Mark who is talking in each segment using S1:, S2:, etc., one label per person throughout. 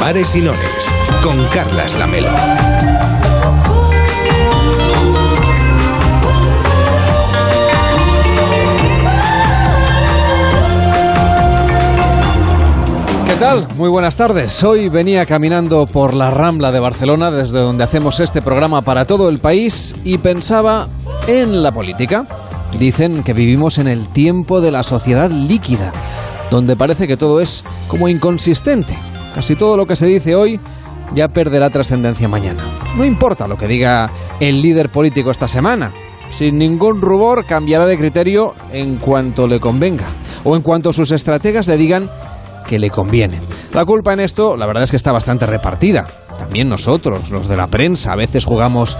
S1: Pares y Nones, con Carlas Lamelo.
S2: ¿Qué tal? Muy buenas tardes. Hoy venía caminando por la Rambla de Barcelona, desde donde hacemos este programa para todo el país, y pensaba en la política. Dicen que vivimos en el tiempo de la sociedad líquida, donde parece que todo es como inconsistente. Casi todo lo que se dice hoy ya perderá trascendencia mañana. No importa lo que diga el líder político esta semana. Sin ningún rubor cambiará de criterio en cuanto le convenga, o en cuanto sus estrategas le digan que le conviene. La culpa en esto, la verdad es que está bastante repartida. También nosotros, los de la prensa, a veces jugamos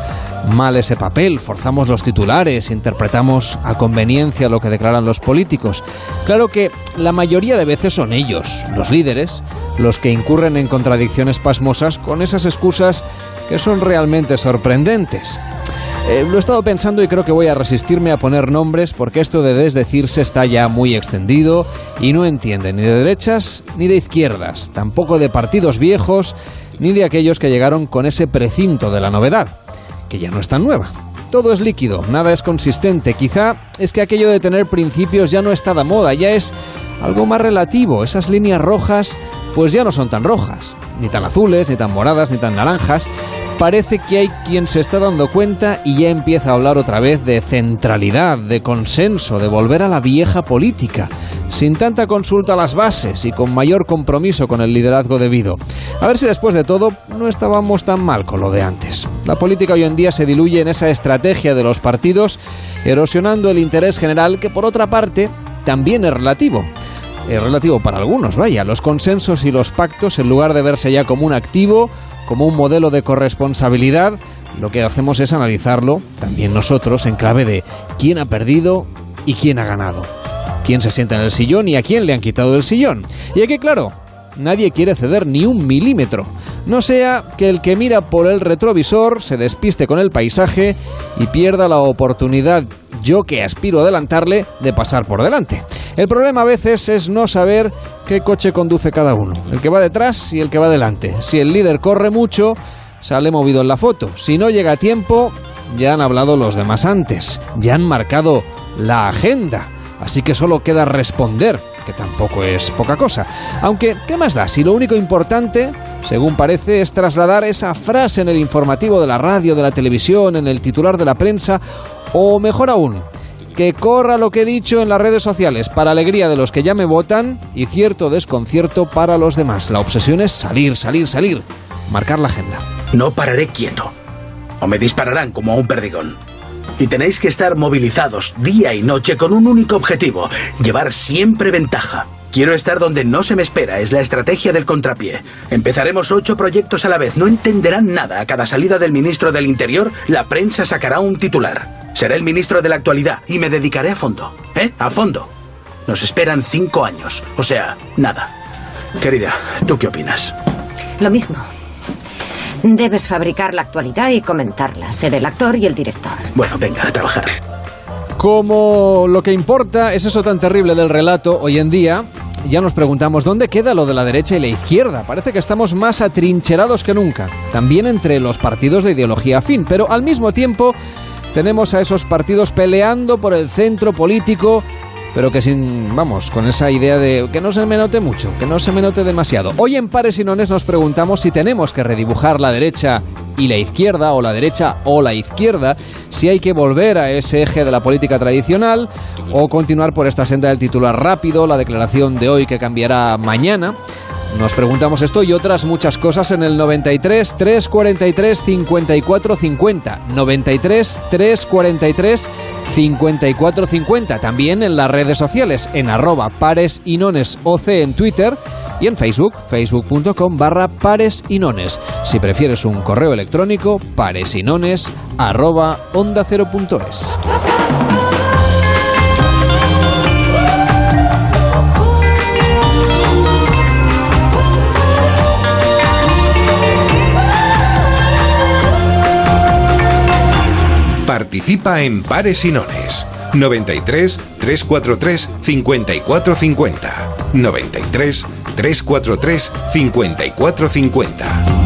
S2: mal ese papel, forzamos los titulares, interpretamos a conveniencia lo que declaran los políticos. Claro que la mayoría de veces son ellos, los líderes, los que incurren en contradicciones pasmosas con esas excusas que son realmente sorprendentes. Eh, lo he estado pensando y creo que voy a resistirme a poner nombres porque esto de desdecirse está ya muy extendido y no entiende ni de derechas ni de izquierdas, tampoco de partidos viejos ni de aquellos que llegaron con ese precinto de la novedad, que ya no es tan nueva. Todo es líquido, nada es consistente. Quizá es que aquello de tener principios ya no está de moda, ya es algo más relativo. Esas líneas rojas pues ya no son tan rojas, ni tan azules, ni tan moradas, ni tan naranjas, parece que hay quien se está dando cuenta y ya empieza a hablar otra vez de centralidad, de consenso, de volver a la vieja política, sin tanta consulta a las bases y con mayor compromiso con el liderazgo debido. A ver si después de todo no estábamos tan mal con lo de antes. La política hoy en día se diluye en esa estrategia de los partidos, erosionando el interés general que por otra parte también es relativo es relativo para algunos, vaya, los consensos y los pactos, en lugar de verse ya como un activo, como un modelo de corresponsabilidad, lo que hacemos es analizarlo, también nosotros, en clave de quién ha perdido y quién ha ganado. Quién se sienta en el sillón y a quién le han quitado el sillón. Y aquí, claro, nadie quiere ceder ni un milímetro. No sea que el que mira por el retrovisor se despiste con el paisaje y pierda la oportunidad, yo que aspiro a adelantarle, de pasar por delante. El problema a veces es no saber qué coche conduce cada uno, el que va detrás y el que va delante. Si el líder corre mucho, sale movido en la foto. Si no llega a tiempo, ya han hablado los demás antes, ya han marcado la agenda. Así que solo queda responder, que tampoco es poca cosa. Aunque, ¿qué más da si lo único importante, según parece, es trasladar esa frase en el informativo de la radio, de la televisión, en el titular de la prensa, o mejor aún, que corra lo que he dicho en las redes sociales, para alegría de los que ya me votan y cierto desconcierto para los demás. La obsesión es salir, salir, salir, marcar la agenda.
S3: No pararé quieto, o me dispararán como a un perdigón. Y tenéis que estar movilizados día y noche con un único objetivo, llevar siempre ventaja. Quiero estar donde no se me espera, es la estrategia del contrapié. Empezaremos ocho proyectos a la vez, no entenderán nada. A cada salida del ministro del Interior, la prensa sacará un titular. Seré el ministro de la actualidad y me dedicaré a fondo. ¿Eh? A fondo. Nos esperan cinco años, o sea, nada. Querida, ¿tú qué opinas?
S4: Lo mismo. Debes fabricar la actualidad y comentarla, ser el actor y el director.
S3: Bueno, venga, a trabajar.
S2: Como lo que importa es eso tan terrible del relato hoy en día, ya nos preguntamos dónde queda lo de la derecha y la izquierda. Parece que estamos más atrincherados que nunca, también entre los partidos de ideología afín, pero al mismo tiempo tenemos a esos partidos peleando por el centro político pero que sin, vamos, con esa idea de que no se me note mucho, que no se me note demasiado. Hoy en Pares y Nones nos preguntamos si tenemos que redibujar la derecha y la izquierda, o la derecha o la izquierda, si hay que volver a ese eje de la política tradicional o continuar por esta senda del titular rápido, la declaración de hoy que cambiará mañana. Nos preguntamos esto y otras muchas cosas en el 93 343 54 50. 93 343 54 50. También en las redes sociales, en arroba pares y nones en Twitter y en Facebook, facebook.com barra pares y nones. Si prefieres un correo electrónico, paresinones arroba onda0.es.
S1: Participa en Pares y Nones. 93 343 5450. 93 343 5450.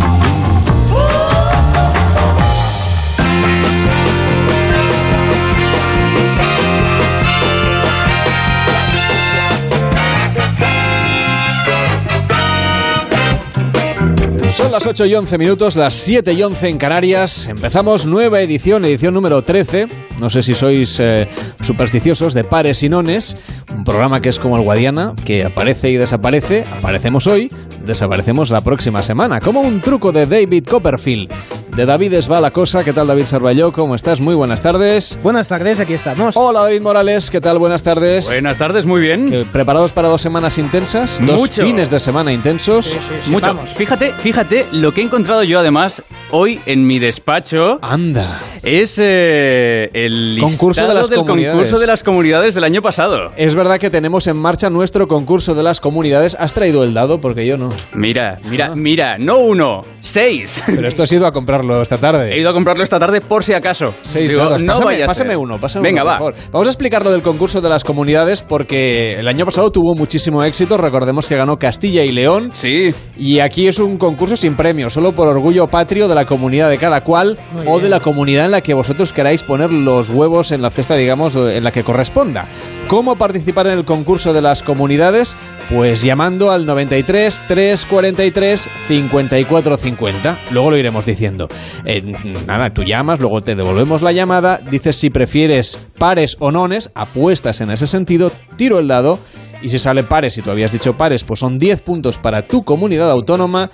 S2: Las 8 y 11 minutos, las 7 y 11 en Canarias. Empezamos nueva edición, edición número 13. No sé si sois eh, supersticiosos de pares y nones. Un programa que es como el Guadiana, que aparece y desaparece. Aparecemos hoy, desaparecemos la próxima semana. Como un truco de David Copperfield. De David es va la cosa. ¿Qué tal, David Sarballó? ¿Cómo estás? Muy buenas tardes.
S5: Buenas tardes, aquí estamos.
S2: Hola, David Morales. ¿Qué tal? Buenas tardes.
S6: Buenas tardes, muy bien.
S2: Eh, ¿Preparados para dos semanas intensas? Dos
S6: Mucho.
S2: fines de semana intensos.
S5: Sí, sí, sí,
S6: Mucho.
S5: vamos.
S6: Fíjate, fíjate lo que he encontrado yo además hoy en mi despacho
S2: Anda.
S6: es eh, el
S2: Concurso de las
S6: del
S2: comunidades.
S6: concurso de las comunidades del año pasado.
S2: Es verdad que tenemos en marcha nuestro concurso de las comunidades. ¿Has traído el dado? Porque yo no.
S6: Mira, mira,
S2: Ah.
S6: mira, no uno, seis.
S2: Pero esto has ido a comprarlo esta tarde.
S6: He ido a comprarlo esta tarde por si acaso.
S2: Seis
S6: Digo,
S2: dados.
S6: no
S2: pásame,
S6: vaya a
S2: pásame uno, pásame
S6: Venga,
S2: uno,
S6: va.
S2: por favor. Vamos a explicar lo del concurso de las comunidades porque el año pasado tuvo muchísimo éxito. Recordemos que ganó Castilla y León.
S6: Sí,
S2: Y aquí es un concurso sin premio, solo por orgullo patrio de la comunidad de cada cual
S5: Muy
S2: o
S5: bien.
S2: de la comunidad en la que vosotros queráis poner los huevos en la cesta, digamos, o en la que corresponda. ¿Cómo participar en el concurso de las comunidades? Pues llamando al 93 343 54 50. Luego lo iremos diciendo. Eh, nada, tú llamas, luego te devolvemos la llamada, dices si prefieres pares o nones, apuestas en ese sentido, tiro el dado y si sale pares, y tú habías dicho pares, pues son 10 puntos para tu comunidad autónoma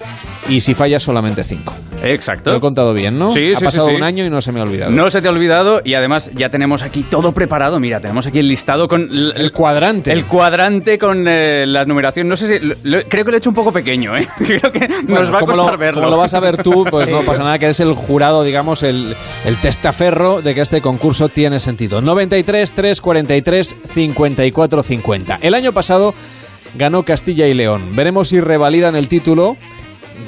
S2: y si fallas solamente 5.
S6: exacto.
S2: Lo he contado bien, ¿no?
S6: Sí,
S2: ha
S6: sí,
S2: pasado
S6: sí, sí.
S2: un año y no se me ha olvidado.
S6: No se te ha olvidado y además ya tenemos aquí todo preparado. Mira, tenemos aquí el listado con
S2: El cuadrante.
S6: El cuadrante con eh, la numeración. No sé si. lo- creo que lo he hecho un poco pequeño, ¿eh? Creo que
S2: Bueno,
S6: nos va a costar
S2: lo,
S6: verlo.
S2: Como lo vas a ver tú, pues no pasa nada, que es el jurado, digamos, el, el testaferro de que este concurso tiene sentido. 93 343 54 50. El año pasado ganó Castilla y León. Veremos si revalidan el título.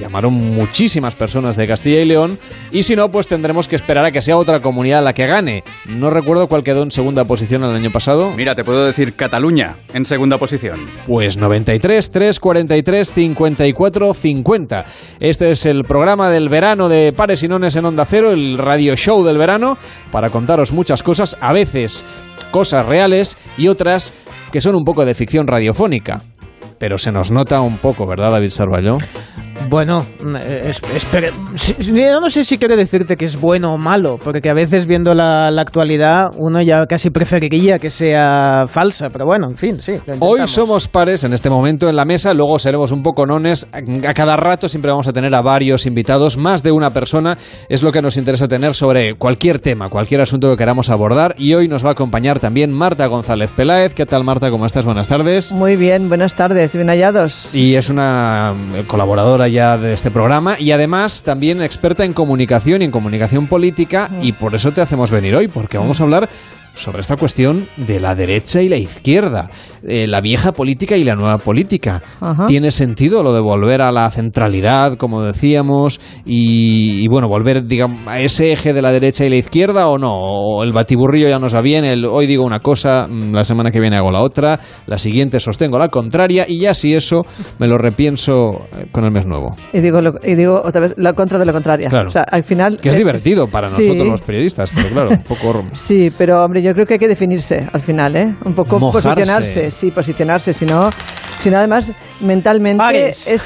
S2: Llamaron muchísimas personas de Castilla y León y si no, pues tendremos que esperar a que sea otra comunidad la que gane. No recuerdo cuál quedó en segunda posición el año pasado.
S6: Mira, te puedo decir Cataluña en segunda posición.
S2: Pues 93 343 54 50. Este es el programa del verano de Pares y Nones en Onda Cero, el radio show del verano, para contaros muchas cosas, a veces cosas reales y otras que son un poco de ficción radiofónica. Pero se nos nota un poco, ¿verdad, David Sarballó?
S5: Bueno, eh, es- si- si- yo no sé si quiero decirte que es bueno o malo, porque a veces viendo la, la actualidad uno ya casi preferiría que sea falsa, pero bueno, en fin, sí. lo
S2: Hoy somos pares en este momento en la mesa, luego seremos un poco nones. A cada rato siempre vamos a tener a varios invitados, más de una persona. Es lo que nos interesa tener sobre cualquier tema, cualquier asunto que queramos abordar. Y hoy nos va a acompañar también Marta González Peláez. ¿Qué tal, Marta? ¿Cómo estás? Buenas tardes.
S7: Muy bien, buenas tardes, bien hallados.
S2: Y es una eh, colaboradora ya de este programa y además también experta en comunicación y en comunicación política y por eso te hacemos venir hoy, porque vamos a hablar sobre esta cuestión de la derecha y la izquierda, eh, la vieja política y la nueva política.
S7: Ajá.
S2: ¿Tiene sentido lo de volver a la centralidad, como decíamos, y, y, bueno, volver digamos, a ese eje de la derecha y la izquierda o no? O el batiburrillo ya nos va bien, el hoy digo una cosa, mm, la semana que viene hago la otra, la siguiente sostengo la contraria y ya si eso me lo repienso eh, con el mes nuevo.
S7: Y digo, lo- y digo otra vez la contra de la contraria.
S2: Claro.
S7: O sea, al final.
S2: Que es divertido para
S7: sí.
S2: nosotros los periodistas, pero claro, un poco...
S7: Sí, pero hombre, yo creo que hay que definirse al final, ¿eh? Un poco
S2: Mojarse.
S7: posicionarse, sí, posicionarse, si no, si no además mentalmente
S5: Pares.
S7: es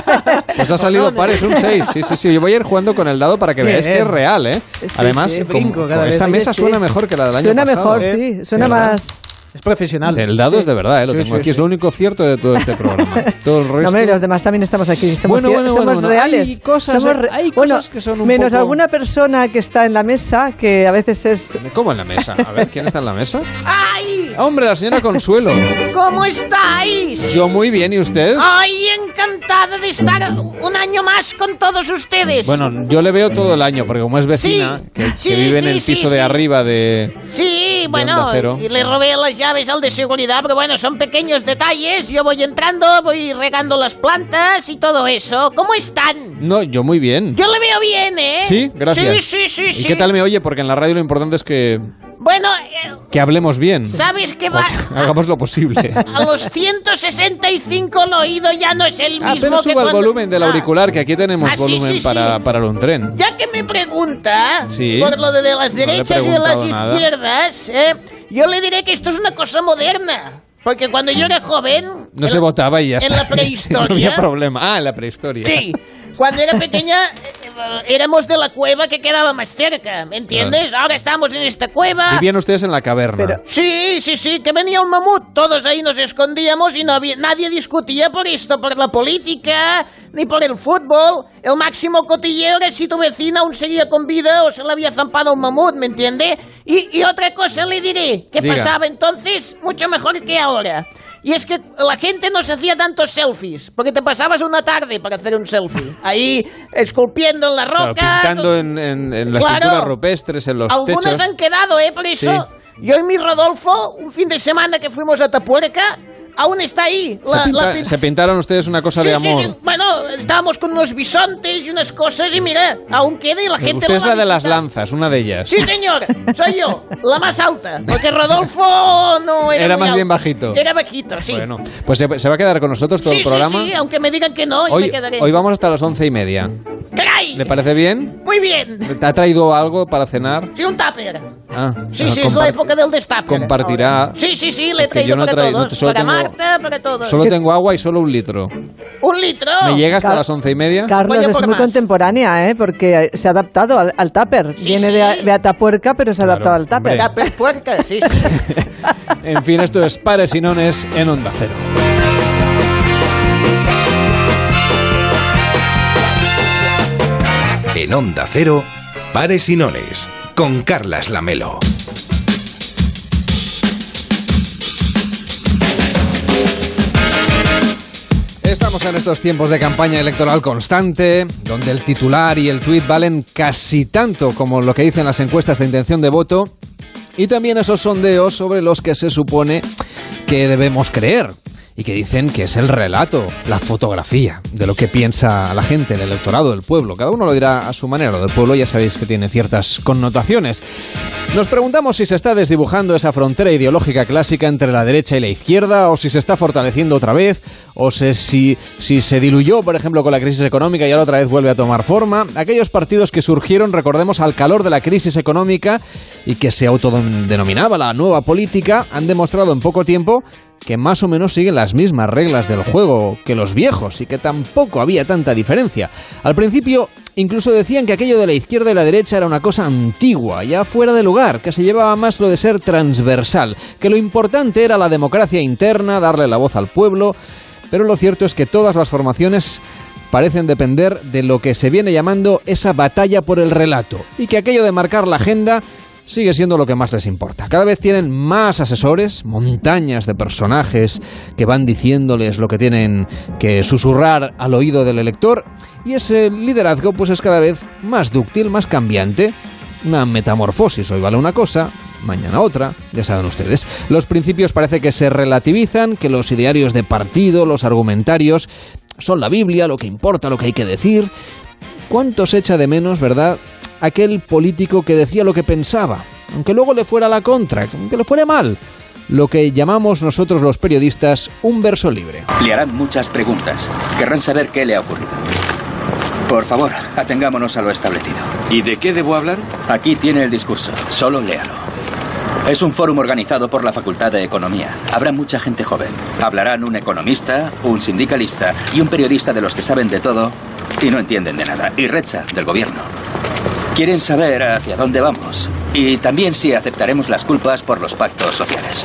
S2: Pues ha salido pares, un 6. Sí, sí, sí. Yo voy a ir jugando con el dado para que veáis que es real, ¿eh?
S7: Sí,
S2: Además,
S7: sí,
S2: como-
S5: brinco
S2: con esta mesa
S7: sí.
S2: suena mejor que la del año
S7: suena
S2: pasado.
S7: mejor,
S2: ¿eh?
S7: sí, suena
S2: ¿Verdad?
S7: más
S5: Es profesional.
S2: El dado es de verdad, ¿eh? lo
S5: Sí,
S2: tengo
S5: sí,
S2: aquí. Es
S5: sí.
S2: lo único cierto de todo este programa. Todo el
S7: No,
S2: resto...
S7: hombre, los demás también estamos aquí. Somos,
S2: Bueno, bueno,
S7: somos
S2: bueno, bueno.
S7: reales.
S2: Hay cosas-
S7: Somos re-
S2: hay
S7: bueno,
S2: cosas que son un
S7: menos
S2: poco-
S7: alguna persona que está en la mesa, que a veces es
S2: ¿Cómo en la mesa? A ver, ¿quién está en la mesa?
S8: ¡Ay!
S2: Hombre, la señora Consuelo.
S8: ¿Cómo estáis?
S2: Yo muy bien, ¿y usted?
S8: ¡Ay, encantada de estar un año más con todos ustedes!
S2: Bueno, yo le veo todo el año, porque como es vecina,
S8: Sí,
S2: que, que
S8: sí,
S2: vive en
S8: sí,
S2: el
S8: sí,
S2: piso de
S8: sí.
S2: arriba de...
S8: Sí,
S2: Onda
S8: bueno, y le robé las llaves al de seguridad, pero bueno, son pequeños detalles. Yo voy entrando, voy regando las plantas y todo eso. ¿Cómo están?
S2: No, yo muy bien.
S8: Yo le veo bien, ¿eh?
S2: Sí, gracias.
S8: Sí, sí, sí,
S2: ¿Y
S8: sí.
S2: qué tal me oye? Porque en la radio lo importante es que...
S8: Bueno, eh,
S2: Que hablemos bien.
S8: ¿sabes qué va?
S2: que hagamos lo posible.
S8: A los 165 el oído ya no es el mismo
S2: Apenas
S8: que
S2: suba el
S8: cuando-
S2: volumen del
S8: Ah.
S2: auricular, que aquí tenemos
S8: Ah, sí,
S2: volumen
S8: sí, sí.
S2: para, para un tren.
S8: Ya que me pregunta
S2: Sí.
S8: por lo de, de las
S2: No
S8: derechas y de las
S2: nada.
S8: izquierdas, ¿eh? yo le diré que esto es una cosa moderna. Porque cuando yo era joven...
S2: No se
S8: la-
S2: votaba y ya
S8: En
S2: está.
S8: la prehistoria...
S2: no había problema. Ah, en la prehistoria.
S8: Sí, cuando era pequeña eh, éramos de la cueva que quedaba más cerca, ¿me entiendes? Ahora estamos en esta cueva.
S2: Vivían ustedes en la caverna.
S7: Pero-
S8: Sí, sí, sí, que venía un mamut. Todos ahí nos escondíamos y no había, nadie discutía por esto, por la política, ni por el fútbol. El máximo cotilleo era si tu vecina aún seguía con vida o se le había zampado un mamut, ¿me entiende? Y, y otra cosa le diré, que
S2: Diga.
S8: pasaba entonces mucho mejor que ahora. Y es que la gente no se hacía tantos selfies, porque te pasabas una tarde para hacer un selfie. Ahí esculpiendo en la
S2: Claro,
S8: roca.
S2: pintando en, en- en las
S8: Claro.
S2: pinturas rupestres, en los
S8: Algunas
S2: techos.
S8: han quedado, ¿eh? Por eso, yo y mi Rodolfo, un fin de semana que fuimos a Tapuerca, aún está ahí.
S2: Se,
S8: La,
S2: pinta-
S8: la
S2: se pintaron ustedes una cosa
S8: Sí,
S2: de
S8: sí,
S2: amor.
S8: sí. Bueno, estábamos con unos bisontes y unas cosas y mira, aún queda y la gente
S2: Usted
S8: lo
S2: es la de las lanzas, una de ellas.
S8: Sí, señor, soy yo, la más alta. Porque Rodolfo no era
S2: Era
S8: muy
S2: más bien
S8: alto.
S2: bajito.
S8: Era bajito, sí.
S2: Bueno, pues se, se va a quedar con nosotros todo
S8: sí,
S2: el programa.
S8: sí, sí, aunque me digan que no, yo
S2: Hoy,
S8: me quedaré.
S2: hoy vamos hasta las once y media.
S8: ¡Caray!
S2: ¿Le parece bien?
S8: Muy bien.
S2: ¿Te ha traído algo para cenar?
S8: Sí, un tupper.
S2: Ah,
S8: Sí, sí, es la época del destape.
S2: compartirá-
S8: Sí, sí, sí, le he
S2: Porque yo
S8: traído
S2: no
S8: para
S2: traído-
S8: todos.
S2: solo
S8: para
S2: tengo-
S8: Marta, para todos.
S2: Solo tengo agua y solo un litro.
S8: ¿Un litro?
S2: ¿Me llega hasta
S7: Car-
S2: las once y media?
S7: Carlos es muy
S8: más.
S7: contemporánea, ¿eh? Porque se ha adaptado al, al tupper.
S8: Sí,
S7: Viene
S8: sí.
S7: de, de Atapuerca, pero se ha
S2: Claro,
S7: adaptado al tupper.
S2: hombre.
S8: Tupper puerca, sí, sí.
S2: En fin, esto es Pares y Nones en Onda Cero.
S1: En Onda Cero, Pares y Nones, con Carlas Lamelo.
S2: Estamos en estos tiempos de campaña electoral constante, donde el titular y el tuit valen casi tanto como lo que dicen las encuestas de intención de voto y también esos sondeos sobre los que se supone que debemos creer y que dicen que es el relato, la fotografía de lo que piensa la gente, el electorado, el pueblo. Cada uno lo dirá a su manera. Lo del pueblo ya sabéis que tiene ciertas connotaciones. Nos preguntamos si se está desdibujando esa frontera ideológica clásica entre la derecha y la izquierda, o si se está fortaleciendo otra vez, o si, si se diluyó, por ejemplo, con la crisis económica y ahora otra vez vuelve a tomar forma. Aquellos partidos que surgieron, recordemos, al calor de la crisis económica y que se autodenominaba la nueva política, han demostrado en poco tiempo que más o menos siguen las mismas reglas del juego que los viejos y que tampoco había tanta diferencia. Al principio incluso decían que aquello de la izquierda y la derecha era una cosa antigua, ya fuera de lugar, que se llevaba más lo de ser transversal, que lo importante era la democracia interna, darle la voz al pueblo, pero lo cierto es que todas las formaciones parecen depender de lo que se viene llamando esa batalla por el relato y que aquello de marcar la agenda sigue siendo lo que más les importa. Cada vez tienen más asesores, montañas de personajes que van diciéndoles lo que tienen que susurrar al oído del elector y ese liderazgo pues es cada vez más dúctil, más cambiante. Una metamorfosis, hoy vale una cosa, mañana otra, ya saben ustedes. Los principios parece que se relativizan, que los idearios de partido, los argumentarios, son la Biblia, lo que importa, lo que hay que decir. ¿Cuánto se echa de menos, verdad, aquel político que decía lo que pensaba, aunque luego le fuera la contra, aunque le fuera mal? Lo que llamamos nosotros los periodistas un verso libre.
S9: Le harán muchas preguntas. Querrán saber qué le ha ocurrido. Por favor, atengámonos a lo establecido.
S10: ¿Y de qué debo hablar?
S9: Aquí tiene el discurso. Solo léalo. Es un fórum organizado por la Facultad de Economía. Habrá mucha gente joven. Hablarán un economista, un sindicalista y un periodista de los que saben de todo y no entienden de nada. Y Recha, del gobierno. Quieren saber hacia dónde vamos. Y también si aceptaremos las culpas por los pactos sociales.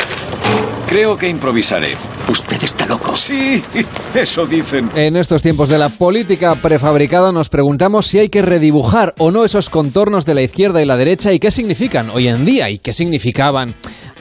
S10: Creo que improvisaré.
S9: Usted está loco.
S10: Sí, eso dicen.
S2: En estos tiempos de la política prefabricada nos preguntamos si hay que redibujar o no esos contornos de la izquierda y la derecha y qué significan hoy en día y qué significaban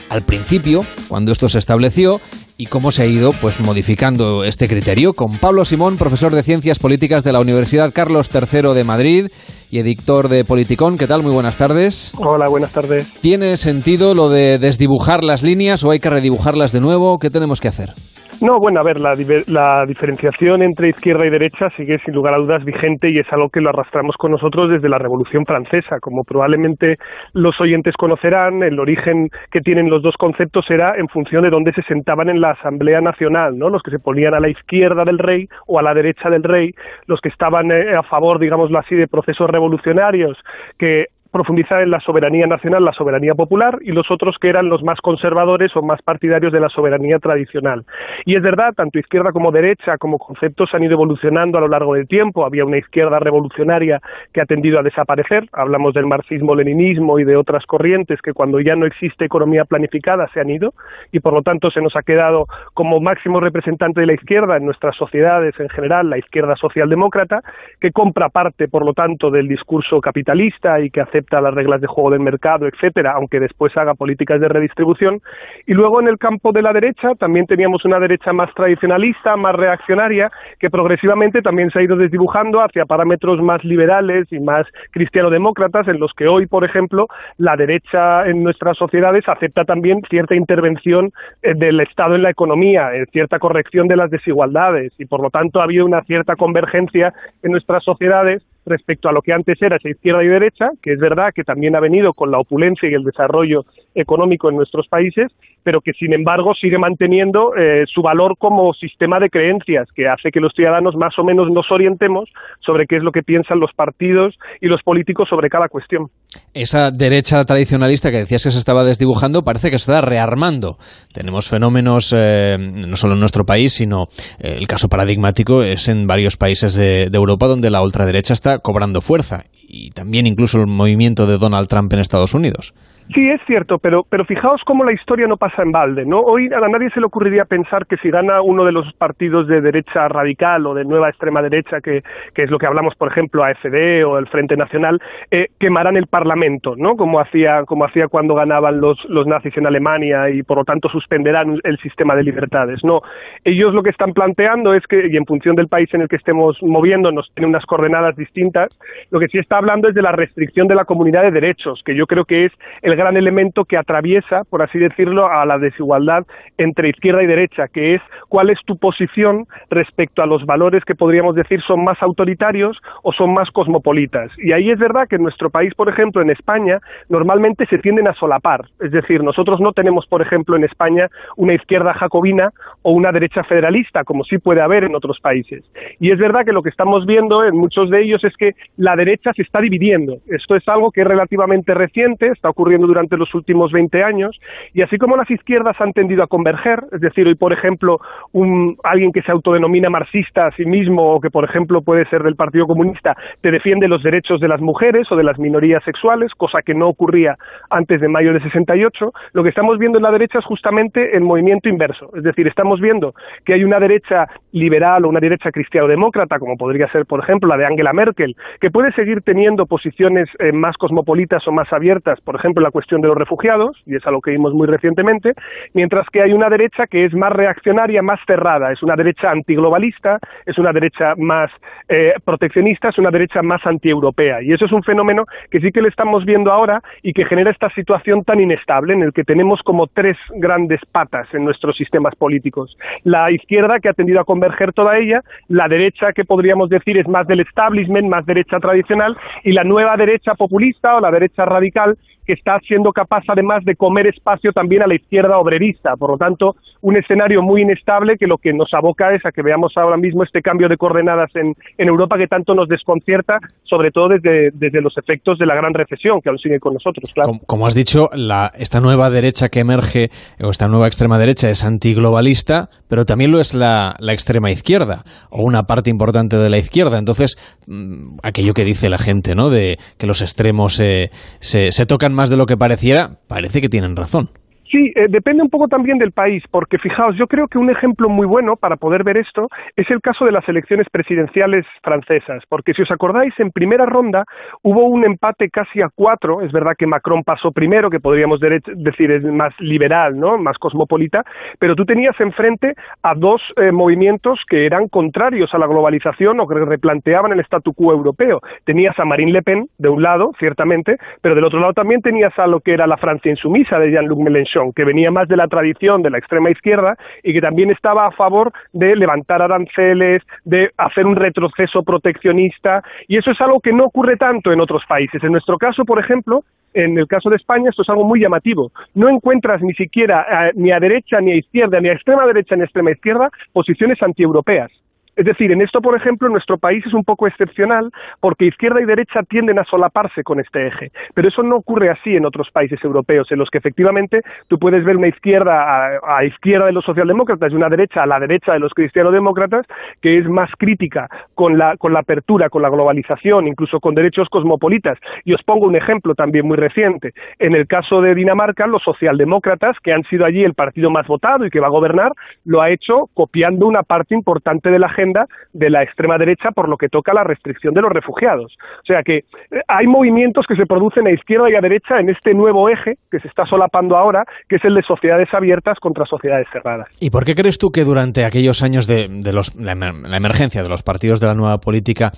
S2: al principio, cuando esto se estableció, y cómo se ha ido pues modificando este criterio con Pablo Simón, profesor de Ciencias Políticas de la Universidad Carlos III de Madrid y editor de Politicón. ¿Qué tal? Muy buenas tardes.
S11: Hola, buenas tardes.
S2: ¿Tiene sentido lo de desdibujar las líneas o hay que redibujarlas de nuevo? ¿Qué tenemos que hacer?
S11: No, bueno, a ver, la, diferenciación entre izquierda y derecha sigue sin lugar a dudas vigente y es algo que lo arrastramos con nosotros desde la Revolución Francesa. Como probablemente los oyentes conocerán, el origen que tienen los dos conceptos era en función de dónde se sentaban en la Asamblea Nacional, ¿no? Los que se ponían a la izquierda del rey o a la derecha del rey, los que estaban eh, a favor, digámoslo así, de procesos revolucionarios que profundizar en la soberanía nacional, la soberanía popular, y los otros que eran los más conservadores o más partidarios de la soberanía tradicional. Y es verdad, tanto izquierda como derecha como conceptos han ido evolucionando a lo largo del tiempo. Había una izquierda revolucionaria que ha tendido a desaparecer. Hablamos del marxismo-leninismo y de otras corrientes que cuando ya no existe economía planificada se han ido y por lo tanto se nos ha quedado como máximo representante de la izquierda en nuestras sociedades en general la izquierda socialdemócrata que compra parte por lo tanto del discurso capitalista y que hace las reglas de juego del mercado, etcétera, aunque después haga políticas de redistribución. Y luego en el campo de la derecha también teníamos una derecha más tradicionalista, más reaccionaria, que progresivamente también se ha ido desdibujando hacia parámetros más liberales y más cristiano-demócratas, en los que hoy, por ejemplo, la derecha en nuestras sociedades acepta también cierta intervención eh, del Estado en la economía, en cierta corrección de las desigualdades, y por lo tanto ha habido una cierta convergencia en nuestras sociedades respecto a lo que antes era esa izquierda y derecha, que es verdad que también ha venido con la opulencia y el desarrollo económico en nuestros países, pero que sin embargo sigue manteniendo eh, su valor como sistema de creencias, que hace que los ciudadanos más o menos nos orientemos sobre qué es lo que piensan los partidos y los políticos sobre cada cuestión.
S2: Esa derecha tradicionalista que decías que se estaba desdibujando parece que se está rearmando. Tenemos fenómenos eh, no solo en nuestro país, sino eh, el caso paradigmático es en varios países de Europa donde la ultraderecha está cobrando fuerza y también incluso el movimiento de Donald Trump en Estados Unidos.
S11: Sí, es cierto, pero, pero fijaos cómo la historia no pasa en balde, ¿no? Hoy a nadie se le ocurriría pensar que si gana uno de los partidos de derecha radical o de nueva extrema derecha, que, que es lo que hablamos, por ejemplo, AFD o el Frente Nacional, eh, quemarán el Parlamento, ¿no? Como hacía, como hacía cuando ganaban los, los nazis en Alemania y por lo tanto suspenderán el sistema de libertades. No, ellos lo que están planteando es que, y en función del país en el que estemos moviéndonos, tiene unas coordenadas distintas, lo que sí está hablando es de la restricción de la comunidad de derechos, que yo creo que es el gran elemento que atraviesa, por así decirlo, a la desigualdad entre izquierda y derecha, que es cuál es tu posición respecto a los valores que podríamos decir son más autoritarios o son más cosmopolitas. Y ahí es verdad que en nuestro país, por ejemplo, en España, normalmente se tienden a solapar. Es decir, nosotros no tenemos, por ejemplo, en España una izquierda jacobina o una derecha federalista, como sí puede haber en otros países. Y es verdad que lo que estamos viendo en muchos de ellos es que la derecha se está dividiendo. Esto es algo que es relativamente reciente, está ocurriendo durante los últimos 20 años, y así como las izquierdas han tendido a converger, es decir, hoy, por ejemplo, un, alguien que se autodenomina marxista a sí mismo, o que, por ejemplo, puede ser del Partido Comunista, te defiende los derechos de las mujeres o de las minorías sexuales, cosa que no ocurría antes de mayo de 68, lo que estamos viendo en la derecha es justamente el movimiento inverso, es decir, estamos viendo que hay una derecha liberal o una derecha cristiano-demócrata, como podría ser, por ejemplo, la de Angela Merkel, que puede seguir teniendo posiciones eh, más cosmopolitas o más abiertas, por ejemplo, la cuestión de los refugiados, y es algo que vimos muy recientemente, mientras que hay una derecha que es más reaccionaria, más cerrada, es una derecha antiglobalista, es una derecha más eh, proteccionista, es una derecha más antieuropea. Y eso es un fenómeno que sí que le estamos viendo ahora y que genera esta situación tan inestable en el que tenemos como tres grandes patas en nuestros sistemas políticos. La izquierda, que ha tendido a converger toda ella, la derecha, que podríamos decir es más del establishment, más derecha tradicional, y la nueva derecha populista o la derecha radical, está siendo capaz además de comer espacio también a la izquierda obrerista. Por lo tanto, un escenario muy inestable que lo que nos aboca es a que veamos ahora mismo este cambio de coordenadas en, Europa que tanto nos desconcierta, sobre todo desde, desde, los efectos de la gran recesión que aún sigue con nosotros. Claro.
S2: Como, has dicho, la, esta nueva derecha que emerge, o esta nueva extrema derecha, es antiglobalista, pero también lo es la, la extrema izquierda, o una parte importante de la izquierda. Entonces, mm, aquello que dice la gente, ¿no? De que los extremos se, se tocan más de lo que pareciera, parece que tienen razón.
S11: Sí, eh, depende un poco también del país, porque fijaos, yo creo que un ejemplo muy bueno para poder ver esto es el caso de las elecciones presidenciales francesas, porque si os acordáis, en primera ronda hubo un empate casi a cuatro, es verdad que Macron pasó primero, que podríamos decir es más liberal, ¿no? más cosmopolita, pero tú tenías enfrente a dos eh, movimientos que eran contrarios a la globalización o que replanteaban el statu quo europeo. Tenías a Marine Le Pen, de un lado, ciertamente, pero del otro lado también tenías a lo que era la Francia insumisa de Jean-Luc Mélenchon Nixon, que venía más de la tradición de la extrema izquierda y que también estaba a favor de levantar aranceles, de hacer un retroceso proteccionista, y eso es algo que no ocurre tanto en otros países. En nuestro caso, por ejemplo, en el caso de España esto es algo muy llamativo. No encuentras ni siquiera eh, ni a derecha ni a izquierda, ni a extrema derecha ni a extrema izquierda posiciones antieuropeas. Es decir, en esto, por ejemplo, nuestro país es un poco excepcional porque izquierda y derecha tienden a solaparse con este eje. Pero eso no ocurre así en otros países europeos, en los que efectivamente tú puedes ver una izquierda a, izquierda de los socialdemócratas y una derecha a la derecha de los cristianodemócratas que es más crítica con la, con la apertura, con la globalización, incluso con derechos cosmopolitas. Y os pongo un ejemplo también muy reciente. En el caso de Dinamarca, los socialdemócratas, que han sido allí el partido más votado y que va a gobernar, lo ha hecho copiando una parte importante de la agenda de la extrema derecha por lo que toca la restricción de los refugiados. O sea que eh, hay movimientos que se producen a izquierda y a derecha en este nuevo eje que se está solapando ahora, que es el de sociedades abiertas contra sociedades cerradas.
S2: ¿Y por qué crees tú que durante aquellos años de, de los, la, la emergencia de los partidos de la nueva política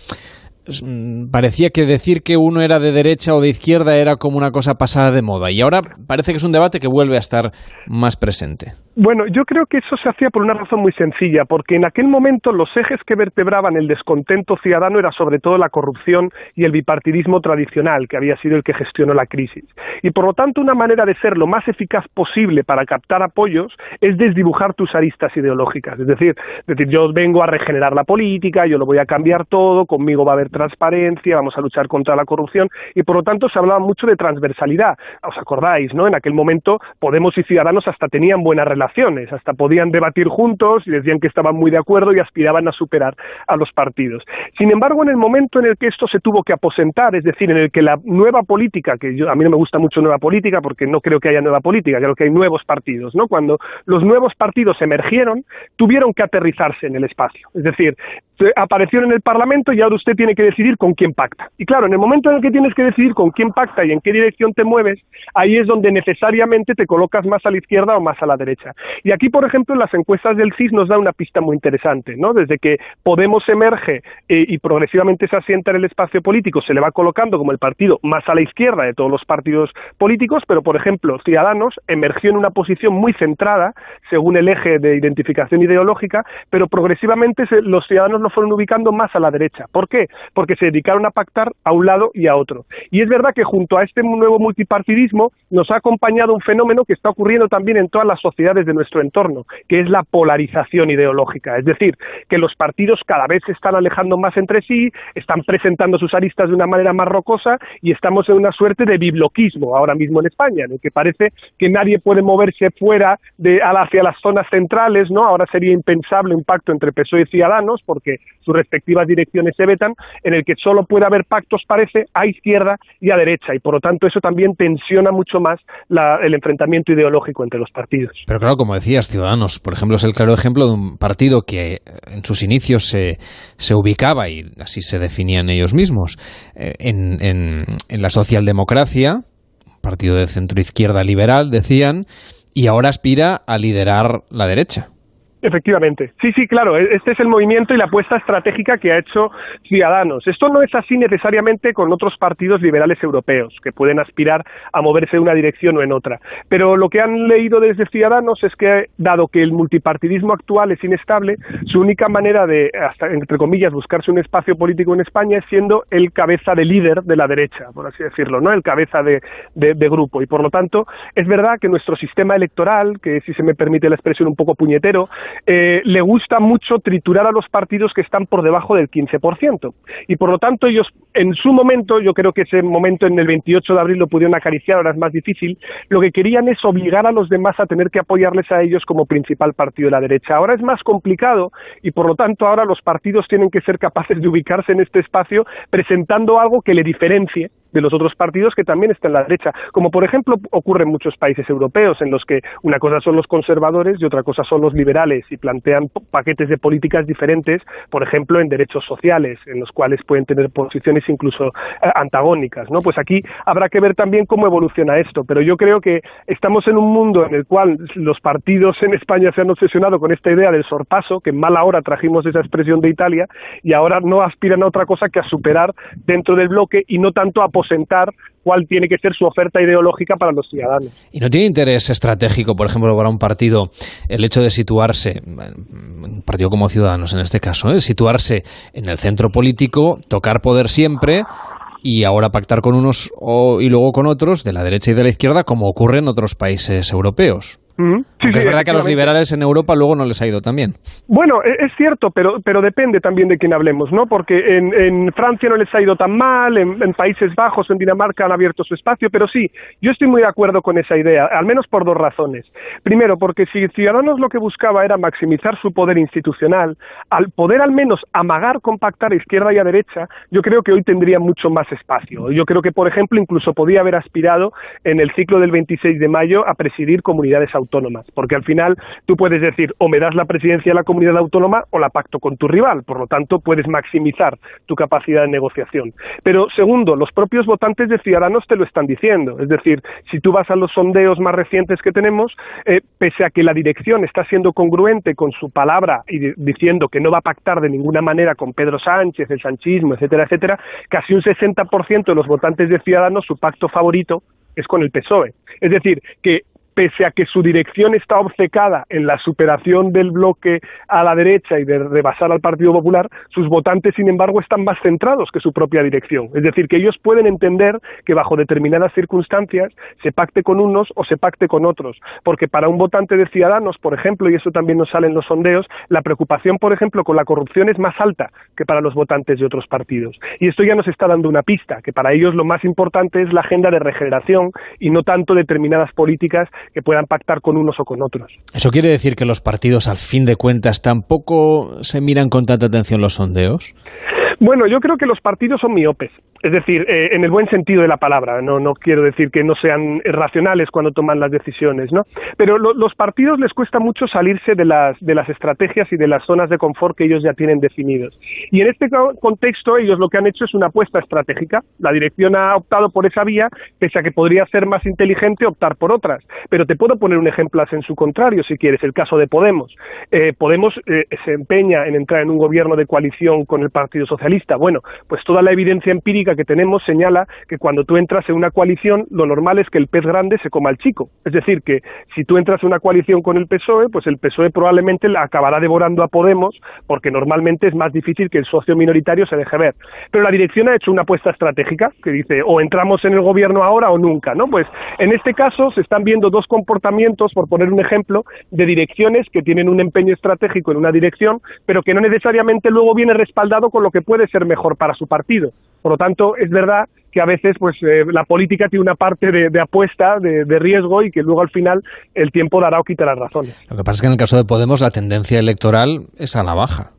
S2: parecía que decir que uno era de derecha o de izquierda era como una cosa pasada de moda y ahora parece que es un debate que vuelve a estar más presente.
S11: Bueno, yo creo que eso se hacía por una razón muy sencilla, porque en aquel momento los ejes que vertebraban el descontento ciudadano era sobre todo la corrupción y el bipartidismo tradicional, que había sido el que gestionó la crisis. Y por lo tanto, una manera de ser lo más eficaz posible para captar apoyos es desdibujar tus aristas ideológicas. Es decir, decir, yo vengo a regenerar la política, yo lo voy a cambiar todo, conmigo va a haber transparencia, vamos a luchar contra la corrupción, y por lo tanto se hablaba mucho de transversalidad. ¿Os acordáis, no? En aquel momento Podemos y Ciudadanos hasta tenían buena relación hasta podían debatir juntos y decían que estaban muy de acuerdo y aspiraban a superar a los partidos. Sin embargo, en el momento en el que esto se tuvo que aposentar, es decir, en el que la nueva política, que yo, a mí no me gusta mucho nueva política porque no creo que haya nueva política, creo que hay nuevos partidos, ¿no? Cuando los nuevos partidos emergieron, tuvieron que aterrizarse en el espacio. Es decir, aparecieron en el Parlamento y ahora usted tiene que decidir con quién pacta. Y claro, en el momento en el que tienes que decidir con quién pacta y en qué dirección te mueves, ahí es donde necesariamente te colocas más a la izquierda o más a la derecha. Y aquí, por ejemplo, las encuestas del CIS nos da una pista muy interesante, ¿no? Desde que Podemos emerge eh, y progresivamente se asienta en el espacio político, se le va colocando como el partido más a la izquierda de todos los partidos políticos, pero, por ejemplo, Ciudadanos emergió en una posición muy centrada, según el eje de identificación ideológica, pero progresivamente los ciudadanos lo fueron ubicando más a la derecha. ¿Por qué? Porque se dedicaron a pactar a un lado y a otro. Y es verdad que junto a este nuevo multipartidismo nos ha acompañado un fenómeno que está ocurriendo también en todas las sociedades de nuestro entorno, que es la polarización ideológica. Es decir, que los partidos cada vez se están alejando más entre sí, están presentando sus aristas de una manera más rocosa y estamos en una suerte de bibloquismo ahora mismo en España, en el que parece que nadie puede moverse fuera de hacia las zonas centrales, ¿no? Ahora sería impensable un pacto entre PSOE y Ciudadanos porque sus respectivas direcciones se vetan, en el que solo puede haber pactos, parece, a izquierda y a derecha, y por lo tanto eso también tensiona mucho más la, el enfrentamiento ideológico entre los partidos.
S2: Pero claro, como decías, Ciudadanos, por ejemplo, es el claro ejemplo de un partido que en sus inicios se, se ubicaba, y así se definían ellos mismos, eh, en, en, en la socialdemocracia, partido de centro izquierda liberal, decían, y ahora aspira a liderar la derecha.
S11: Efectivamente. Sí, sí, claro. e-, Este es el movimiento y la apuesta estratégica que ha hecho Ciudadanos. Esto no es así necesariamente con otros partidos liberales europeos, que pueden aspirar a moverse en una dirección o en otra. Pero lo que han leído desde Ciudadanos es que, dado que el multipartidismo actual es inestable, su única manera de, hasta, entre comillas, buscarse un espacio político en España es siendo el cabeza de líder de la derecha, por así decirlo, ¿no? El cabeza de, de, de grupo. Y por lo tanto, es verdad que nuestro sistema electoral, que si se me permite la expresión un poco puñetero, eh, le gusta mucho triturar a los partidos que están por debajo del 15%. Y por lo tanto, ellos, en su momento, yo creo que ese momento en el 28 de abril lo pudieron acariciar, ahora es más difícil, lo que querían es obligar a los demás a tener que apoyarles a ellos como principal partido de la derecha. Ahora es más complicado y por lo tanto ahora los partidos tienen que ser capaces de ubicarse en este espacio presentando algo que le diferencie de los otros partidos que también están en la derecha, como por ejemplo ocurre en muchos países europeos, en los que una cosa son los conservadores y otra cosa son los liberales, y plantean paquetes de políticas diferentes, por ejemplo, en derechos sociales, en los cuales pueden tener posiciones incluso eh, antagónicas. ¿no? Pues aquí habrá que ver también cómo evoluciona esto, pero yo creo que estamos en un mundo en el cual los partidos en España se han obsesionado con esta idea del sorpaso, que en mala hora trajimos esa expresión de Italia, y ahora no aspiran a otra cosa que a superar dentro del bloque y no tanto a aposentar cuál tiene que ser su oferta ideológica para los ciudadanos.
S2: ¿Y no tiene interés estratégico, por ejemplo, para un partido, el hecho de situarse, un partido como Ciudadanos en este caso, ¿eh? situarse en el centro político, tocar poder siempre y ahora pactar con unos y luego con otros, de la derecha y de la izquierda, como ocurre en otros países europeos? Es verdad que a los liberales en Europa luego no les ha ido tan bien.
S11: Bueno, e, es cierto, pero, pero depende también de quién hablemos, ¿no? Porque en, en Francia no les ha ido tan mal, en, en, Países Bajos, en Dinamarca han abierto su espacio, pero sí, yo estoy muy de acuerdo con esa idea, al menos por dos razones. Primero, porque si Ciudadanos lo que buscaba era maximizar su poder institucional, al poder al menos amagar, compactar a izquierda y a derecha, yo creo que hoy tendría mucho más espacio. Yo creo que, por ejemplo, incluso podía haber aspirado en el ciclo del 26 de mayo a presidir comunidades autónomas autónomas, porque al final tú puedes decir o me das la presidencia de la comunidad autónoma o la pacto con tu rival, por lo tanto puedes maximizar tu capacidad de negociación. Pero segundo, los propios votantes de Ciudadanos te lo están diciendo, es decir, si tú vas a los sondeos más recientes que tenemos, eh, pese a que la dirección está siendo congruente con su palabra y diciendo que no va a pactar de ninguna manera con Pedro Sánchez, el sanchismo, etcétera, etcétera, casi un 60% de los votantes de Ciudadanos su pacto favorito es con el PSOE. Es decir, que pese a que su dirección está obcecada en la superación del bloque a la derecha y de rebasar al Partido Popular, sus votantes, sin embargo, están más centrados que su propia dirección. Es decir, que ellos pueden entender que bajo determinadas circunstancias se pacte con unos o se pacte con otros. Porque para un votante de Ciudadanos, por ejemplo, y eso también nos sale en los sondeos, la preocupación, por ejemplo, con la corrupción es más alta que para los votantes de otros partidos. Y esto ya nos está dando una pista, que para ellos lo más importante es la agenda de regeneración y no tanto determinadas políticas que puedan pactar con unos o con otros.
S2: ¿Eso quiere decir que los partidos, al fin de cuentas, tampoco se miran con tanta atención los sondeos?
S11: Bueno, yo creo que los partidos son miopes. Es decir, eh, en el buen sentido de la palabra, no, no quiero decir que no sean racionales cuando toman las decisiones, ¿no? Pero los partidos les cuesta mucho salirse de las, de las estrategias y de las zonas de confort que ellos ya tienen definidos. Y en este contexto ellos lo que han hecho es una apuesta estratégica. La dirección ha optado por esa vía, pese a que podría ser más inteligente optar por otras. Pero te puedo poner un ejemplo en su contrario, si quieres, el caso de Podemos. Eh, Podemos eh, se empeña en entrar en un gobierno de coalición con el Partido Socialista. Bueno, pues toda la evidencia empírica que tenemos señala que cuando tú entras en una coalición, lo normal es que el pez grande se coma al chico. Es decir, que si tú entras en una coalición con el PSOE, pues el PSOE probablemente la acabará devorando a Podemos, porque normalmente es más difícil que el socio minoritario se deje ver. Pero la dirección ha hecho una apuesta estratégica que dice o entramos en el gobierno ahora o nunca, ¿no? Pues en este caso se están viendo dos comportamientos, por poner un ejemplo, de direcciones que tienen un empeño estratégico en una dirección, pero que no necesariamente luego viene respaldado con lo que puede ser mejor para su partido. Por lo tanto, es verdad que a veces pues eh, la política tiene una parte de, apuesta, de, de, riesgo y que luego al final el tiempo dará o quitará razones.
S2: Lo que pasa es que en el caso de Podemos la tendencia electoral es a la baja.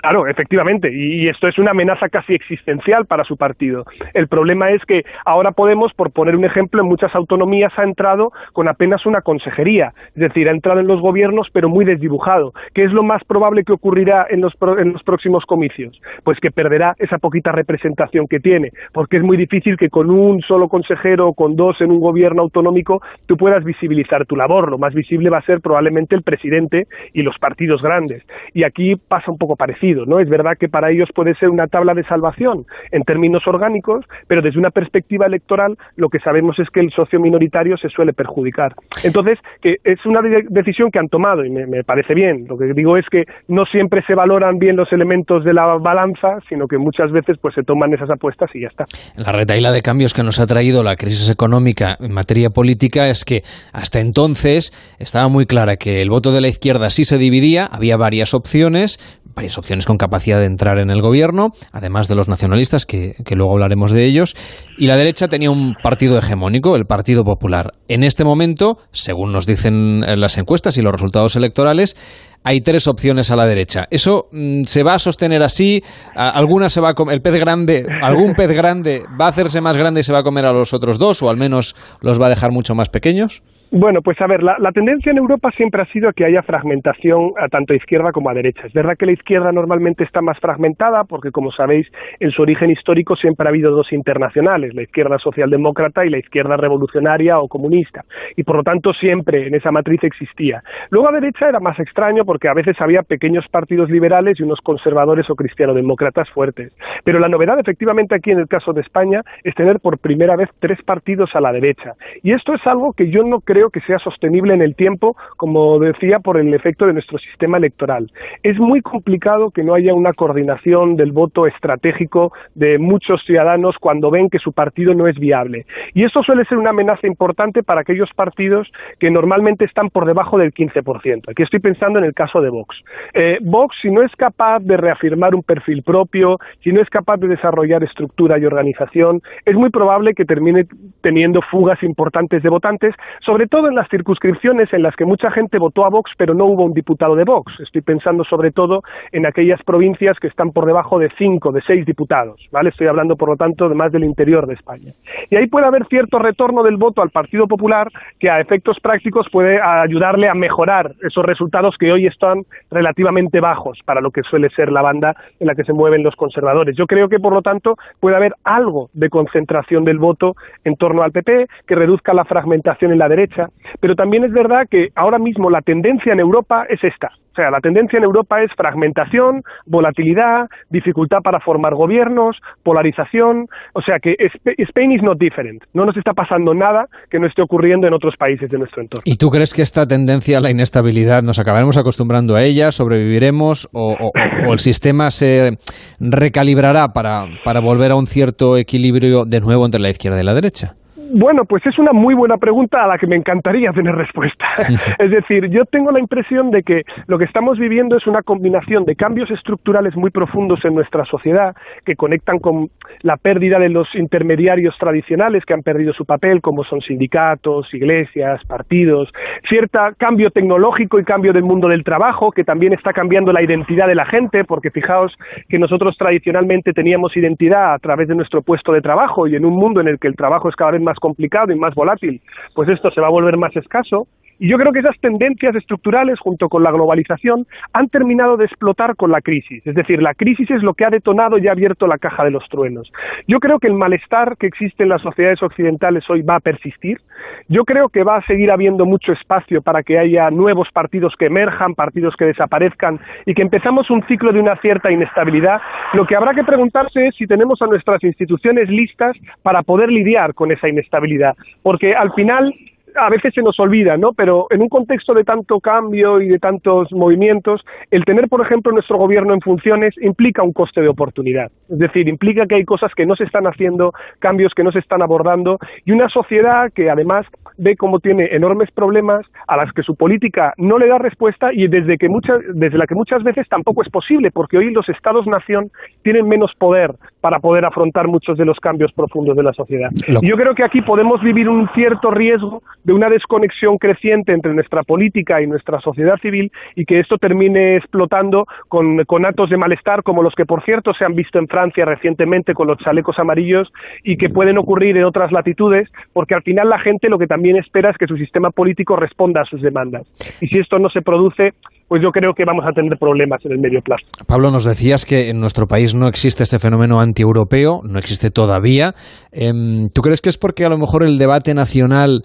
S11: Claro, efectivamente, y esto es una amenaza casi existencial para su partido. El problema es que ahora Podemos, por poner un ejemplo, en muchas autonomías ha entrado con apenas una consejería, es decir, ha entrado en los gobiernos pero muy desdibujado. ¿Qué es lo más probable que ocurrirá en los, en los próximos comicios? Pues que perderá esa poquita representación que tiene, porque es muy difícil que con un solo consejero o con dos en un gobierno autonómico tú puedas visibilizar tu labor. Lo más visible va a ser probablemente el presidente y los partidos grandes. Y aquí pasa un poco parecido ¿no? Es verdad que para ellos puede ser una tabla de salvación en términos orgánicos, pero desde una perspectiva electoral lo que sabemos es que el socio minoritario se suele perjudicar. Entonces, es una decisión que han tomado y me, parece bien. Lo que digo es que no siempre se valoran bien los elementos de la balanza, sino que muchas veces pues se toman esas apuestas y ya está.
S2: La retaíla de cambios que nos ha traído la crisis económica en materia política es que hasta entonces estaba muy clara que el voto de la izquierda sí se dividía, había varias opciones, varias opciones con capacidad de entrar en el gobierno, además de los nacionalistas, que, luego hablaremos de ellos, y la derecha tenía un partido hegemónico, el Partido Popular. En este momento, según nos dicen eh, las encuestas y los resultados electorales, hay tres opciones a la derecha. ¿Eso mm, se va a sostener así? ¿Alguna se va a comer, el pez grande, algún pez grande va a hacerse más grande y se va a comer a los otros dos o al menos los va a dejar mucho más pequeños?
S11: Bueno, pues a ver, la, tendencia en Europa siempre ha sido que haya fragmentación a tanto a izquierda como a derecha. Es verdad que la izquierda normalmente está más fragmentada porque, como sabéis, en su origen histórico siempre ha habido dos internacionales, la izquierda socialdemócrata y la izquierda revolucionaria o comunista. Y por lo tanto siempre en esa matriz existía. Luego a derecha era más extraño porque a veces había pequeños partidos liberales y unos conservadores o cristiano-demócratas fuertes. Pero la novedad efectivamente aquí en el caso de España es tener por primera vez tres partidos a la derecha. Y esto es algo que yo no creo que sea sostenible en el tiempo, como decía, por el efecto de nuestro sistema electoral. Es muy complicado que no haya una coordinación del voto estratégico de muchos ciudadanos cuando ven que su partido no es viable. Y eso suele ser una amenaza importante para aquellos partidos que normalmente están por debajo del 15%. Aquí estoy pensando en el caso de Vox. Eh, Vox, si no es capaz de reafirmar un perfil propio, si no es capaz de desarrollar estructura y organización, es muy probable que termine teniendo fugas importantes de votantes, sobre todo en las circunscripciones en las que mucha gente votó a Vox pero no hubo un diputado de Vox. Estoy pensando sobre todo en aquellas provincias que están por debajo de cinco, de seis diputados, ¿vale? Estoy hablando, por lo tanto, de más del interior de España. Y ahí puede haber cierto retorno del voto al Partido Popular que a efectos prácticos puede ayudarle a mejorar esos resultados que hoy están relativamente bajos para lo que suele ser la banda en la que se mueven los conservadores. Yo creo que, por lo tanto, puede haber algo de concentración del voto en torno al PP que reduzca la fragmentación en la derecha pero también es verdad que ahora mismo la tendencia en Europa es esta. O sea, la tendencia en Europa es fragmentación, volatilidad, dificultad para formar gobiernos, polarización. O sea que Spain is not different. No nos está pasando nada que no esté ocurriendo en otros países de nuestro entorno.
S2: ¿Y tú crees que esta tendencia a la inestabilidad nos acabaremos acostumbrando a ella, sobreviviremos o, el sistema se recalibrará para, para volver a un cierto equilibrio de nuevo entre la izquierda y la derecha?
S11: Bueno, pues es una muy buena pregunta a la que me encantaría tener respuesta. es decir, yo tengo la impresión de que lo que estamos viviendo es una combinación de cambios estructurales muy profundos en nuestra sociedad que conectan con la pérdida de los intermediarios tradicionales que han perdido su papel, como son sindicatos, iglesias, partidos, cierto cambio tecnológico y cambio del mundo del trabajo que también está cambiando la identidad de la gente, porque fijaos que nosotros tradicionalmente teníamos identidad a través de nuestro puesto de trabajo y en un mundo en el que el trabajo es cada vez más complicado y más volátil, pues esto se va a volver más escaso. Y yo creo que esas tendencias estructurales, junto con la globalización, han terminado de explotar con la crisis. Es decir, la crisis es lo que ha detonado y ha abierto la caja de los truenos. Yo creo que el malestar que existe en las sociedades occidentales hoy va a persistir. Yo creo que va a seguir habiendo mucho espacio para que haya nuevos partidos que emerjan, partidos que desaparezcan y que empezamos un ciclo de una cierta inestabilidad. Lo que habrá que preguntarse es si tenemos a nuestras instituciones listas para poder lidiar con esa inestabilidad. Porque al final a veces se nos olvida, ¿no? Pero en un contexto de tanto cambio y de tantos movimientos, el tener, por ejemplo, nuestro gobierno en funciones implica un coste de oportunidad. Es decir, implica que hay cosas que no se están haciendo, cambios que no se están abordando y una sociedad que además ve cómo tiene enormes problemas a las que su política no le da respuesta y desde que desde la que muchas veces tampoco es posible, porque hoy los estados nación tienen menos poder para poder afrontar muchos de los cambios profundos de la sociedad. Yo creo que aquí podemos vivir un cierto riesgo de una desconexión creciente entre nuestra política y nuestra sociedad civil y que esto termine explotando con, con actos de malestar como los que, por cierto, se han visto en Francia recientemente con los chalecos amarillos y que pueden ocurrir en otras latitudes, porque al final la gente lo que también espera es que su sistema político responda a sus demandas. Y si esto no se produce, pues yo creo que vamos a tener problemas en el medio plazo.
S2: Pablo, nos decías que en nuestro país no existe este fenómeno antieuropeo, no existe todavía. Em, ¿Tú crees que es porque a lo mejor el debate nacional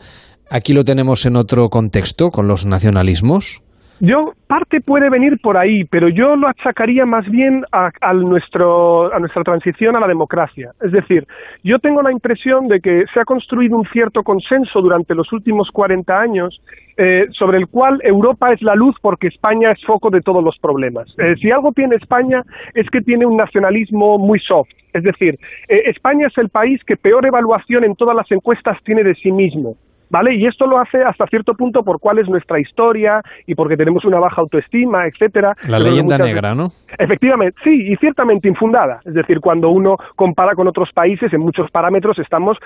S2: aquí lo tenemos en otro contexto, con los nacionalismos?
S11: Yo, parte puede venir por ahí, pero yo lo achacaría más bien a, nuestro, a nuestra transición a la democracia. Es decir, yo tengo la impresión de que se ha construido un cierto consenso durante los últimos 40 años eh, sobre el cual Europa es la luz porque España es foco de todos los problemas. Eh, si algo tiene España es que tiene un nacionalismo muy soft. Es decir, eh, España es el país que peor evaluación en todas las encuestas tiene de sí mismo. ¿Vale? Y esto lo hace hasta cierto punto por cuál es nuestra historia y porque tenemos una baja autoestima, etcétera.
S2: La leyenda negra, ¿no?
S11: Efectivamente, sí, y ciertamente infundada. Es decir, cuando uno compara con otros países, en muchos parámetros estamos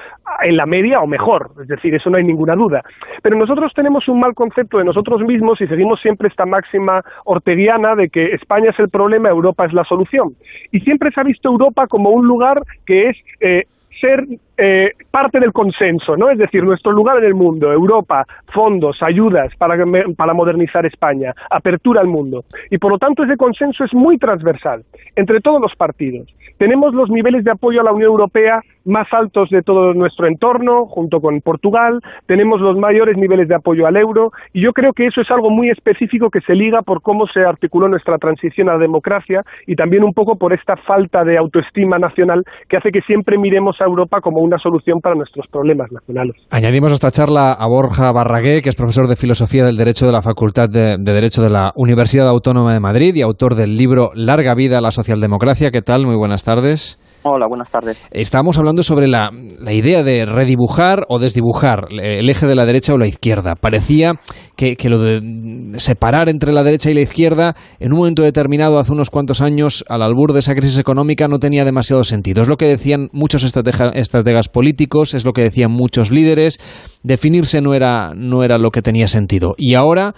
S11: en la media o mejor. Es decir, eso no hay ninguna duda. Pero nosotros tenemos un mal concepto de nosotros mismos y seguimos siempre esta máxima orteguiana de que España es el problema, Europa es la solución. Y siempre se ha visto Europa como un lugar que es eh, ser eh, parte del consenso, ¿no? Es decir, nuestro lugar en el mundo, Europa, fondos, ayudas para, para modernizar España, apertura al mundo. Y por lo tanto ese consenso es muy transversal entre todos los partidos. Tenemos los niveles de apoyo a la Unión Europea más altos de todo nuestro entorno, junto con Portugal, tenemos los mayores niveles de apoyo al euro, y yo creo que eso es algo muy específico que se liga por cómo se articuló nuestra transición a la democracia y también un poco por esta falta de autoestima nacional que hace que siempre miremos a Europa como una solución para nuestros problemas nacionales.
S2: Añadimos a esta charla a Borja Barragué, que es profesor de Filosofía del Derecho de la Facultad de, de Derecho de la Universidad Autónoma de Madrid y autor del libro Larga vida a la socialdemocracia. ¿Qué tal? Muy buenas tardes.
S12: Hola, buenas tardes.
S2: Estábamos hablando sobre la, la, idea de redibujar o desdibujar el eje de la derecha o la izquierda. Parecía que, que, lo de separar entre la derecha y la izquierda en un momento determinado, hace unos cuantos años, al albur de esa crisis económica, no tenía demasiado sentido. Es lo que decían muchos estratega, estrategas políticos, es lo que decían muchos líderes. Definirse no era, no era lo que tenía sentido. Y ahora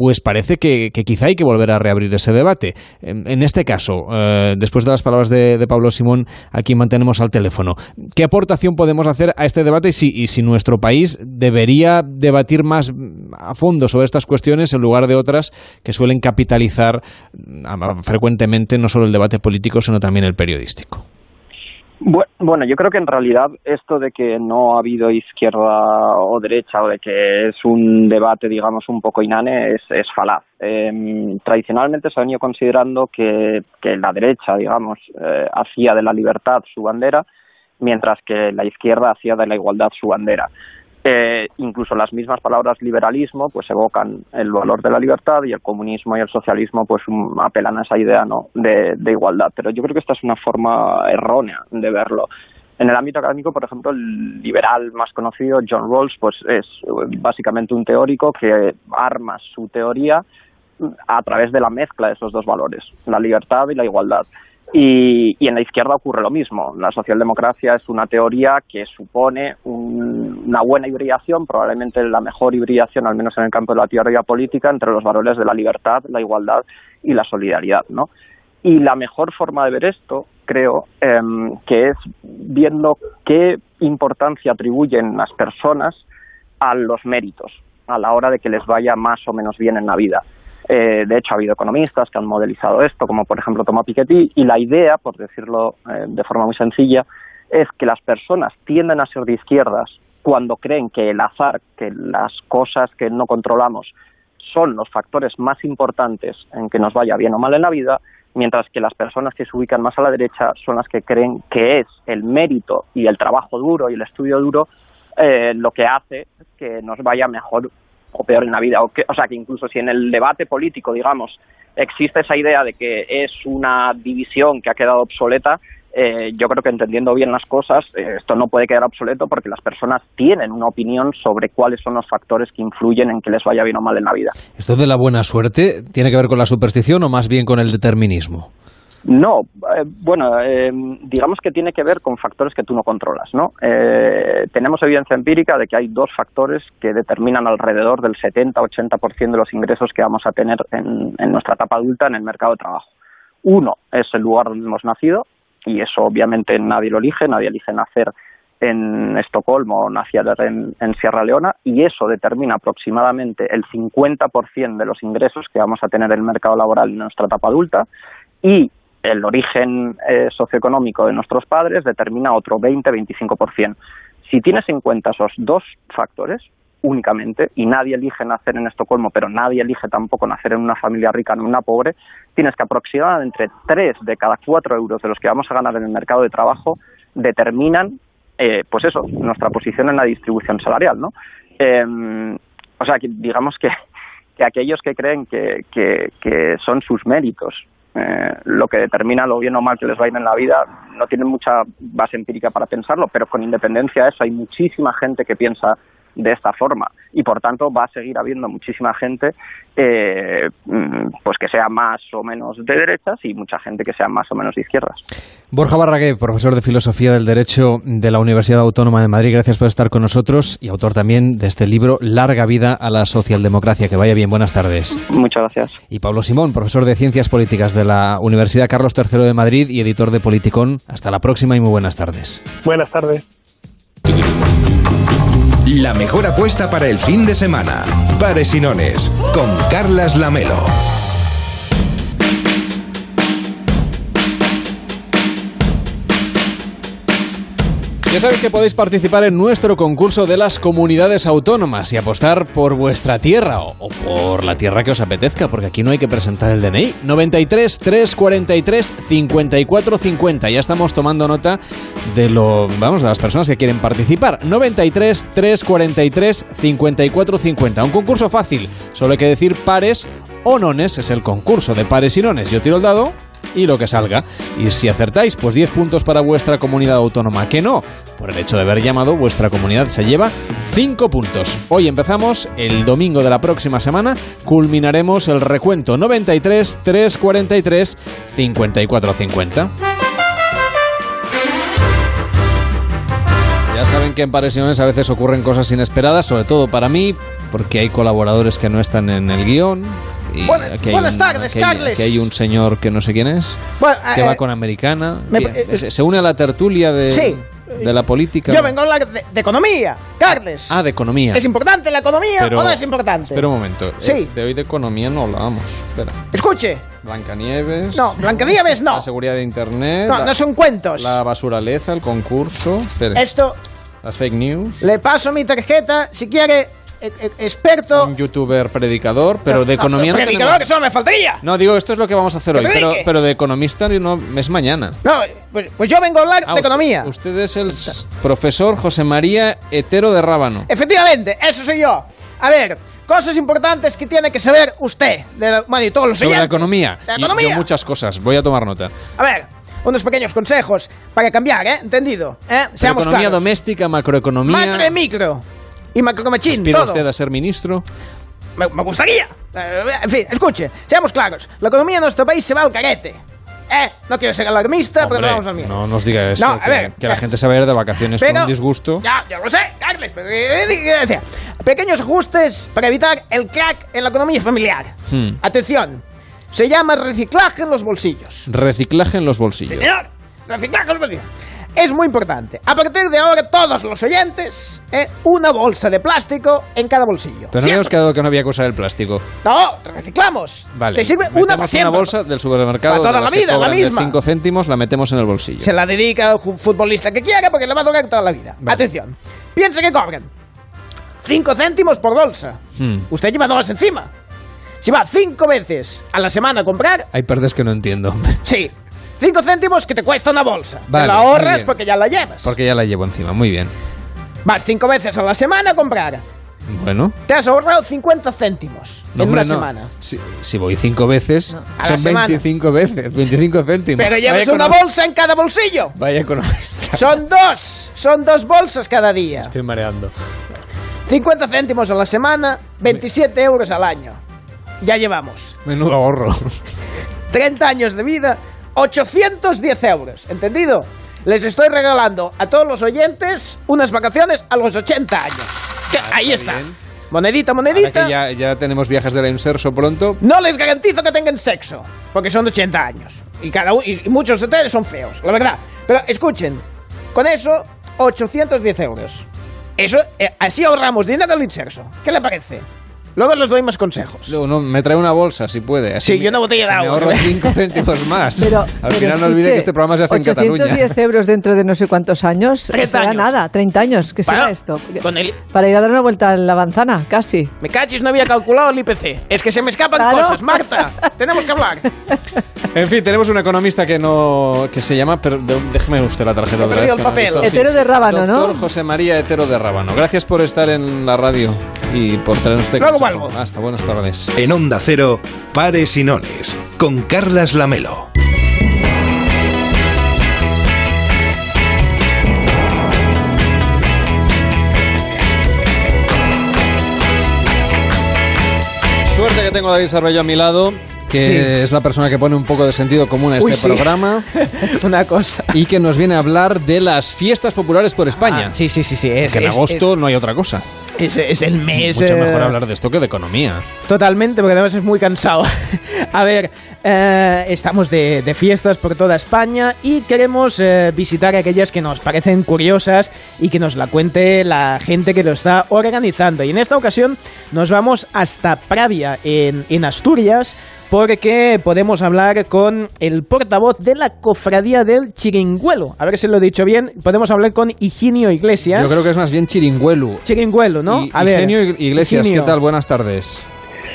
S2: pues parece que, quizá hay que volver a reabrir ese debate. En, este caso, eh, después de las palabras de, Pablo Simón, aquí mantenemos al teléfono. ¿Qué aportación podemos hacer a este debate y si, y si nuestro país debería debatir más a fondo sobre estas cuestiones en lugar de otras que suelen capitalizar frecuentemente no solo el debate político, sino también el periodístico?
S12: Bueno, yo creo que en realidad esto de que no ha habido izquierda o derecha o de que es un debate, digamos, un poco inane es, falaz. Eh, tradicionalmente se ha venido considerando que, que la derecha, digamos, eh, hacía de la libertad su bandera, mientras que la izquierda hacía de la igualdad su bandera. Eh, incluso las mismas palabras liberalismo pues evocan el valor de la libertad y el comunismo y el socialismo pues um, apelan a esa idea no de, de, igualdad. Pero yo creo que esta es una forma errónea de verlo. En el ámbito académico por ejemplo el liberal más conocido John Rawls pues es básicamente un teórico que arma su teoría a través de la mezcla de esos dos valores la libertad y la igualdad y, en la izquierda ocurre lo mismo. La socialdemocracia es una teoría que supone un, una buena hibridación, probablemente la mejor hibridación, al menos en el campo de la teoría política, entre los valores de la libertad, la igualdad y la solidaridad. ¿no? Y la mejor forma de ver esto, creo, eh, que es viendo qué importancia atribuyen las personas a los méritos a la hora de que les vaya más o menos bien en la vida. Eh, de hecho, ha habido economistas que han modelizado esto, como por ejemplo Thomas Piketty, y la idea, por decirlo eh, de forma muy sencilla, es que las personas tienden a ser de izquierdas cuando creen que el azar, que las cosas que no controlamos son los factores más importantes en que nos vaya bien o mal en la vida, mientras que las personas que se ubican más a la derecha son las que creen que es el mérito y el trabajo duro y el estudio duro eh, lo que hace que nos vaya mejor o peor en la vida. O, que, o sea, que incluso si en el debate político, digamos, existe esa idea de que es una división que ha quedado obsoleta, eh, yo creo que entendiendo bien las cosas, eh, esto no puede quedar obsoleto porque las personas tienen una opinión sobre cuáles son los factores que influyen en que les vaya bien o mal en la vida.
S2: ¿Esto de la buena suerte tiene que ver con la superstición o más bien con el determinismo?
S12: No, eh, bueno, eh, digamos que tiene que ver con factores que tú no controlas, ¿no? Eh, tenemos evidencia empírica de que hay dos factores que determinan alrededor del 70-80% de los ingresos que vamos a tener en, nuestra etapa adulta en el mercado de trabajo. Uno es el lugar donde hemos nacido, y eso obviamente nadie lo elige, nadie elige nacer en Estocolmo o nacer en, en Sierra Leona, y eso determina aproximadamente el 50% de los ingresos que vamos a tener en el mercado laboral en nuestra etapa adulta, y el origen eh, socioeconómico de nuestros padres determina otro 20-25%. Si tienes en cuenta esos dos factores únicamente, y nadie elige nacer en Estocolmo, pero nadie elige tampoco nacer en una familia rica, en una pobre, tienes que aproximadamente entre 3 de cada 4 euros de los que vamos a ganar en el mercado de trabajo determinan, eh, pues eso, nuestra posición en la distribución salarial, ¿no? Eh, o sea, que digamos que, que aquellos que creen que, que son sus méritos eh, lo que determina lo bien o mal que les va a ir en la vida no tienen mucha base empírica para pensarlo, pero con independencia de eso hay muchísima gente que piensa de esta forma y por tanto va a seguir habiendo muchísima gente eh, mm, pues que sea más o menos de derechas y mucha gente que sea más o menos de izquierdas.
S2: Borja Barragué, profesor de Filosofía del Derecho de la Universidad Autónoma de Madrid, gracias por estar con nosotros y autor también de este libro Larga vida a la socialdemocracia. Que vaya bien, buenas tardes.
S12: Muchas gracias.
S2: Y Pablo Simón, profesor de Ciencias Políticas de la Universidad Carlos III de Madrid y editor de Politicón. Hasta la próxima y muy buenas tardes.
S11: Buenas tardes.
S1: La mejor apuesta para el fin de semana. Pares y Nones, con Carlas Lamelo.
S2: Ya sabéis que podéis participar en nuestro concurso de las comunidades autónomas y apostar por vuestra tierra o, por la tierra que os apetezca, porque aquí no hay que presentar el DNI. 93 343 54 50. Ya estamos tomando nota de lo, vamos, de las personas que quieren participar. 93 343 54 50. Un concurso fácil, solo hay que decir pares o es el concurso de pares y nones. Yo tiro el dado y lo que salga. Y si acertáis, pues 10 puntos para vuestra comunidad autónoma. Que no, por el hecho de haber llamado, vuestra comunidad se lleva 5 puntos. Hoy empezamos, el domingo de la próxima semana culminaremos el recuento 93 343 54 50. Ya saben que en Paresiones a veces ocurren cosas inesperadas, sobre todo para mí, porque hay colaboradores que no están en el guion. Y
S5: Buena-
S2: aquí hay
S5: buenas
S2: un-
S5: tardes,
S2: aquí hay-
S5: Carles.
S2: aquí hay un señor que no sé quién es,
S5: Bueno,
S2: que
S5: eh,
S2: va con Americana.
S5: me- eh,
S2: se, se une a la tertulia de,
S5: Sí.
S2: de la política.
S5: Yo vengo a hablar de, de economía, Carles.
S2: Ah, de economía.
S5: ¿Es importante la economía
S2: Pero-
S5: o no es importante?
S2: Espera un momento.
S5: Sí.
S2: Eh, de hoy de economía no hablábamos. Espera.
S5: Escuche.
S2: Blancanieves.
S5: No, Blancanieves no.
S2: La seguridad de Internet.
S5: No,
S2: la,
S5: no son cuentos.
S2: La basuraleza, el concurso. Espera.
S5: Esto,
S2: Las fake news.
S5: le paso mi tarjeta, si quiere, eh, eh, experto.
S2: Un youtuber predicador, pero de
S5: No,
S2: economía no
S5: predicador,
S2: tenemos-
S5: que solo me faltaría.
S2: No, digo, esto es lo que vamos a hacer hoy, pero, pero de economista no es mañana.
S5: No, pues, pues yo vengo a hablar
S2: Ah,
S5: de
S2: usted-
S5: economía.
S2: Usted es el profesor José María Hetero de Rábano.
S5: Efectivamente, eso soy yo. A ver, cosas importantes que tiene que saber usted, de la- bueno, y todos los
S2: Sobre la economía.
S5: La
S2: Y-
S5: economía.
S2: yo muchas cosas. Voy a tomar nota.
S5: A ver, unos pequeños consejos para cambiar, ¿eh? ¿Entendido? ¿Eh? Seamos
S2: economía
S5: claros.
S2: doméstica, macroeconomía.
S5: Macro y micro. Y macromachín,
S2: ¿Aspira
S5: todo.
S2: usted a ser ministro?
S5: Me, me gustaría. Eh, en fin, escuche, seamos claros. La economía de nuestro país se va al carete. ¿Eh? No quiero ser alarmista, pero no
S2: Hombre,
S5: vamos al mío.
S2: no nos diga eso.
S5: No, a
S2: que,
S5: ver,
S2: que la
S5: eh,
S2: gente se va a ir de vacaciones
S5: pero-
S2: con un disgusto.
S5: Ya, ya lo sé, Carles, pero eh, eh, pequeños ajustes para evitar el crack en la economía familiar.
S2: Hmm.
S5: Atención, se llama reciclaje en los bolsillos.
S2: Reciclaje en los
S5: Sí,
S2: bolsillos.
S5: señor, reciclaje en los bolsillos. Es muy importante. A partir de ahora, todos los oyentes, eh, una bolsa de plástico en cada bolsillo.
S2: Pero no habíamos quedado que no había que usar el plástico.
S5: No, reciclamos.
S2: Vale.
S5: Te sirve una para
S2: una bolsa del supermercado.
S5: Para toda
S2: de
S5: la vida, la misma.
S2: De 5 céntimos la metemos en el bolsillo.
S5: Se la dedica al ju- futbolista que quiera porque le va a durar toda la vida.
S2: Vale.
S5: Atención. Piensa que cobran 5 céntimos por bolsa.
S2: Hmm.
S5: Usted lleva dos encima. Si va cinco veces a la semana a comprar,
S2: Hay perdes que no entiendo.
S5: sí. 5 céntimos que te cuesta una bolsa.
S2: Vale,
S5: te la ahorras porque ya la llevas.
S2: Porque ya la llevo encima. Muy bien.
S5: Vas cinco veces a la semana a comprar.
S2: Bueno.
S5: Te has ahorrado 50 céntimos
S2: No,
S5: en
S2: hombre,
S5: una
S2: no.
S5: semana.
S2: Si, si voy cinco veces,
S5: A la
S2: son
S5: semana.
S2: 25 veces, 25 céntimos.
S5: Pero llevas
S2: Vaya
S5: una bolsa en cada bolsillo.
S2: Vaya economista.
S5: Son dos. Son dos bolsas cada día.
S2: Estoy mareando.
S5: 50 céntimos a la semana, 27 euros al año. Ya llevamos.
S2: Menudo ahorro.
S5: 30 años de vida, 810 euros. ¿Entendido? Les estoy regalando a todos los oyentes unas vacaciones a los 80 años. Que ahí está. Monedita,
S2: Ahora
S5: monedita.
S2: que ya, ya tenemos viajes de la Inserso pronto.
S5: No les garantizo que tengan sexo, porque son de 80 años. Y, cada y muchos hoteles son feos, la verdad. Pero escuchen, con eso, 810 euros. Eso, eh, así ahorramos dinero al inserso. ¿Qué le parece? Luego les doy más consejos.
S2: Luego, no, me trae una bolsa si puede. Así
S5: Sí,
S2: me-
S5: y una botella de agua.
S2: Me ahorro 5 céntimos más.
S7: Pero,
S2: Al
S7: pero
S2: final no olvide que este programa se hace en Cataluña.
S7: 810 euros dentro de no sé cuántos años.
S5: 30
S7: será
S5: años.
S7: nada, 30 años. ¿Qué será esto?
S5: Con el,
S7: Para ir a dar una vuelta a la manzana, casi.
S5: me cachis, no había calculado el IPC. Es que se me escapan
S7: Claro.
S5: cosas, Marta. Tenemos que hablar.
S2: En fin, tenemos un economista que no que se llama, pero de- déjeme usted la tarjeta vez,
S5: el
S2: que no
S5: papel.
S7: Hetero de Rábano, ¿no?
S2: Doctor José María Hetero de Rábano. Gracias por estar en la radio y por traernos este hasta buenas tardes.
S1: En Onda Cero, Pares y Nones, con Carlas Lamelo.
S2: Suerte que tengo a David Sarbello a mi lado que es la persona que pone un poco de sentido común a este
S5: Uy, sí.
S2: programa.
S5: Una cosa.
S2: Y que nos viene a hablar de las fiestas populares por España.
S5: Ah, sí, sí, sí, sí.
S2: Que en agosto no hay otra cosa
S5: es, es el mes.
S2: Mucho
S5: eh,
S2: mejor hablar de esto que de economía.
S5: Totalmente, porque además es muy cansado. A ver, eh, estamos de, de fiestas por toda España y queremos eh, visitar aquellas que nos parecen curiosas y que nos la cuente la gente que lo está organizando. Y en esta ocasión nos vamos hasta Pravia, en, en Asturias, porque podemos hablar con el portavoz de la cofradía del Chiringuelo. A ver si lo he dicho bien. Podemos hablar con Higinio Iglesias.
S2: Yo creo que es más bien chiringuelu.
S5: Chiringuelo, ¿no?
S2: Higinio Iglesias,
S5: Higinio.
S2: ¿qué tal? Buenas tardes.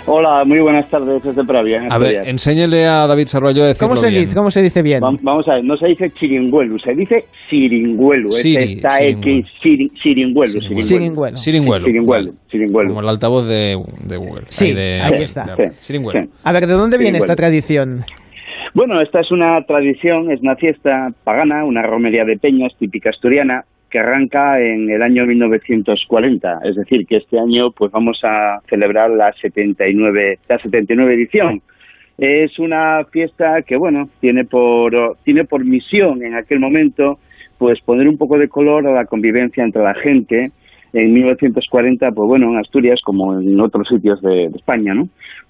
S13: Hola, muy buenas tardes desde Pravia.
S2: A ver, enséñele a David Sarroyo a decirlo
S5: ¿Cómo se
S2: bien.
S5: dice? ¿Cómo se dice bien?
S13: Va- Vamos a ver, no se dice chiringuelu, se dice siringuelu. Es
S2: Siri,
S13: esta
S2: siringuelu.
S13: X, siri- siringuelu.
S5: Siringuelo.
S2: Siringuelo.
S13: Siringuelu, siringuelu.
S2: Como el altavoz de, de Google.
S5: Sí,
S2: de-
S5: ahí
S2: de-
S5: está.
S2: de- Siringuelo.
S5: A ver, ¿de dónde viene esta tradición?
S13: Bueno, esta es una tradición, es una fiesta pagana, una romería de peñas típica asturiana que arranca en el año 1940, es decir, que este año pues vamos a celebrar la 79 la 79 edición. Es una fiesta que bueno, tiene por tiene por misión en aquel momento pues poner un poco de color a la convivencia entre la gente. En 1940, pues bueno, en Asturias como en otros sitios de, España, ¿no?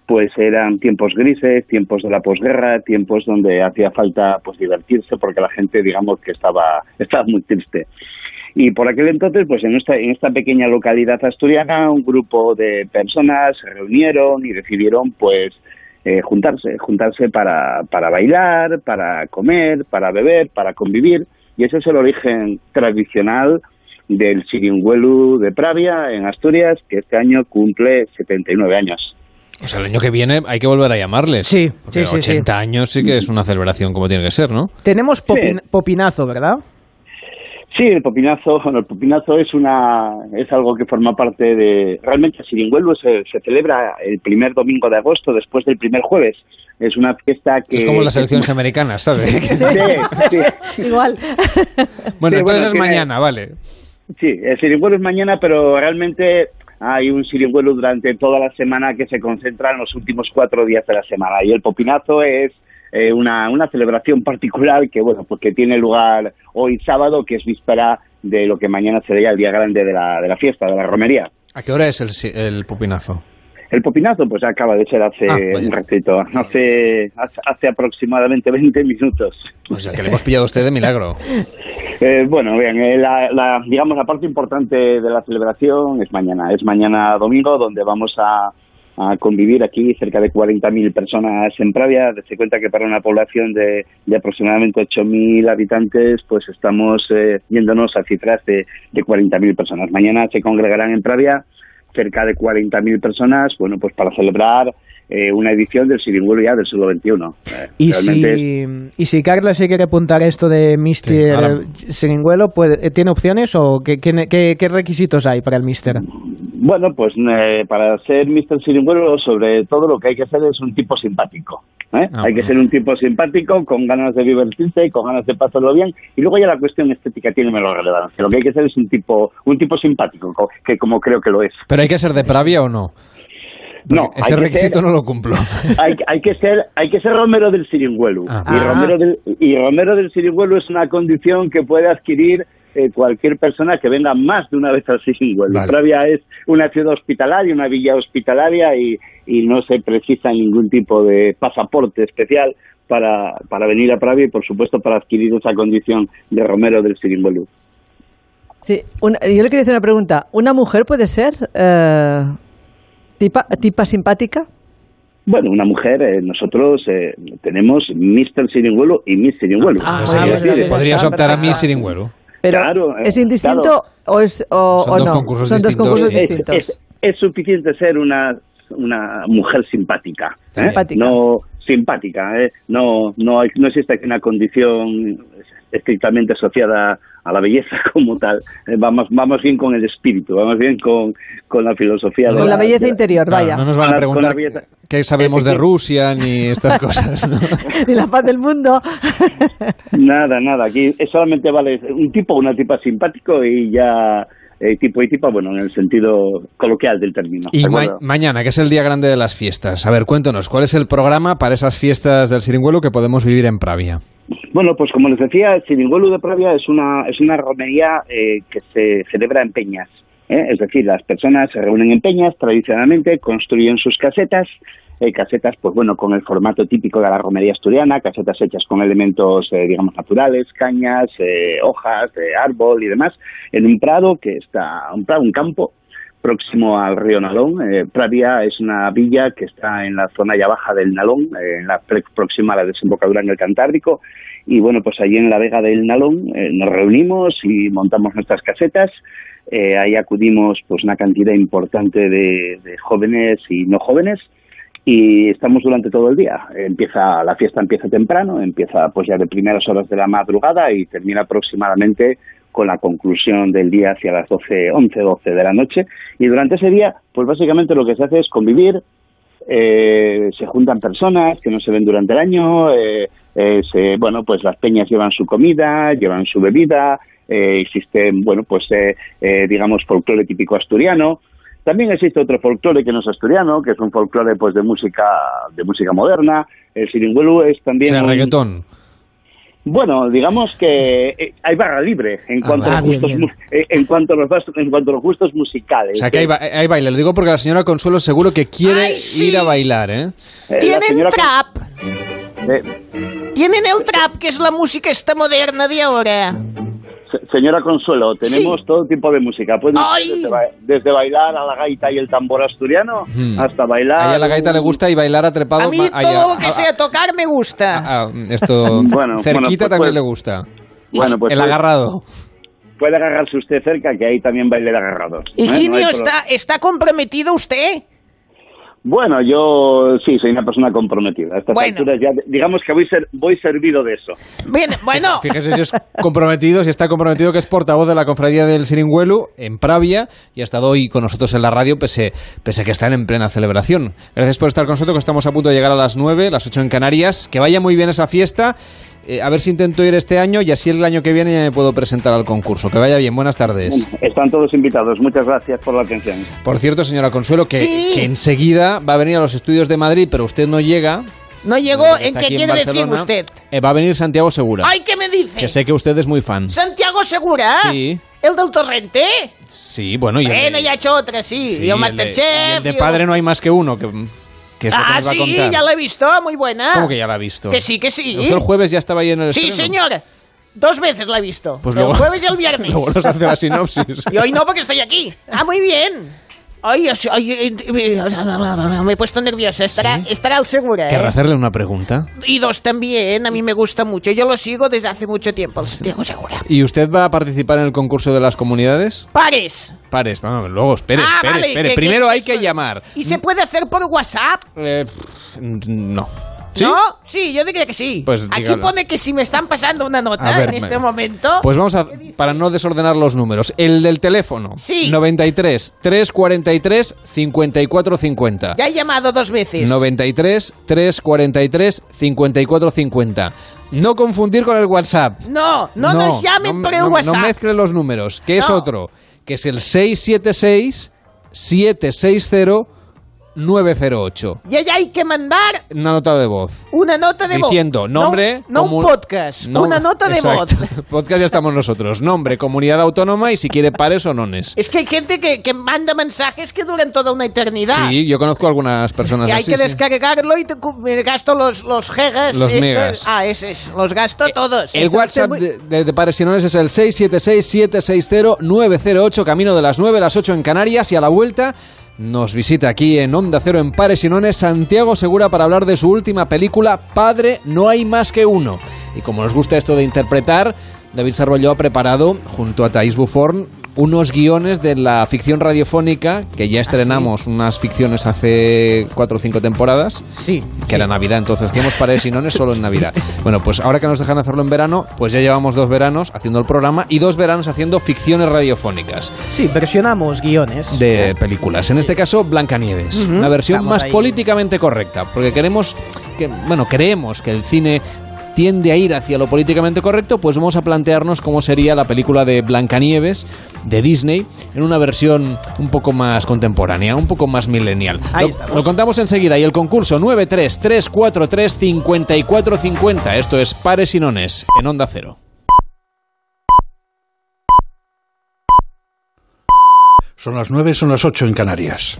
S13: Pues eran tiempos grises, tiempos de la posguerra, tiempos donde hacía falta pues divertirse porque la gente, digamos, que estaba estaba muy triste. Y por aquel entonces, pues en esta, en esta pequeña localidad asturiana, un grupo de personas se reunieron y decidieron, pues, eh, juntarse, juntarse para, para bailar, para comer, para beber, para convivir. Y ese es el origen tradicional del Siringuelu de Pravia, en Asturias, que este año cumple 79 años.
S2: O sea, el año que viene hay que volver a llamarles.
S5: Sí, sí, sí,
S2: 80 años sí que es una celebración como tiene que ser, ¿no?
S5: Tenemos popin- popinazo, ¿verdad?
S13: Sí, el popinazo, bueno, el popinazo es una es algo que forma parte de realmente el Siringuelu se, se celebra el primer domingo de agosto después del primer jueves. Es una fiesta que
S2: Es como las elecciones americanas, ¿sabes?
S13: Sí, sí.
S7: Igual.
S2: Bueno,
S13: Sí,
S2: entonces
S13: bueno,
S2: es mañana, vale.
S13: Sí, el Siringuelu es mañana, pero realmente hay un Siringuelu durante toda la semana que se concentra en los últimos cuatro días de la semana. Y el popinazo es eh, una, una celebración particular que, bueno, pues que tiene lugar hoy sábado, que es víspera de lo que mañana sería el día grande de la, de la fiesta, de la romería.
S2: ¿A qué hora es el, el pupinazo?
S13: El popinazo, pues acaba de ser hace
S2: Ah,
S13: un ratito, hace, hace, hace aproximadamente 20 minutos.
S2: O sea, que le hemos pillado a usted de milagro.
S13: Eh, bueno, bien, eh, la, la- digamos la parte importante de la celebración es mañana, es mañana domingo donde vamos a, a convivir aquí cerca de 40.000 personas en Pravia. Se cuenta que para una población de, de aproximadamente 8.000 habitantes, pues estamos eh, yéndonos a cifras de, de 40.000 personas. Mañana se congregarán en Pravia cerca de 40.000 personas, bueno, pues para celebrar eh, una edición del Siringuelo ya del siglo XXI. Eh,
S5: Y
S13: es-
S5: si, y si Carla se quiere apuntar esto de Mister
S2: ahora-
S5: Siringuelo, puede- eh, ¿tiene opciones o qué, qué- qué- qué requisitos hay para el Mister?
S13: Bueno, pues eh, para ser Mr. Siringuelo, sobre todo lo que hay que hacer es un tipo simpático. ¿eh?
S2: Ah,
S13: hay que ser un tipo simpático, con ganas de divertirse, con ganas de pasarlo bien. Y luego ya la cuestión estética tiene menos relevancia. Lo que hay que ser es un tipo, un tipo simpático, co- que como creo que lo es.
S2: ¿Pero hay que ser de Pravia o no?
S13: No,
S2: ese requisito
S13: ser-
S2: no lo cumplo.
S13: hay, hay que ser hay que ser Romero del Siringuelu
S2: Ah.
S13: y
S5: Ah.
S13: Romero del y Romero del Siringuelu es una condición que puede adquirir eh, cualquier persona que venga más de una vez al Siringuelu.
S2: Vale.
S13: Pravia es una ciudad hospitalaria, una villa hospitalaria y, y no se precisa ningún tipo de pasaporte especial para, para venir a Pravia y por supuesto para adquirir esa condición de Romero del Siringuelu.
S7: Sí, una- yo le quería hacer una pregunta. ¿Una mujer puede ser eh, tipa, tipa simpática?
S13: Bueno, una mujer, eh, nosotros eh, tenemos Mr. Siringuelu y Miss Siringuelu.
S7: Ah,
S13: decir,
S7: vale, vale.
S2: Podrías optar a
S7: perfecto.
S2: mi Siringuelo.
S7: Pero
S13: Claro, eh,
S7: ¿es indistinto
S13: claro.
S7: o, es, o,
S2: Son
S7: o
S2: dos
S7: no?
S2: concursos
S7: Son dos
S2: distintos,
S7: concursos
S2: sí.
S13: es,
S7: distintos.
S13: es- es suficiente ser una, una mujer simpática. ¿eh?
S7: Simpática.
S13: No simpática, ¿eh? no, no, hay- no existe aquí una condición estrictamente asociada a la belleza como tal. Eh, vamos, vamos bien con el espíritu, vamos bien con, con la filosofía. de
S7: Con la belleza
S13: de-
S7: interior,
S2: Claro,
S7: vaya.
S2: no nos van a
S13: Con la-
S2: preguntar
S13: con la
S2: qué sabemos de Rusia ni estas cosas. ¿no?
S7: Y la paz del mundo.
S13: Nada, nada. Aquí es solamente vale un tipo o una tipa simpático y ya eh, tipo y tipa, bueno, en el sentido coloquial del término.
S2: Y mañana, que es el día grande de las fiestas. A ver, cuéntanos, ¿cuál es el programa para esas fiestas del Siringuelo que podemos vivir en Pravia?
S13: Bueno, pues como les decía, el Ciringuelo de Pravia es una, es una romería eh, que se celebra en peñas. ¿eh? Es decir, las personas se reúnen en peñas tradicionalmente, construyen sus casetas, eh, casetas, pues bueno, con el formato típico de la romería asturiana, casetas hechas con elementos, eh, digamos, naturales, cañas, eh, hojas, de árbol y demás, en un prado que está, un prado, un campo próximo al río Nalón. Eh, Pravia es una villa que está en la zona ya baja del Nalón, eh, en la próxima a la desembocadura en el Cantábrico. Y bueno, pues allí en la vega del Nalón eh, nos reunimos y montamos nuestras casetas. Eh, ahí acudimos pues una cantidad importante de, de jóvenes y no jóvenes y estamos durante todo el día. Empieza la fiesta empieza temprano, empieza pues ya de primeras horas de la madrugada y termina aproximadamente con la conclusión del día hacia las 12, 11, 12 de la noche. Y durante ese día, pues básicamente lo que se hace es convivir, eh, se juntan personas que no se ven durante el año, eh, eh, se- bueno, pues las peñas llevan su comida, llevan su bebida, eh, existe, bueno, pues eh, digamos folclore típico asturiano. También existe otro folclore que no es asturiano, que es un folclore pues de música de música moderna. El siringuelu es
S2: O
S13: también
S2: sea,
S13: un-
S2: reggaetón.
S13: Bueno, digamos que eh, hay barra libre en cuanto
S2: Ah,
S13: a los
S2: bien,
S13: gustos
S2: bien.
S13: mu- eh, en cuanto a los bas- en cuanto a los gustos musicales.
S2: O sea, que hay, ba- hay baile. Lo digo porque la señora Consuelo seguro que quiere ir a bailar, ¿eh?
S13: Eh,
S8: Tienen
S13: Con-
S8: trap.
S13: eh,
S8: Tienen el trap, que es la música esta moderna de ahora.
S13: Se- señora Consuelo, tenemos todo tipo de música. Puede
S8: Ay.
S13: desde, ba- desde bailar a la gaita y el tambor asturiano
S2: Hmm.
S13: hasta bailar.
S2: A ella la gaita le gusta y bailar atrapado.
S8: A mí
S2: ay,
S8: todo lo que
S2: a-
S8: sea tocar me gusta.
S2: a- esto
S13: Bueno,
S2: cerquita
S13: bueno, pues
S2: también le gusta.
S13: Bueno, pues
S2: el agarrado.
S13: Puede agarrarse usted cerca, que ahí también baile de agarrados. ¿eh? No
S8: Higinio. ¿está, ¿está comprometido usted?
S13: Bueno, yo sí, soy una persona comprometida. A estas
S8: Bueno.
S13: alturas ya, digamos que voy, ser, voy servido de eso.
S8: Bien, bueno.
S2: Fíjese si es comprometido, si está comprometido que es portavoz de la cofradía del Siringuelu en Pravia y ha estado hoy con nosotros en la radio pese, pese a que están en plena celebración. Gracias por estar con nosotros, que estamos a punto de llegar a las 9, las 8 en Canarias. Que vaya muy bien esa fiesta. Eh, a ver si intento ir este año y así el año que viene ya me puedo presentar al concurso. Que vaya bien, buenas tardes.
S13: Están todos invitados. Muchas gracias por la atención.
S2: Por cierto, señora Consuelo, que,
S8: Sí.
S2: que enseguida va a venir a los estudios de Madrid, pero usted no llega.
S8: No llegó. ¿En qué
S2: en
S8: quiere decir usted?
S2: Eh, va a venir Santiago Segura.
S8: ¡Ay, qué me dice!
S2: Que sé que usted es muy fan.
S8: ¿Santiago Segura?
S2: Sí.
S8: ¿El del Torrente?
S2: Sí, bueno, y el de-
S8: Bueno, ya ha hecho otra, sí.
S2: Sí,
S8: y el
S2: el de-
S8: Masterchef.
S2: y el de
S8: y el-
S2: padre no hay más que uno, que, que es lo que
S8: Ah,
S2: nos va a
S8: sí,
S2: contar.
S8: ya la he visto, muy buena.
S2: ¿Cómo que ya la ha visto?
S8: Que sí, que sí.
S2: ¿Usted el jueves ya estaba ahí en el
S8: Sí,
S2: estreno?
S8: señor. Dos veces la he visto.
S2: Pues
S8: el
S2: luego-
S8: jueves y el viernes.
S2: Luego nos hace la sinopsis.
S8: Y hoy no, porque estoy aquí. Ah, muy bien. Ay, ay, ay, eh, eh, me he puesto nerviosa. Estará, estará al segura,
S2: ¿Querrá
S8: ¿eh?
S2: hacerle una pregunta?
S8: Y dos también, a mí me gusta mucho. Yo lo sigo desde hace mucho tiempo, Santiago Segura.
S2: ¿Y usted va a participar en el concurso de las comunidades?
S8: Pares.
S2: Pares, vamos, luego, espere,
S8: Ah,
S2: espere,
S8: vale,
S2: espere.
S8: que-
S2: Primero
S8: que
S2: hay que llamar.
S8: ¿Y se puede hacer por WhatsApp?
S2: Eh, no. ¿Sí?
S8: ¿No? Sí, yo diría que sí.
S2: Pues
S8: Aquí
S2: dígalo.
S8: pone que si me están pasando una nota
S2: ver,
S8: en este
S2: me-
S8: momento.
S2: Pues vamos a, para no desordenar los números, el del teléfono.
S8: Sí.
S2: 93 343 5450.
S8: Ya he llamado dos veces.
S2: 93 343 5450. No confundir con el WhatsApp.
S8: No, no, nos llamen
S2: no,
S8: por el
S2: no-
S8: WhatsApp.
S2: No mezclen los números, que es
S8: No.
S2: otro, que es el 676 760 908.
S8: Y ahí hay que mandar
S2: Una nota de voz.
S8: una nota de voz.
S2: Diciendo nombre.
S8: No, no un podcast,
S2: no-
S8: una nota de
S2: Exacto.
S8: voz.
S2: Podcast ya estamos nosotros. Nombre, comunidad autónoma y si quiere pares o nones.
S8: Es que hay gente que, que manda mensajes que duran toda una eternidad.
S2: Sí, yo conozco algunas personas
S8: Y hay
S2: así.
S8: que
S2: sí.
S8: descargarlo y te gasto los, los gigas.
S2: Los
S8: estos.
S2: megas.
S8: Ah, esos. Los gasto todos.
S2: El WhatsApp de, de, de Pares y Nones es el 676-760-908, camino de las 9 a las 8 en Canarias y a la vuelta nos visita aquí en Onda Cero en Pares y Nones Santiago Segura para hablar de su última película Padre, no hay más que uno. Y como nos gusta esto de interpretar, David Sarrolló ha preparado, junto a Thais Buffon, unos guiones de la ficción radiofónica que ya estrenamos unas ficciones hace cuatro o cinco temporadas.
S5: Sí.
S2: Que era Navidad, entonces hacíamos Paredes y Nones solo en Navidad. Bueno, pues ahora que nos dejan hacerlo en verano, pues ya llevamos dos veranos haciendo el programa y dos veranos haciendo ficciones radiofónicas
S5: Sí, versionamos guiones.
S2: de películas. En este caso, Blancanieves.
S5: Ujú.
S2: Una versión
S5: Estamos
S2: más
S5: ahí.
S2: políticamente correcta, porque queremos que, bueno, creemos que el cine tiende a ir hacia lo políticamente correcto, pues vamos a plantearnos cómo sería la película de Blancanieves de Disney en una versión un poco más contemporánea, un poco más millennial.
S5: Ahí
S2: lo, lo contamos enseguida y el concurso 933435450. Esto es Pares y Nones en Onda Cero.
S14: Son las 9, son las 8 en Canarias.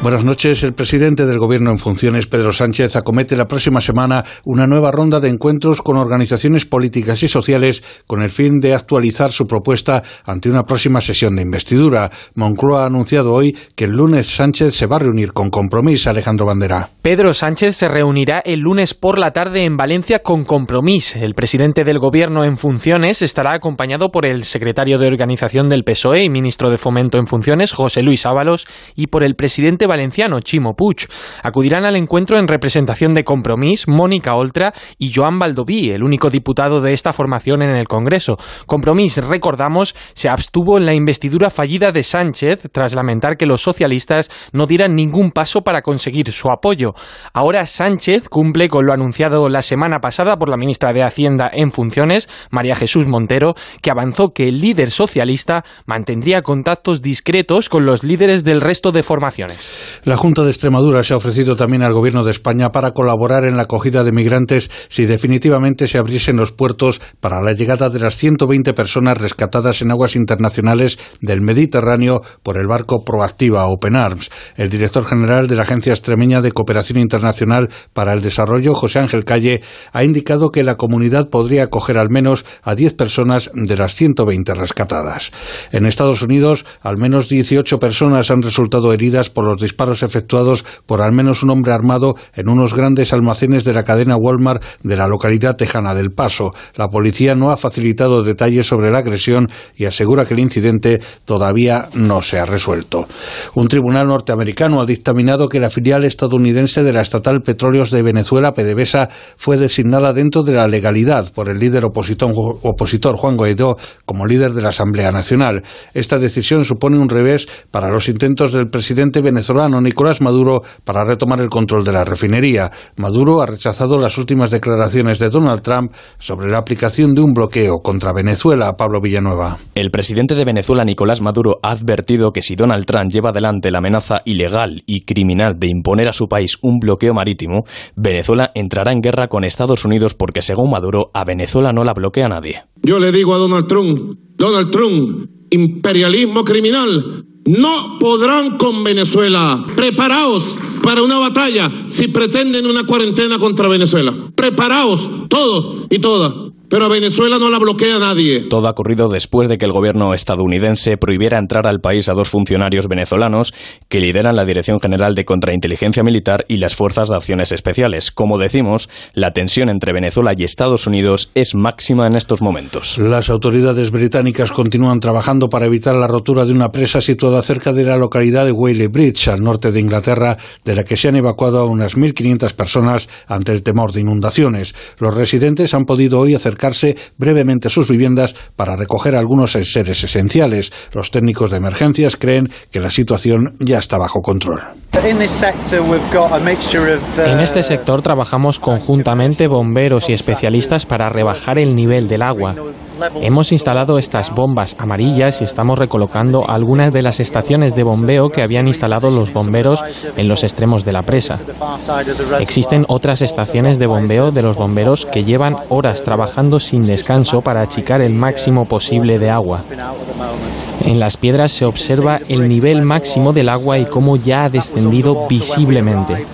S14: Buenas noches. El presidente del Gobierno en funciones, Pedro Sánchez, acomete la próxima semana una nueva ronda de encuentros con organizaciones políticas y sociales con el fin de actualizar su propuesta ante una próxima sesión de investidura. Moncloa ha anunciado hoy que el lunes Sánchez se va a reunir con compromiso Alejandro Bandera.
S15: Pedro Sánchez se reunirá el lunes por la tarde en Valencia con Compromís. El presidente del Gobierno en funciones estará acompañado por el secretario de Organización del PSOE y ministro de Fomento en funciones, José Luis Ábalos, y por el presidente valenciano, Chimo Puig. Acudirán al encuentro en representación de Compromís, Mónica Oltra y Joan Baldoví, el único diputado de esta formación en el Congreso. Compromís, recordamos, se abstuvo en la investidura fallida de Sánchez tras lamentar que los socialistas no dieran ningún paso para conseguir su apoyo. Ahora Sánchez cumple con lo anunciado la semana pasada por la ministra de Hacienda en funciones, María Jesús Montero, que avanzó que el líder socialista mantendría contactos discretos con los líderes del resto de formaciones.
S14: La Junta de Extremadura se ha ofrecido también al Gobierno de España para colaborar en la acogida de migrantes si definitivamente se abriesen los puertos para la llegada de las 120 personas rescatadas en aguas internacionales del Mediterráneo por el barco Proactiva Open Arms. El director general de la Agencia Extremeña de Cooperación Internacional para el Desarrollo, José Ángel Calle, ha indicado que la comunidad podría acoger al menos a 10 personas de las 120 rescatadas. En Estados Unidos, al menos 18 personas han resultado heridas por los disparos efectuados por al menos un hombre armado en unos grandes almacenes de la cadena Walmart de la localidad tejana del Paso. La policía no ha facilitado detalles sobre la agresión y asegura que el incidente todavía no se ha resuelto. Un tribunal norteamericano ha dictaminado que la filial estadounidense de la estatal Petróleos de Venezuela, PDVSA, fue designada dentro de la legalidad por el líder opositor, opositor Juan Guaidó como líder de la Asamblea Nacional. Esta decisión supone un revés para los intentos del presidente venezolano Nicolás Maduro para retomar el control de la refinería. Maduro ha rechazado las últimas declaraciones de Donald Trump sobre la aplicación de un bloqueo contra Venezuela. Pablo Villanueva.
S16: El presidente de Venezuela, Nicolás Maduro, ha advertido que si Donald Trump lleva adelante la amenaza ilegal y criminal de imponer a su país un bloqueo marítimo, Venezuela entrará en guerra con Estados Unidos porque, según Maduro, a Venezuela no la bloquea nadie.
S17: Yo le digo a Donald Trump, Donald Trump, imperialismo criminal, no podrán con Venezuela. Preparaos para una batalla si pretenden una cuarentena contra Venezuela. Preparaos, todos y todas. Pero a Venezuela no la bloquea nadie.
S16: Todo ha ocurrido después de que el gobierno estadounidense prohibiera entrar al país a dos funcionarios venezolanos que lideran la Dirección General de Contrainteligencia Militar y las Fuerzas de Acciones Especiales. Como decimos, la tensión entre Venezuela y Estados Unidos es máxima en estos momentos.
S14: Las autoridades británicas continúan trabajando para evitar la rotura de una presa situada cerca de la localidad de Whaley Bridge, al norte de Inglaterra, de la que se han evacuado a unas 1.500 personas ante el temor de inundaciones. Los residentes han podido hoy acercarse brevemente a sus viviendas para recoger algunos seres esenciales. Los técnicos de emergencias creen que la situación ya está bajo control.
S15: En este sector trabajamos conjuntamente bomberos y especialistas para rebajar el nivel del agua. Hemos instalado estas bombas amarillas y estamos recolocando algunas de las estaciones de bombeo que habían instalado los bomberos en los extremos de la presa. Existen otras estaciones de bombeo de los bomberos que llevan horas trabajando sin descanso para achicar el máximo posible de agua. En las piedras se observa el nivel máximo del agua y cómo ya ha descendido visiblemente.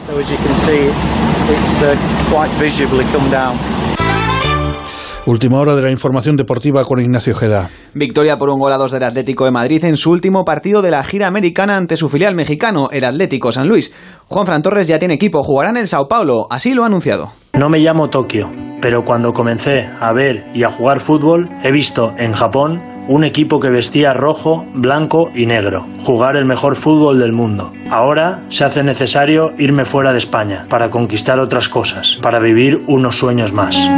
S14: Última hora de la información deportiva con Ignacio Geda.
S18: Victoria por un gol a dos del Atlético de Madrid en su último partido de la gira americana ante su filial mexicano, el Atlético San Luis. Juan Fran Torres ya tiene equipo, jugará en el Sao Paulo, así lo ha anunciado.
S19: No me llamo Tokio, pero cuando comencé a ver y a jugar fútbol, he visto en Japón un equipo que vestía rojo, blanco y negro, jugar el mejor fútbol del mundo. Ahora se hace necesario irme fuera de España para conquistar otras cosas, para vivir unos sueños más.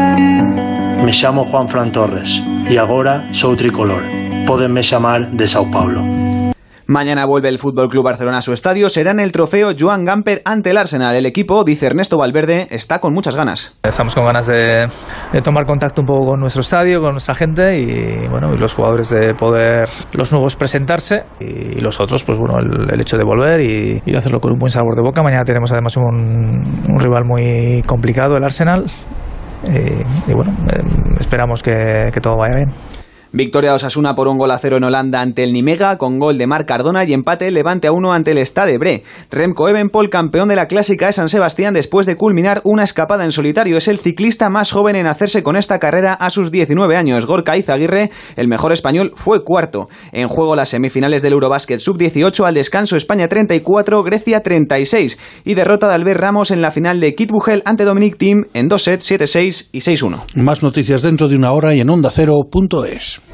S19: Me llamo Juan Fran Torres y ahora soy tricolor. Pódenme llamar de Sao Paulo.
S18: Mañana vuelve el Fútbol Club Barcelona a su estadio. Será en el trofeo Joan Gamper ante el Arsenal. El equipo, dice Ernesto Valverde, está con muchas ganas.
S20: Estamos con ganas de, de tomar contacto un poco con nuestro estadio, con nuestra gente y bueno, y los jugadores de poder, los nuevos presentarse y los otros, pues bueno, el, el hecho de volver y, y hacerlo con un buen sabor de boca. Mañana tenemos además un, un rival muy complicado, el Arsenal. Y, y bueno, eh, esperamos que, que todo vaya bien.
S18: Victoria de Osasuna por un gol a cero en Holanda ante el Nimega, con gol de Marc Cardona y empate Levante a uno ante el Stade Bre. Remco Evenpol, campeón de la Clásica de San Sebastián después de culminar una escapada en solitario. Es el ciclista más joven en hacerse con esta carrera a sus 19 años. Gorka Izaguirre, el mejor español, fue cuarto. En juego las semifinales del Eurobásquet Sub-18 al descanso España 34, Grecia 36 y derrota de Albert Ramos en la final de Kit Bugel ante Dominic Thiem en dos sets 7-6 y 6-1.
S14: Más noticias dentro de una hora y en ondacero.es.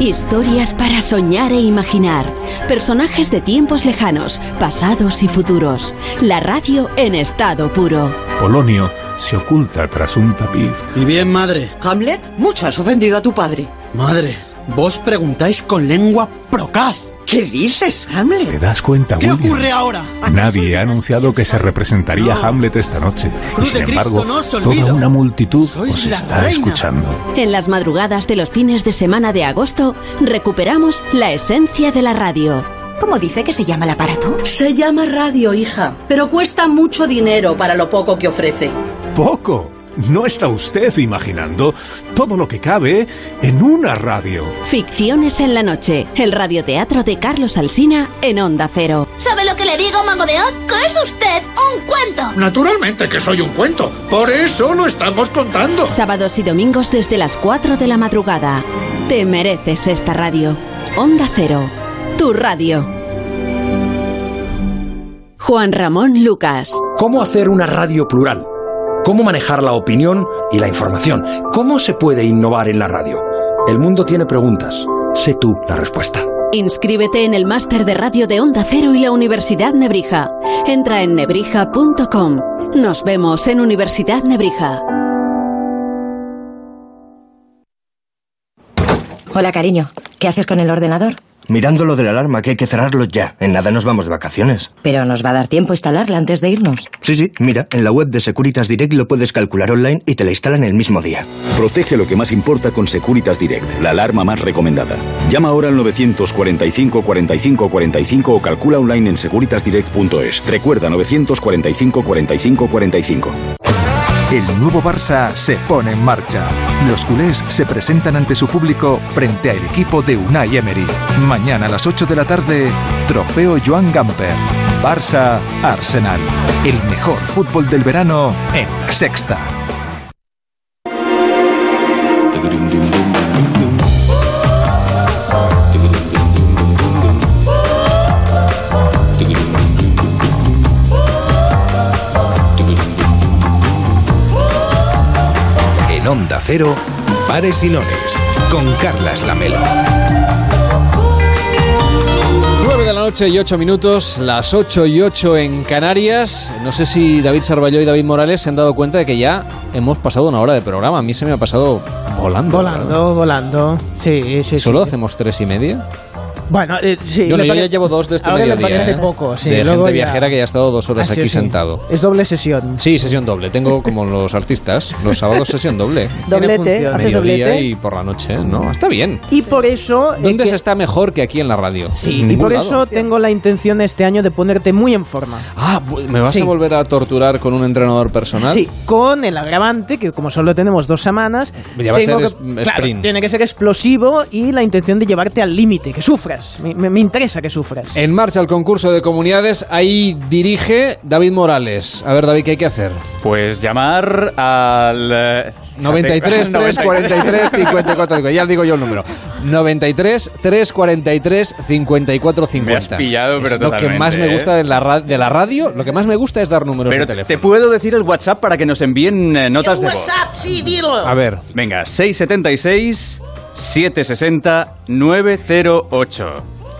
S21: Historias para soñar e imaginar. Personajes de tiempos lejanos, pasados y futuros. La radio en estado puro.
S22: Polonio se oculta tras un tapiz.
S23: Y bien, madre.
S24: Hamlet, mucho has ofendido a tu padre.
S23: Madre, vos preguntáis con lengua procaz.
S24: ¿Qué dices, Hamlet?
S22: ¿Te das cuenta,
S23: ¿Qué
S22: William?
S23: ocurre ahora?
S22: Nadie ha anunciado que se representaría
S23: No.
S22: Hamlet esta noche.
S23: Cruz
S22: y sin embargo,
S23: no
S22: toda una multitud
S23: Sois
S22: os está
S23: reina.
S22: escuchando.
S21: En las madrugadas de los fines de semana de agosto, recuperamos la esencia de la radio.
S24: ¿Cómo dice que se llama el aparato?
S25: Se llama radio, hija, pero cuesta mucho dinero para lo poco que ofrece.
S22: ¡Poco! ¿No está usted imaginando todo lo que cabe en una radio?
S21: Ficciones en la noche, el radioteatro de Carlos Alsina en Onda Cero.
S26: ¿Sabe lo que le digo, Mago de Oz? ¿Qué es usted? ¡Un cuento!
S23: Naturalmente que soy un cuento. Por eso lo estamos contando.
S21: Sábados y domingos desde las 4 de la madrugada. Te mereces esta radio. Onda Cero, tu radio. Juan Ramón Lucas.
S27: ¿Cómo hacer una radio plural? ¿Cómo manejar la opinión y la información? ¿Cómo se puede innovar en la radio? El mundo tiene preguntas. Sé tú la respuesta.
S21: Inscríbete en el máster de radio de Onda Cero y la Universidad Nebrija. Entra en nebrija.com. Nos vemos en Universidad Nebrija.
S28: Hola, cariño. ¿Qué haces con el ordenador?
S29: Mirando lo de la alarma, que hay que cerrarlo ya. En nada nos vamos de vacaciones.
S28: Pero nos va a dar tiempo instalarla antes de irnos.
S29: Sí, sí, mira, en la web de Securitas Direct lo puedes calcular online y te la instalan el mismo día.
S30: Protege lo que más importa con Securitas Direct, la alarma más recomendada. Llama ahora al 945 45 45 o calcula online en securitasdirect.es. Recuerda 945 45 45.
S31: El nuevo Barça se pone en marcha. Los culés se presentan ante su público frente al equipo de Unai Emery. Mañana a las 8 de la tarde, Trofeo Joan Gamper. Barça Arsenal. El mejor fútbol del verano en la sexta.
S1: Onda Cero, Pares y Lones, con Carlas Lamelo.
S2: 9 de la noche y 8 minutos, las 8 y 8 en Canarias. No sé si David Sarballó y David Morales se han dado cuenta de que ya hemos pasado una hora de programa. A mí se me ha pasado volando.
S5: Volando, volando. Sí, sí,
S2: ¿Solo
S5: sí.
S2: hacemos tres y media?
S5: Bueno, eh, sí.
S2: yo, no,
S5: le
S2: yo ya llevo dos de este
S5: ahora le
S2: mediodía.
S5: parece
S2: ¿eh?
S5: poco, sí.
S2: de gente
S5: ya-
S2: viajera que ya ha estado dos horas
S5: Ah, sí,
S2: aquí
S5: sí.
S2: sentado.
S5: Es doble sesión.
S2: Sí, sesión doble. Tengo como los artistas, los sábados sesión doble.
S7: Doblete, haces
S2: Mediodía
S7: doblete.
S2: y por la noche, ¿no? Está bien.
S5: Y por eso... eh,
S2: ¿Dónde
S5: que-
S2: se está mejor que aquí en la radio?
S5: Sí, y por
S2: lado.
S5: eso tengo la intención este año de ponerte muy en forma.
S2: Ah, ¿me vas
S5: Sí.
S2: a volver a torturar con un entrenador personal?
S5: Sí, con el agravante que como solo tenemos dos semanas,
S2: Ya va a ser
S5: que- claro, tiene que ser explosivo y la intención de llevarte al límite, que sufras. Me, me- me interesa que sufras.
S2: En marcha el concurso de comunidades, ahí dirige David Morales. A ver, David, ¿qué hay que hacer?
S6: Pues llamar al... eh,
S2: 93 3 43 54 50. Ya digo yo el número. 93 3 43 54 50.
S6: Me has pillado, pero
S2: Es Lo que más me
S6: ¿eh?
S2: gusta de la, de la radio, lo que más me gusta es dar números
S6: Pero
S2: de teléfono.
S6: te puedo decir el WhatsApp para que nos envíen eh, notas de voz.
S8: WhatsApp, sí, dilo.
S2: A ver,
S6: Venga, 676 760 908.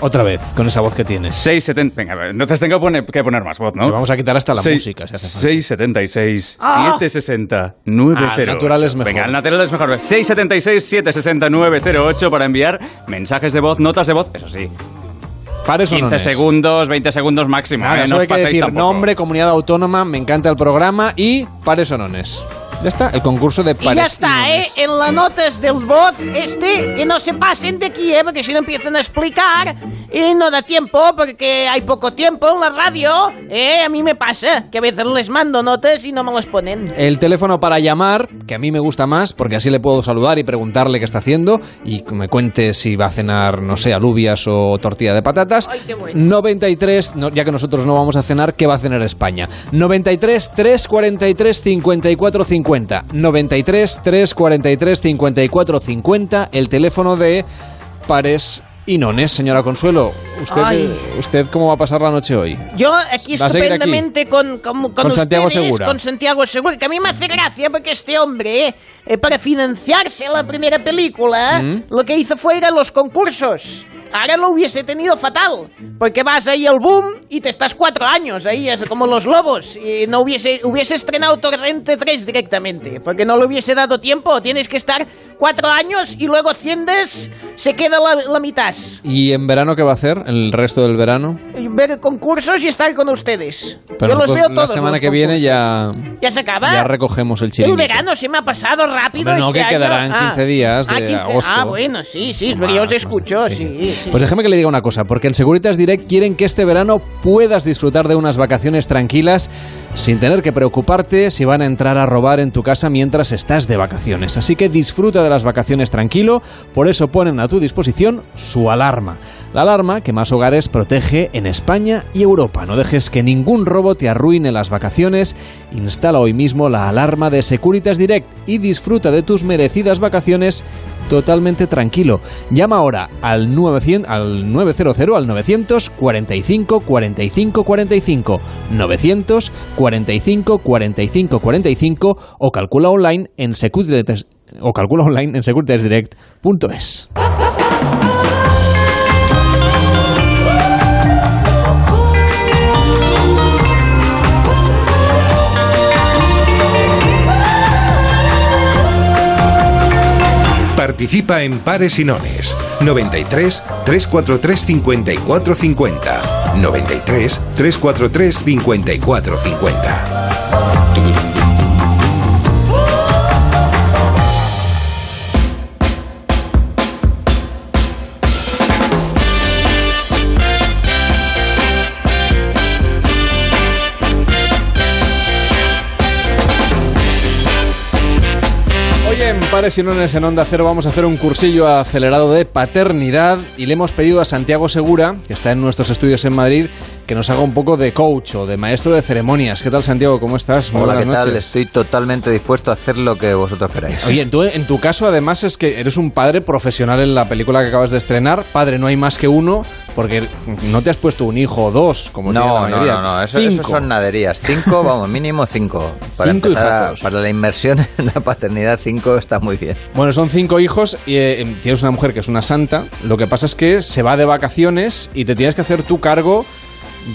S2: otra vez, con esa voz que tienes.
S6: 670. Venga, entonces tengo que poner, más voz, ¿no?
S2: Que vamos a quitar hasta la
S6: Seis-
S2: música, si hace falta.
S6: 676
S2: Ah.
S6: 760 908.
S2: Ah, natural es mejor.
S6: Venga, el natural es mejor. 676 760 908 para enviar mensajes de voz, notas de voz, eso sí.
S2: Pares o
S6: 15
S2: nones.
S6: segundos, 20 segundos máximo.
S2: Nada,
S6: ¿eh? No
S2: hay que decir
S6: tampoco.
S2: nombre, comunidad autónoma, me encanta el programa y pares o nones. Ya está, el concurso de
S8: Y
S2: pares.
S8: ya está, ¿eh? En las notas del voz, este, que no se pasen de aquí, ¿eh? Porque si no empiezan a explicar y no da tiempo, porque hay poco tiempo en la radio, ¿eh? A mí me pasa que a veces les mando notas y no me las ponen.
S2: El teléfono para llamar, que a mí me gusta más, porque así le puedo saludar y preguntarle qué está haciendo y que me cuente si va a cenar, no sé, alubias o tortilla de patatas. 93, no, ya que nosotros no vamos a cenar, ¿qué va a cenar España? 93 343 54 50. 93 343 54 50, el teléfono de pares y nones, señora Consuelo. ¿Usted,
S8: Ay.
S2: ¿Usted cómo va a pasar la noche hoy?
S8: Yo aquí
S2: ¿Va a seguir aquí?
S8: estupendamente con, con, con
S2: Santiago Segura.
S8: con Santiago Segura, que a mí me hace gracia porque este hombre, eh, para financiarse la primera película,
S2: Mm.
S8: lo que hizo fue ir a los concursos. Ahora lo hubiese tenido fatal, porque vas ahí al boom y te estás cuatro años ahí, es como los lobos, y no hubiese, hubiese estrenado Torrente 3 directamente, porque no le hubiese dado tiempo, tienes que estar cuatro años y luego asciendes, se queda la, la mitad.
S2: ¿Y en verano qué va a hacer? ¿El resto del verano?
S8: Ver concursos y estar con ustedes.
S2: Pero
S8: Yo los veo
S2: la
S8: todos.
S2: semana
S8: los
S2: que viene ya,
S8: ¿Ya se acaba?
S2: ya recogemos el
S8: El
S2: chiringuito.
S8: verano se me ha pasado rápido
S2: Hombre, no,
S8: este
S2: que
S8: año.
S2: quedarán
S8: Ah.
S2: 15 días de
S8: ah, 15.
S2: agosto.
S8: Ah, bueno, sí, sí, pero yo os escucho, sí. sí,
S2: Pues déjeme que le diga una cosa, porque en Seguritas Direct quieren que este verano puedas disfrutar de unas vacaciones tranquilas sin tener que preocuparte si van a entrar a robar en tu casa mientras estás de vacaciones. Así que disfruta de las vacaciones tranquilo, por eso ponen a tu disposición su alarma. La alarma que más hogares protege en España y Europa. No dejes que ningún robo te arruine las vacaciones. Instala hoy mismo la alarma de Securitas Direct y disfruta de tus merecidas vacaciones totalmente tranquilo. Llama ahora al 900 al 900 al 900 45 45 45 900 45 45 45 o calcula online en Securitas o calcula online en securitasdirect.es.
S1: Participa en Pares y Nones. 93 343 54 50. 93 343 54 50.
S2: Hoy en Pares y Nones en Onda Cero vamos a hacer un cursillo acelerado de paternidad y le hemos pedido a Santiago Segura, que está en nuestros estudios en Madrid, que nos haga un poco de coach o de maestro de ceremonias. ¿Qué tal Santiago? ¿Cómo estás? Muy
S32: Hola, ¿qué
S2: buenas
S32: tal?
S2: noches.
S32: Estoy totalmente dispuesto a hacer lo que vosotros queráis.
S2: Oye, tú, en tu caso además es que eres un padre profesional en la película que acabas de estrenar. Padre, no hay más que uno, porque no te has puesto un hijo o dos, como tiene la
S32: No, no,
S2: mayoría.
S32: no, no, eso, eso
S2: Cinco.
S32: son naderías. Cinco, vamos, mínimo cinco. Para
S2: Cinco
S32: empezar, a-
S2: hijazos.
S32: para la inmersión en la paternidad, cinco está muy bien.
S2: Bueno, son cinco hijos y eh, tienes una mujer que es una santa. Lo que pasa es que se va de vacaciones y te tienes que hacer tu cargo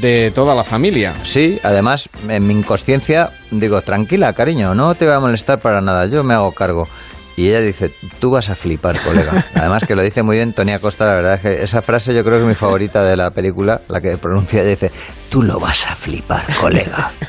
S2: de toda la familia.
S32: Sí, además, en mi inconsciencia, digo, tranquila, cariño, no te voy a molestar para nada, yo me hago cargo. Y ella dice, tú vas a flipar, colega. Además que lo dice muy bien Tony Acosta, la verdad es que esa frase yo creo que es mi favorita de la película, la que pronuncia ella dice, tú lo vas a flipar, colega.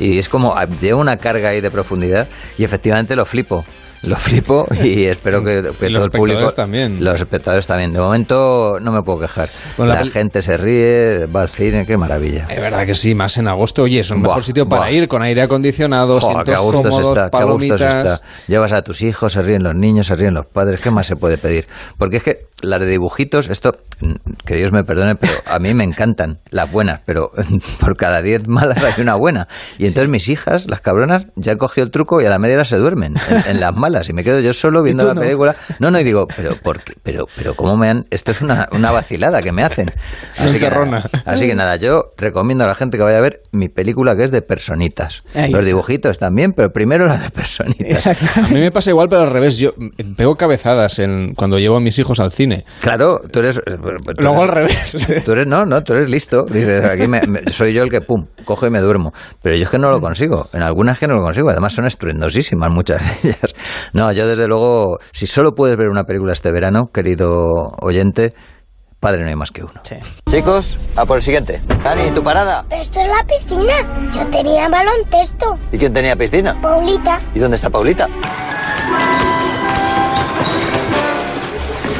S32: Y es como, ah, lleva una carga ahí de profundidad y efectivamente lo flipo. Lo flipo y espero que, todo el público...
S2: espectadores también.
S32: Los espectadores también. De momento no me puedo quejar.
S2: Bueno, la
S32: gente se ríe, va al cine, qué maravilla.
S2: Es verdad que sí, más en agosto. Oye, es un
S32: Buah,
S2: mejor sitio para
S32: buah.
S2: ir, con aire acondicionado,
S32: Joder, qué a gusto
S2: cómodos,
S32: está, qué a gusto está. Llevas a tus hijos, se ríen los niños, se ríen los padres, ¿qué más se puede pedir? Porque es que las de dibujitos, esto, mm, que Dios me perdone, pero a mí me encantan las buenas, pero por cada diez malas hay una buena. Y entonces mis hijas, las cabronas, ya han cogido el truco y a la media hora se duermen en, en las malas y me quedo yo solo viendo la
S5: no?
S32: película. No, no, y digo, pero, ¿por qué? pero, pero ¿cómo me han...? Esto es una, una vacilada que me hacen. Así que, nada, así que nada, yo recomiendo a la gente que vaya a ver mi película que es de personitas.
S5: Ahí
S32: Los
S5: está.
S32: dibujitos también, pero primero la de personitas.
S2: A mí me pasa igual, pero al revés. Yo pego cabezadas en, cuando llevo a mis hijos al cine.
S32: Claro, tú eres... tú
S2: Luego al revés.
S32: Tú eres, no, no, tú eres listo. Dices, aquí me- me- soy yo el que, pum, cojo y me duermo. Pero yo es que no lo consigo. En algunas que no lo consigo. Además son estruendosísimas muchas de ellas. No, yo desde luego, si solo puedes ver una película este verano, querido oyente, padre no hay más que uno. Chicos, a por el siguiente. Dani, tu parada.
S33: Pero esto es la piscina. Yo tenía baloncesto.
S32: ¿Y quién tenía piscina?
S33: Paulita.
S32: ¿Y dónde está Paulita?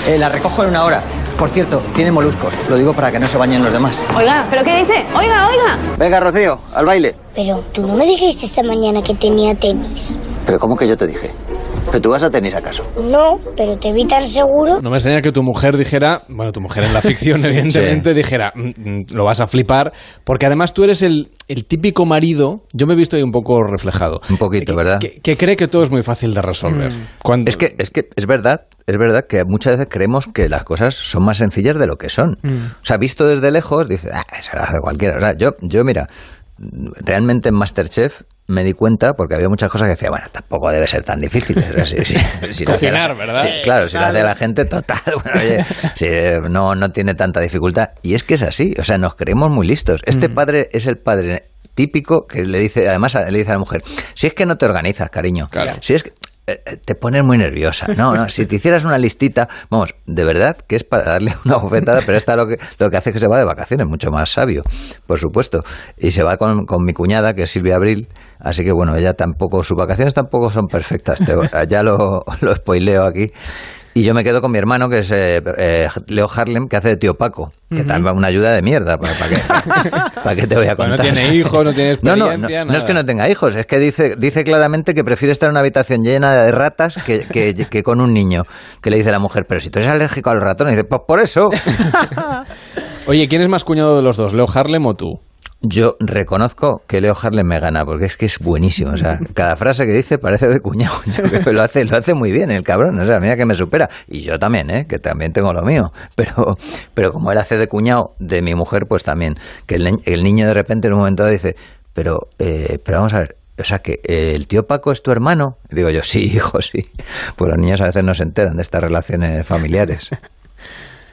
S32: Eh, la recojo en una hora. Por cierto, tiene moluscos. Lo digo para que no se bañen los demás.
S34: Oiga, ¿pero qué dice? Oiga, oiga.
S32: Venga, Rocío, al baile.
S33: Pero tú no me dijiste esta mañana que tenía tenis.
S32: Pero ¿cómo que yo te dije? ¿Que tú vas a tenis acaso?
S33: No, pero te vi tan seguro.
S2: No me extraña que tu mujer dijera, bueno, tu mujer en la ficción, evidentemente, dijera, "Mm, mm, lo vas a flipar, porque además tú eres el, el típico marido, yo me he visto ahí un poco reflejado,
S32: Un poquito, ¿verdad?
S2: que, que cree que todo es muy fácil de resolver. Cuando-
S32: Es que, es que es verdad, es verdad que muchas veces creemos que las cosas son más sencillas de lo que son.
S2: Mm.
S32: O sea, visto desde lejos, dices, ah, eso lo hace cualquiera. O sea, yo, yo, mira, realmente en Masterchef me di cuenta, porque había muchas cosas que decía, bueno, tampoco debe ser tan difícil. Si- si- si hace la-
S2: Cocinar, ¿verdad?
S32: claro, si lo hace
S2: Claro.
S32: la gente, total. Bueno, oye, si, eh, no, no tiene tanta dificultad. Y es que es así, o sea, nos creemos muy listos. Este
S2: Mm.
S32: padre es el padre típico que le dice, además le dice a la mujer, si es que no te organizas, cariño, si es que te pones muy nerviosa. No, no, si te hicieras una listita, vamos, de verdad que es para darle una bofetada, pero esta lo que, lo que hace es que se va de vacaciones, mucho más sabio, por supuesto. Y se va con, con mi cuñada, que es Silvia Abril, así que bueno, ella tampoco, sus vacaciones tampoco son perfectas, te- ya lo, lo spoileo aquí. Y yo me quedo con mi hermano, que es eh, eh, Leo Harlem, que hace de tío Paco, que
S2: Ujú.
S32: también va una ayuda de mierda. ¿Para, para qué, para qué te voy a contar?
S2: no tiene hijos, no tiene
S32: No, no,
S2: experiencia,
S32: no, no es que no tenga hijos, es que dice, dice claramente que prefiere estar en una habitación llena de ratas que, que- que con un niño. Que le dice la mujer, pero si tú eres alérgico a los ratones, y dice, pues por eso.
S2: Oye, ¿quién es más cuñado de los dos, Leo Harlem o tú?
S32: Yo reconozco que Leo Harlem me gana, porque es que es buenísimo. O sea, cada frase que dice parece de cuñado. Yo creo que lo hace, lo hace muy bien el cabrón. O sea, mira que me supera. Y yo también, ¿eh? que también tengo lo mío. Pero, pero como él hace de cuñado de mi mujer, pues también. Que el, el niño de repente en un momento dice, pero, eh, pero vamos a ver. O sea, que el tío Paco es tu hermano. Digo yo, sí, hijo, sí. Pues los niños a veces no se enteran de estas relaciones familiares.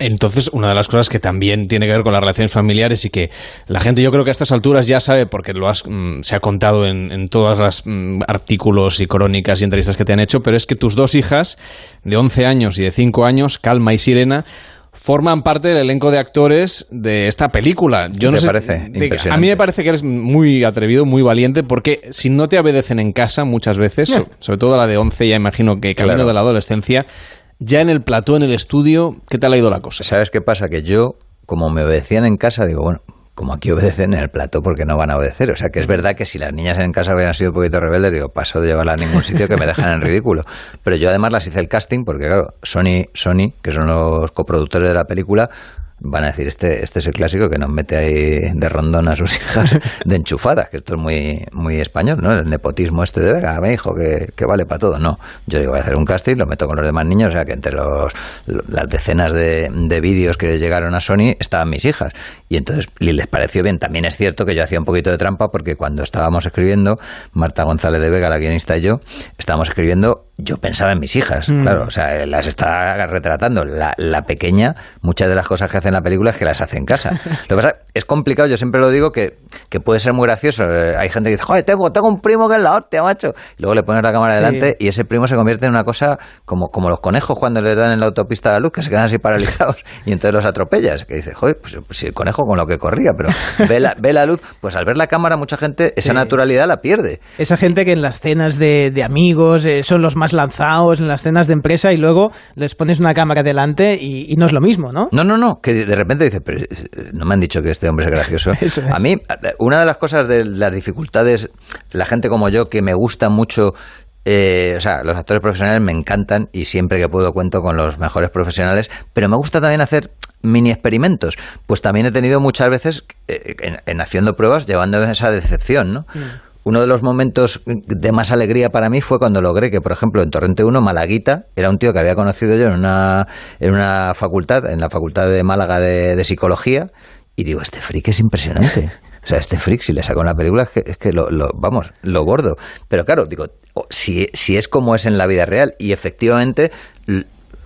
S2: Entonces, una de las cosas que también tiene que ver con las relaciones familiares y que la gente yo creo que a estas alturas ya sabe porque lo has, mm, se ha contado en, en todos los artículos y crónicas y entrevistas que te han hecho, pero es que tus dos hijas de 11 años y de 5 años, Calma y Sirena, forman parte del elenco de actores de esta película. Yo no
S32: ¿Te
S2: sé,
S32: parece?
S2: de- a mí me parece que eres muy atrevido, muy valiente, porque si no te obedecen en casa muchas veces, sobre todo la de 11, ya imagino que camino
S32: Claro.
S2: de la adolescencia, ya en el plató, en el estudio, ¿qué tal ha ido la cosa?
S32: ¿Sabes qué pasa? Que yo, como me obedecían en casa, digo, bueno, como aquí obedecen en el plato, porque no van a obedecer? O sea, que es verdad que si las niñas en casa hubieran sido un poquito rebeldes, digo, paso de llevarlas a ningún sitio que me dejan en ridículo. Pero yo además las hice el casting, porque claro, Sony, Sony que son los coproductores de la película, van a decir, este, este es el clásico que nos mete ahí de rondón a sus hijas de enchufadas, que esto es muy, muy español, ¿no? El nepotismo este de, venga, mi hijo, que, que vale para todo. No, yo digo, voy a hacer un casting, lo meto con los demás niños, o sea que entre los, las decenas de, de vídeos que llegaron a Sony estaban mis hijas. Y entonces y les pareció bien. También es cierto que yo hacía un poquito de trampa porque cuando estábamos escribiendo, Marta González de Vega, la guionista y yo, estábamos escribiendo, yo pensaba en mis hijas,
S2: Mm.
S32: claro, o sea, las está retratando. La, la pequeña, muchas de las cosas que hace en la película es que las hace en casa. Lo que pasa es complicado, yo siempre lo digo que, que puede ser muy gracioso. Eh, Hay gente que dice, joder, tengo, tengo un primo que es la hostia, macho. Y luego le pones la cámara
S5: Sí.
S32: delante y ese primo se convierte en una cosa como, como los conejos cuando les dan en la autopista la luz, que se quedan así paralizados y entonces los atropellas. Que dice, joder, pues, pues si el conejo con lo que corría, pero ve la, ve la luz, pues al ver la cámara mucha gente esa
S5: Sí.
S32: naturalidad la pierde.
S5: Esa gente que en las cenas de, de amigos eh, son los más lanzados, en las cenas de empresa y luego les pones una cámara delante y, y no es lo mismo, ¿no?
S32: No, no, no, que de repente dice, pero eh, no me han dicho que este hombre es gracioso. A mí, una de las cosas de las dificultades, la gente como yo, que me gusta mucho, eh, o sea, los actores profesionales me encantan y siempre que puedo cuento con los mejores profesionales, pero me gusta también hacer mini experimentos. Pues también he tenido muchas veces, eh, en, en haciendo pruebas, llevando esa decepción, ¿no? Uno de los momentos de más alegría para mí fue cuando logré que, por ejemplo, en Torrente 1, Malaguita era un tío que había conocido yo en una, en una facultad, en la facultad de Málaga de, de Psicología, y digo, este freak es impresionante. O sea, este freak, si le saco una película, es que, es que lo, lo- vamos, lo gordo. Pero claro, digo, o- si, si es como es en la vida real, y efectivamente,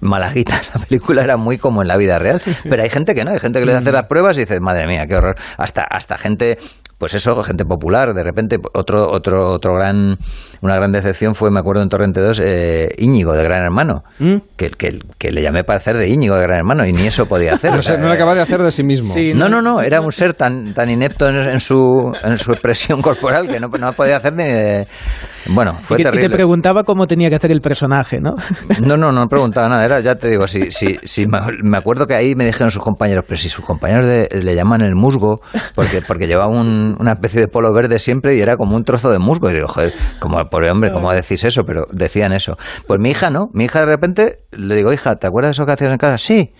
S32: Malaguita, la película era muy como en la vida real. Pero hay gente que no, hay gente que le hace las pruebas y dice, madre mía, qué horror. Hasta, hasta gente pues eso, gente popular. De repente, otro, otro, otro gran, una gran decepción fue, me acuerdo en Torrente 2, eh, Íñigo de Gran Hermano,
S2: ¿Mm?
S32: que, que, que le llamé para hacer de Íñigo de Gran Hermano y ni eso podía hacer.
S2: No,
S32: O sea,
S2: sé, no lo acaba de hacer de sí mismo.
S32: no, no, no, era un ser tan, tan inepto en, en su, en su expresión corporal que no, no podía hacer ni de... Bueno, fue
S5: y, que- y te
S32: terrible.
S5: preguntaba cómo tenía que hacer el personaje, ¿no?
S32: No, no, no preguntaba nada. Era, ya te digo, si, si, si me, me acuerdo que ahí me dijeron sus compañeros, pero si sus compañeros de- le llaman el musgo, porque, porque llevaba un- una especie de polo verde siempre y era como un trozo de musgo. Y digo, joder, como pobre hombre, ¿cómo decís eso? Pero decían eso. Pues mi hija no, mi hija de repente le digo, hija, ¿te acuerdas de eso que hacías en casa? Sí,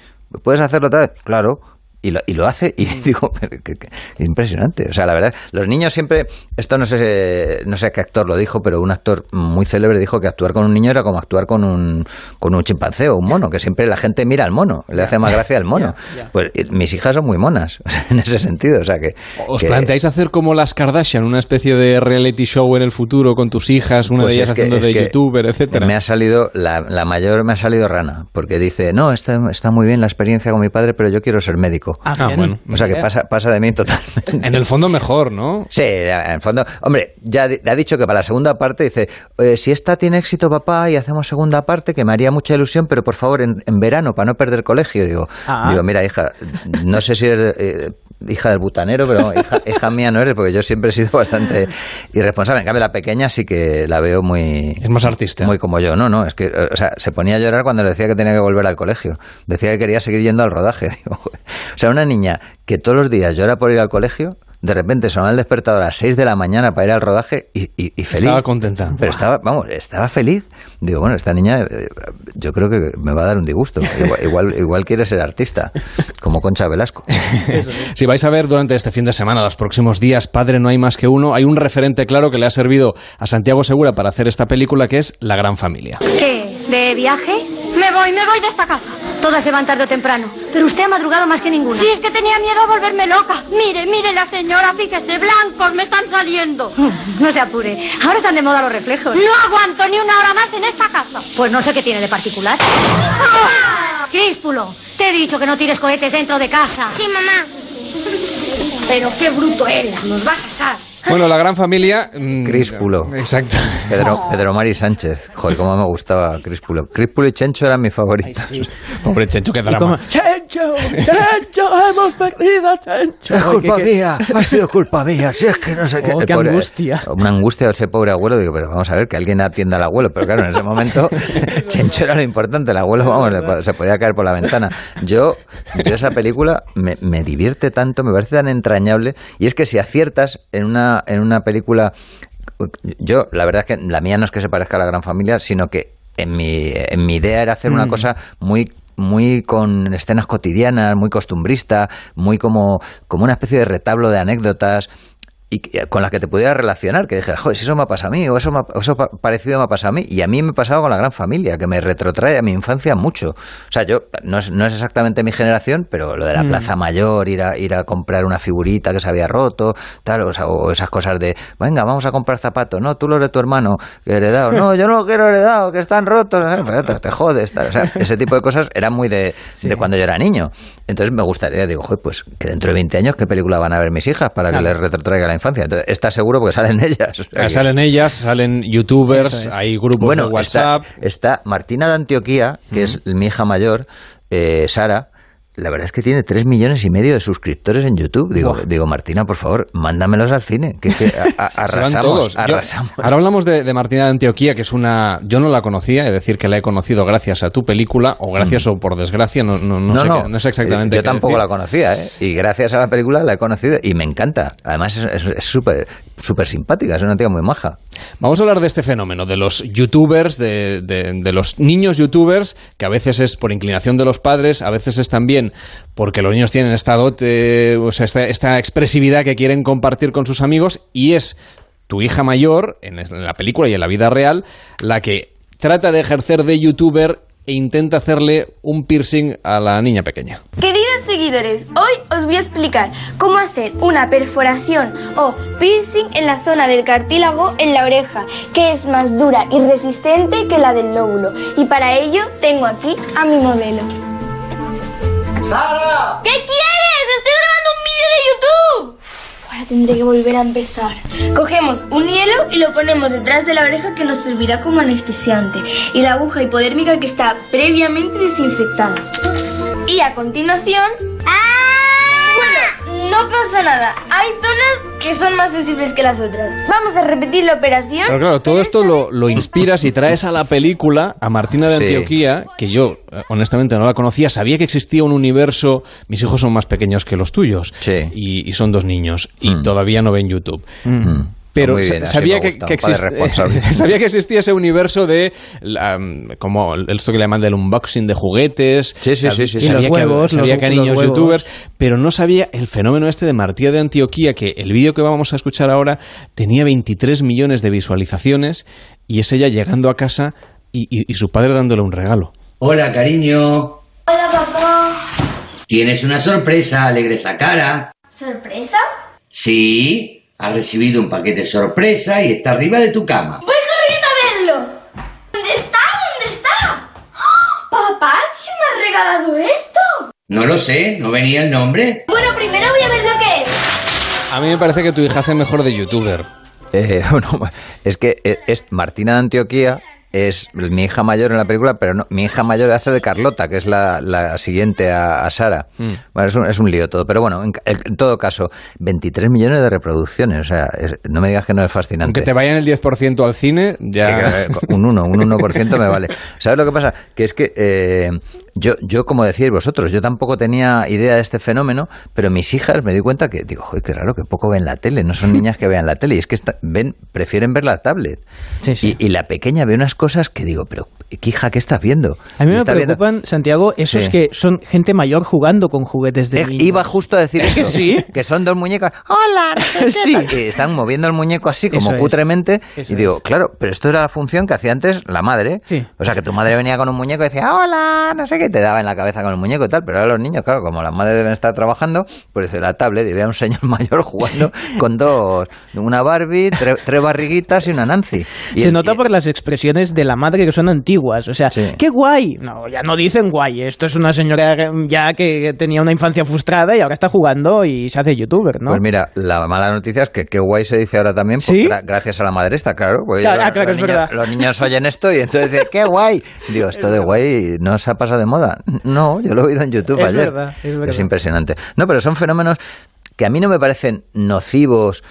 S32: ¿puedes hacerlo otra vez? Claro. Y lo, y lo hace y digo, qué impresionante. O sea, la verdad, los niños siempre, esto no sé, no sé qué actor lo dijo, pero un actor muy célebre dijo que actuar con un niño era como actuar con un, con un chimpancé o un mono, que siempre la gente mira al mono, le hace más gracia al mono. Pues mis hijas son muy monas, o sea, en ese sentido. O sea, que,
S2: ¿Os
S32: que-
S2: planteáis hacer como las Kardashian, una especie de reality show en el futuro con tus hijas, una
S32: Pues
S2: de ellas
S32: es que-
S2: haciendo de
S32: que
S2: youtuber, etcétera?
S32: Me ha salido, la, la mayor me ha salido rana, porque dice, no, está, está muy bien la experiencia con mi padre, pero yo quiero ser médico.
S2: Ah, bien. bueno.
S32: O sea, que pasa, pasa de mí totalmente.
S2: En el fondo mejor, ¿no?
S32: Sí, en el fondo. Hombre, ya ha dicho que para la segunda parte dice, "Eh, si esta tiene éxito papá y hacemos segunda parte, que me haría mucha ilusión, pero por favor, en, en verano, para no perder colegio. Digo,
S5: Ah.
S32: digo mira, hija, no sé si eres eh, hija del butanero, pero hija, hija mía no eres, porque yo siempre he sido bastante irresponsable. En cambio, la pequeña sí que la veo muy...
S2: Es más artista.
S32: Muy como yo. No, no, es que, o sea, se ponía a llorar cuando le decía que tenía que volver al colegio. Decía que quería seguir yendo al rodaje. Digo, o sea, una niña que todos los días llora por ir al colegio, de repente sonaba el despertador a las 6 de la mañana para ir al rodaje y, y- y feliz.
S2: Estaba contenta.
S32: Pero estaba, vamos, estaba feliz. Digo, bueno, esta niña eh, yo creo que me va a dar un disgusto. Igual, igual, igual quiere ser artista, como Concha Velasco.
S2: Si vais a ver durante este fin de semana, los próximos días, Padre no hay más que uno, hay un referente claro que le ha servido a Santiago Segura para hacer esta película que es La Gran Familia.
S35: ¿Qué? ¿De viaje? Voy, me voy de esta casa. Todas se van tarde o temprano. Pero usted ha madrugado más que ninguna.
S36: Sí, es que tenía miedo a volverme loca. Mire, mire la señora, fíjese, blancos me están saliendo.
S35: No se apure. Ahora están de moda los reflejos.
S36: No aguanto ni una hora más en esta casa.
S35: Pues no sé qué tiene de particular. Críspulo, te he dicho que no tires cohetes dentro de casa.
S36: Sí, mamá. Pero qué bruto eres, nos vas a asar.
S2: Bueno, La Gran Familia... mm,
S32: Críspulo.
S2: Exacto.
S32: Pedro, Pedro Mari Sánchez. Joder, cómo me gustaba Críspulo. Críspulo y Chencho eran mis favoritos.
S2: Pobre Chencho, qué drama.
S37: ¡Chencho! ¡Chencho! ¡Hemos perdido, Chencho!
S32: Es culpa
S5: ¿Qué- qué-
S32: mía, ha sido culpa mía, si es que no sé qué.
S5: Oh,
S32: El
S5: qué angustia.
S32: Una angustia de ese pobre abuelo, digo, pero vamos a ver, que alguien atienda al abuelo, pero claro, en ese momento Chencho era lo importante, el abuelo, vamos, le se podía caer por la ventana. Yo, yo esa película me, me divierte tanto, me parece tan entrañable, y es que si aciertas en una, en una película, yo, la verdad es que la mía no es que se parezca a la gran familia, sino que en mi, en mi idea era hacer una
S2: Mm.
S32: cosa muy muy con escenas cotidianas, muy costumbrista, muy como, como una especie de retablo de anécdotas y con las que te pudieras relacionar, que dijeras, joder, si eso me ha pasado a mí, o eso, me ha- o eso pa- parecido me ha pasado a mí, y a mí me pasaba con la gran familia, que me retrotrae a mi infancia mucho. O sea, yo, no es, no es exactamente mi generación, pero lo de la
S2: Mm.
S32: Plaza Mayor, ir a, ir a comprar una figurita que se había roto, tal, o, sea, o esas cosas de, venga, vamos a comprar zapatos, no, tú los de tu hermano, que heredado, no, yo no lo quiero heredado, que están rotos, eh, te, te jodes, tal. O sea, ese tipo de cosas eran muy de, de cuando yo era niño. Entonces me gustaría, digo, joder, pues que dentro de 20 años, ¿qué película van a ver mis hijas para que les retrotraiga la infancia? Entonces, está seguro porque salen ellas. O sea que-
S2: Salen ellas, salen youtubers,
S32: es.
S2: hay grupos
S32: bueno,
S2: de WhatsApp.
S32: Está, está Martina de Antioquía, que es mi hija mayor, eh, Sara. La verdad es que tiene tres millones y medio de suscriptores en YouTube. Digo, digo Martina, por favor, mándamelos al cine. Que, que a- a- arrasamos,
S2: todos. Yo-
S32: arrasamos.
S2: ahora hablamos de, de Martina de Antioquía, que es una. Yo no la conocía, es decir, que la he conocido gracias a tu película, o gracias o por desgracia, no, no, no,
S32: Mm. No,
S2: sé,
S32: no,
S2: qué- no sé exactamente.
S32: Yo
S2: qué
S32: tampoco
S2: decir.
S32: la conocía, ¿eh? Y gracias a la película la he conocido y me encanta. Además, es súper súper simpática, es una tía muy maja.
S2: Vamos a hablar de este fenómeno, de los youtubers, de, de- de los niños youtubers, que a veces es por inclinación de los padres, a veces es también porque los niños tienen esta dote, esta, esta expresividad que quieren compartir con sus amigos, y es tu hija mayor, en la película y en la vida real, la que trata de ejercer de youtuber e intenta hacerle un piercing a la niña pequeña.
S38: Queridos seguidores, hoy os voy a explicar cómo hacer una perforación o piercing en la zona del cartílago en la oreja, que es más dura y resistente que la del lóbulo. Y para ello tengo aquí a mi modelo.
S37: ¡Sara!
S38: ¿Qué quieres? ¡Estoy grabando un vídeo de YouTube! Ahora tendré que volver a empezar. Cogemos un hielo y lo ponemos detrás de la oreja que nos servirá como anestesiante. Y la aguja hipodérmica que está previamente desinfectada. Y a continuación... Bueno, no pasa nada. Hay zonas que son más sensibles que las otras. Vamos a repetir la operación.
S2: Pero claro, todo esto lo, lo inspiras y traes a la película a Martina de
S32: Sí.
S2: Antioquía, que yo eh, honestamente no la conocía, sabía que existía un universo, mis hijos son más pequeños que los tuyos y, y son dos niños y todavía no ven YouTube. Pero
S32: bien,
S2: sabía, que, sabía que existía ese universo de como el- esto que le llaman del unboxing de juguetes.
S32: Sí, sí, sí, sí, sí.
S2: Sabía
S32: Y los
S2: que,
S32: huevos,
S2: sabía
S32: los-
S2: que
S32: los
S2: niños
S32: huevos.
S2: youtubers, pero no sabía el fenómeno este de Martía de Antioquía, que el vídeo que vamos a escuchar ahora tenía 23 millones de visualizaciones y es ella llegando a casa y, y- y su padre dándole un regalo.
S39: Hola, cariño.
S38: Hola, papá.
S39: Tienes una sorpresa, alegre esa cara.
S38: ¿Sorpresa?
S39: Sí, has recibido un paquete sorpresa y está arriba de tu cama.
S38: Voy corriendo a verlo. ¿Dónde está? ¿Dónde está? ¡Oh! Papá, ¿quién me ha regalado esto?
S39: No lo sé, ¿no venía el nombre?
S38: Bueno, primero voy a ver lo que es.
S2: A mí me parece que tu hija hace mejor de youtuber.
S32: Eh, bueno, es que eh, es Martina de Antioquía es mi hija mayor en la película, pero no, mi hija mayor hace de Carlota, que es la, la siguiente a, a Sara.
S2: Mm.
S32: Bueno, es un, es un lío todo, pero bueno, en, en todo caso, 23 millones de reproducciones, o sea, es- no me digas que no es fascinante.
S2: Aunque te vayan el 10% al cine, ya...
S32: Que, que, un 1, un 1% me vale. ¿Sabes lo que pasa? Que es que eh, yo, yo, como decíais vosotros, yo tampoco tenía idea de este fenómeno, pero mis hijas me di cuenta que, digo, joder, qué raro que poco ven la tele, no son niñas que vean la tele, y es que ven, prefieren ver la tablet. Y, y la pequeña ve unas cosas que digo, pero, ¿qué hija, qué estás viendo?
S5: A mí me
S32: viendo-
S5: preocupan, Santiago, esos
S32: Sí.
S5: que son gente mayor jugando con juguetes de niños.
S32: Iba justo a decir eso.
S5: ¿Sí?
S32: Que son dos muñecos. ¡Hola! no sé qué
S5: Sí.
S32: están moviendo el muñeco así, como
S5: Eso es.
S32: cutremente.
S5: Eso
S32: y digo, claro, pero esto era la función que hacía antes la madre. O sea, que tu madre venía con un muñeco y decía, ¡Hola! No sé qué, te daba en la cabeza con el muñeco y tal. Pero ahora los niños, claro, como las madres deben estar trabajando, pues la tablet y ve a un señor mayor jugando con dos, una Barbie, tre- tres barriguitas y una Nancy. Y
S5: Se
S32: el-
S5: nota por las expresiones de la madre que son antiguas. O sea, ¡qué guay! No, ya no dicen guay. Esto es una señora ya que tenía una infancia frustrada y ahora está jugando y se hace youtuber, ¿no?
S32: Pues mira, la mala noticia es que qué guay se dice ahora también, gra- gracias a la madre esta, claro. porque
S5: Claro,
S32: los-
S5: ah, claro,
S32: los
S5: es
S32: niños-
S5: verdad.
S32: Los niños oyen esto y entonces dicen, qué guay. Digo, esto de guay no se ha pasado de moda. No, yo lo he oído en YouTube
S5: Es
S32: ayer.
S5: verdad, es verdad.
S32: impresionante. No, pero son fenómenos que a mí no me parecen nocivos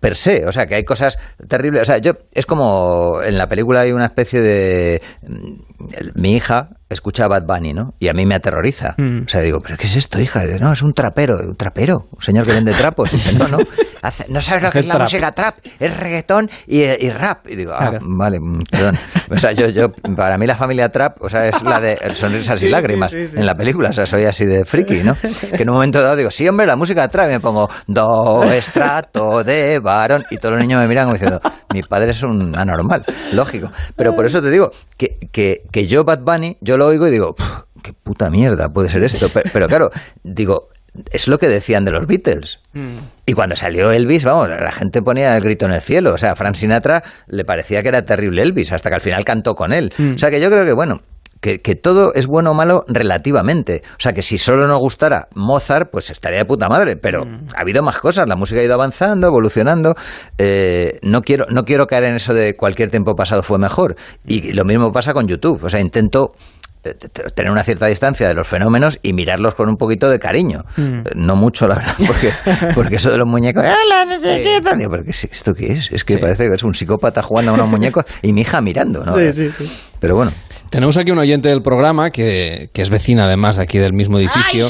S32: per se, o sea, que hay cosas terribles, o sea, yo es como en la película hay una especie de mm, mi hija escucha Bad Bunny, ¿no? Y a mí me aterroriza.
S5: Mm.
S32: O sea, digo, ¿pero qué es esto, hija? No, es un trapero, un trapero, un señor que vende trapos. Y dice, no, no, hace- no sabes lo que es la
S5: trap.
S32: música trap, es reggaetón y, y rap. Y digo, ah,
S5: Claro.
S32: vale, mm, perdón. O sea, yo, yo, para mí la familia trap, o sea, es la de sonrisas y
S5: sí,
S32: lágrimas
S5: sí, sí.
S32: en la película. O sea, soy así de friki, ¿no? Que en un momento dado digo, sí, hombre, la música trap. Y me pongo do, estrato de varón. Y todos los niños me miran como diciendo, mi padre es un anormal. Lógico. Pero por eso te digo que, que, que yo, Bad Bunny, yo lo oigo y digo, "Puf, qué puta mierda puede ser esto. Pero, pero claro, digo, es lo que decían de los Beatles. Y cuando salió Elvis, vamos, la gente ponía el grito en el cielo. O sea, a Frank Sinatra le parecía que era terrible Elvis, hasta que al final cantó con él. O sea, que yo creo que, bueno, que, que todo es bueno o malo relativamente. O sea, que si solo nos gustara Mozart, pues estaría de puta madre. Pero ha habido más cosas, la música ha ido avanzando, evolucionando. Eh, no, quiero, no quiero caer en eso de cualquier tiempo pasado fue mejor. Y lo mismo pasa con YouTube. O sea, intento tener una cierta distancia de los fenómenos y mirarlos con un poquito de cariño.
S5: Mm.
S32: Eh, No mucho, la verdad, porque, porque eso de los muñecos, ¡Hola, no sé qué! tal". Digo, ¿pero qué es ¿esto qué es? Es que parece que es un psicópata jugando a unos muñecos y mi hija mirando, ¿no?
S2: Sí, sí, sí.
S32: Pero bueno.
S2: Tenemos aquí un oyente del programa que, que es vecina además aquí del mismo edificio,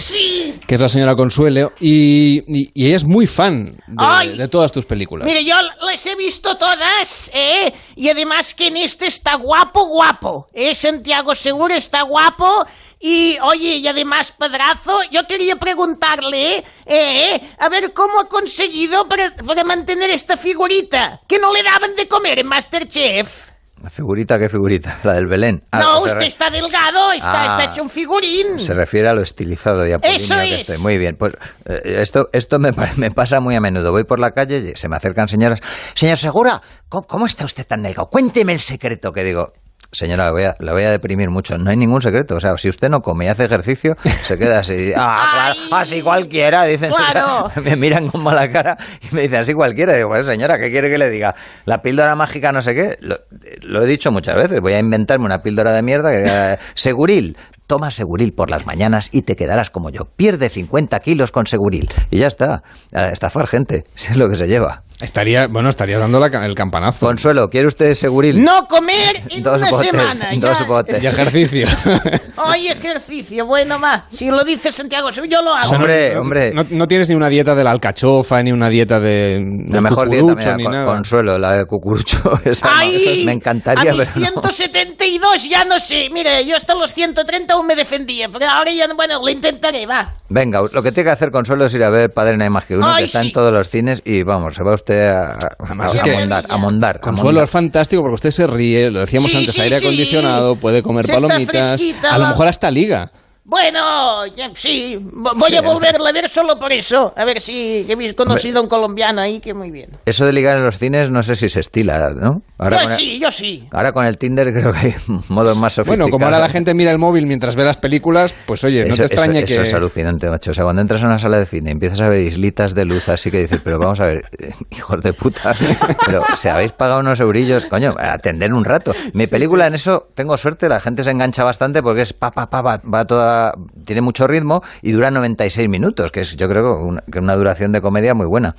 S2: que es la señora Consuelo, y, y- y ella es muy fan de, de todas tus películas.
S8: Mire, yo las he visto todas, ¿eh? Y además que en este está guapo, guapo. ¿eh? Santiago Seguro está guapo. Y, oye, y además, Pedrazo, yo quería preguntarle, ¿eh? A ver cómo ha conseguido para, para mantener esta figurita que no le daban de comer en Masterchef.
S32: ¿La figurita qué figurita? La del Belén. Ah,
S8: no, usted
S32: re-
S8: está delgado, está,
S32: Ah.
S8: está hecho un figurín.
S32: Se refiere a lo estilizado y a
S8: Eso
S32: que
S8: es.
S32: estoy. Muy bien, pues eh, esto, esto me, me pasa muy a menudo. Voy por la calle y se me acercan señoras. Señor Segura, ¿cómo, cómo está usted tan delgado? Cuénteme el secreto que digo. Señora, la voy, a, la voy a deprimir mucho. No hay ningún secreto. O sea, si usted no come y hace ejercicio, se queda así. Ah, claro, así cualquiera, dicen.
S8: Claro.
S32: Me miran con mala cara y me dicen así cualquiera. Digo, pues señora, ¿qué quiere que le diga? La píldora mágica no sé qué. Lo, lo he dicho muchas veces. Voy a inventarme una píldora de mierda que diga, Seguril. Toma Seguril por las mañanas y te quedarás como yo. Pierde 50 kilos con Seguril. Y ya está. A estafar gente. Eso es lo que se lleva.
S2: Estaría, bueno, estaría dando la el campanazo.
S32: Consuelo, ¿quiere usted Seguril?
S8: No comer en
S32: Dos
S8: una
S32: botes,
S8: semana.
S32: dos
S8: ya.
S32: botes.
S2: Y ejercicio.
S8: Ay, ejercicio, bueno, va. Si lo dice Santiago, yo lo hago.
S2: O sea, no-
S32: Hombre,
S2: no,
S32: hombre.
S2: No, no tienes ni una dieta de la alcachofa, ni una dieta de.
S32: La mejor dieta, mira,
S2: ni
S32: con-
S2: nada.
S32: Consuelo, la de cucurucho. Esa, no,
S8: Ay,
S32: esa me encantaría,
S8: a mis
S32: pero no.
S8: 172 ya no sé. Mire, yo hasta los 130 aún me defendía, pero ahora ya, no- bueno, lo intentaré, va.
S32: Venga, lo que tiene que hacer Consuelo es ir a ver Padre No hay más que uno,
S8: Ay,
S32: que está
S8: sí.
S32: en todos los cines y vamos, se va usted a, a,
S2: que-
S32: mondar, a mondar. a
S2: Consuelo
S32: mondar.
S2: es fantástico porque usted se ríe, lo decíamos
S8: Sí,
S2: antes,
S8: sí,
S2: aire
S8: sí.
S2: acondicionado, puede comer palomitas, a lo
S8: la-
S2: mejor hasta liga.
S8: Bueno, sí, vo- voy a volverla a ver solo por eso. A ver si he conocido a un colombiano ahí, que muy bien.
S32: Eso de ligar en los cines no sé si se estila, ¿no?
S8: Yo
S32: con el-
S8: sí, yo sí.
S32: ahora con el Tinder creo que hay modos más sofisticados.
S2: Bueno, como ahora la gente mira el móvil mientras ve las películas, pues oye, no te extrañe
S32: eso-
S2: que...
S32: eso es alucinante, macho. O sea, cuando entras a una sala de cine y empiezas a ver islitas de luz así que dices, pero vamos a ver, eh, hijos de puta, pero si habéis pagado unos eurillos, coño, atender un rato. Mi película en eso, tengo suerte, la gente se engancha bastante porque es pa, pa, pa, va, va toda, tiene mucho ritmo y dura 96 minutos, que es yo creo que una, que una duración de comedia muy buena.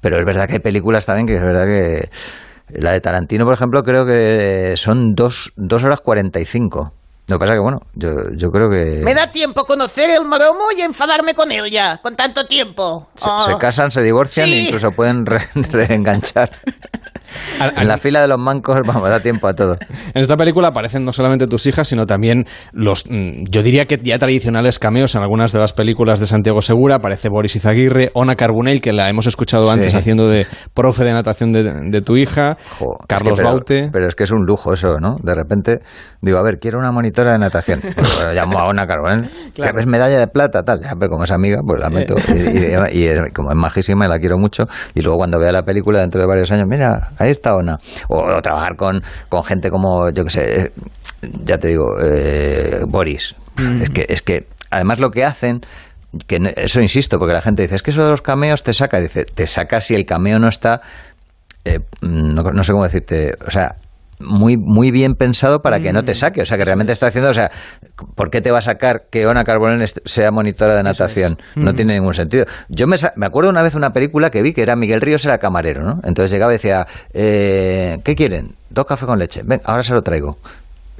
S32: Pero es verdad que hay películas también que es verdad que... La de Tarantino, por ejemplo, creo que son dos, dos horas 45. Lo que pasa que, bueno, yo, yo creo que...
S8: Me da tiempo conocer el maromo y enfadarme con él ya, con tanto tiempo.
S32: Se, se casan, se divorcian
S8: Sí.
S32: e incluso pueden re- reenganchar. En la fila de los mancos, vamos, da tiempo a todo.
S2: En esta película aparecen no solamente tus hijas, sino también los, mm, yo diría que ya tradicionales cameos en algunas de las películas de Santiago Segura. Aparece Boris Izaguirre, Ona Carbonell, que la hemos escuchado antes
S32: Sí.
S2: haciendo de profe de natación de, de tu hija,
S32: Jo, es
S2: Carlos
S32: que, pero,
S2: Baute.
S32: Pero es que es un lujo eso, ¿no? De repente digo, a ver, quiero una monitora de natación. Pues, bueno, llamo a Ona Carbonell.
S2: Claro.
S32: ¿Quieres medalla de plata? Tal. Ya, pero como es amiga, pues la meto. Y, y- y es- como es majísima y la quiero mucho. Y luego cuando vea la película dentro de varios años, mira, ahí está Ona. O, o trabajar con, con gente como, yo qué sé, eh, ya te digo, eh, Boris. Es que, es que, además lo que hacen que no- eso insisto, porque la gente dice, es que eso de los cameos te saca, dice, te saca si el cameo no está, eh, no, no sé cómo decirte, o sea, muy, muy bien pensado para que no te saque, o sea, que realmente está haciendo, o sea, ¿por qué te va a sacar que Ona Carbonell sea monitora de natación? No
S2: Mm.
S32: tiene ningún sentido. Yo me, me acuerdo una vez una película que vi que era Miguel Ríos era camarero, ¿no? Entonces llegaba y decía, eh, ¿qué quieren? Dos cafés con leche. Ven, ahora se lo traigo.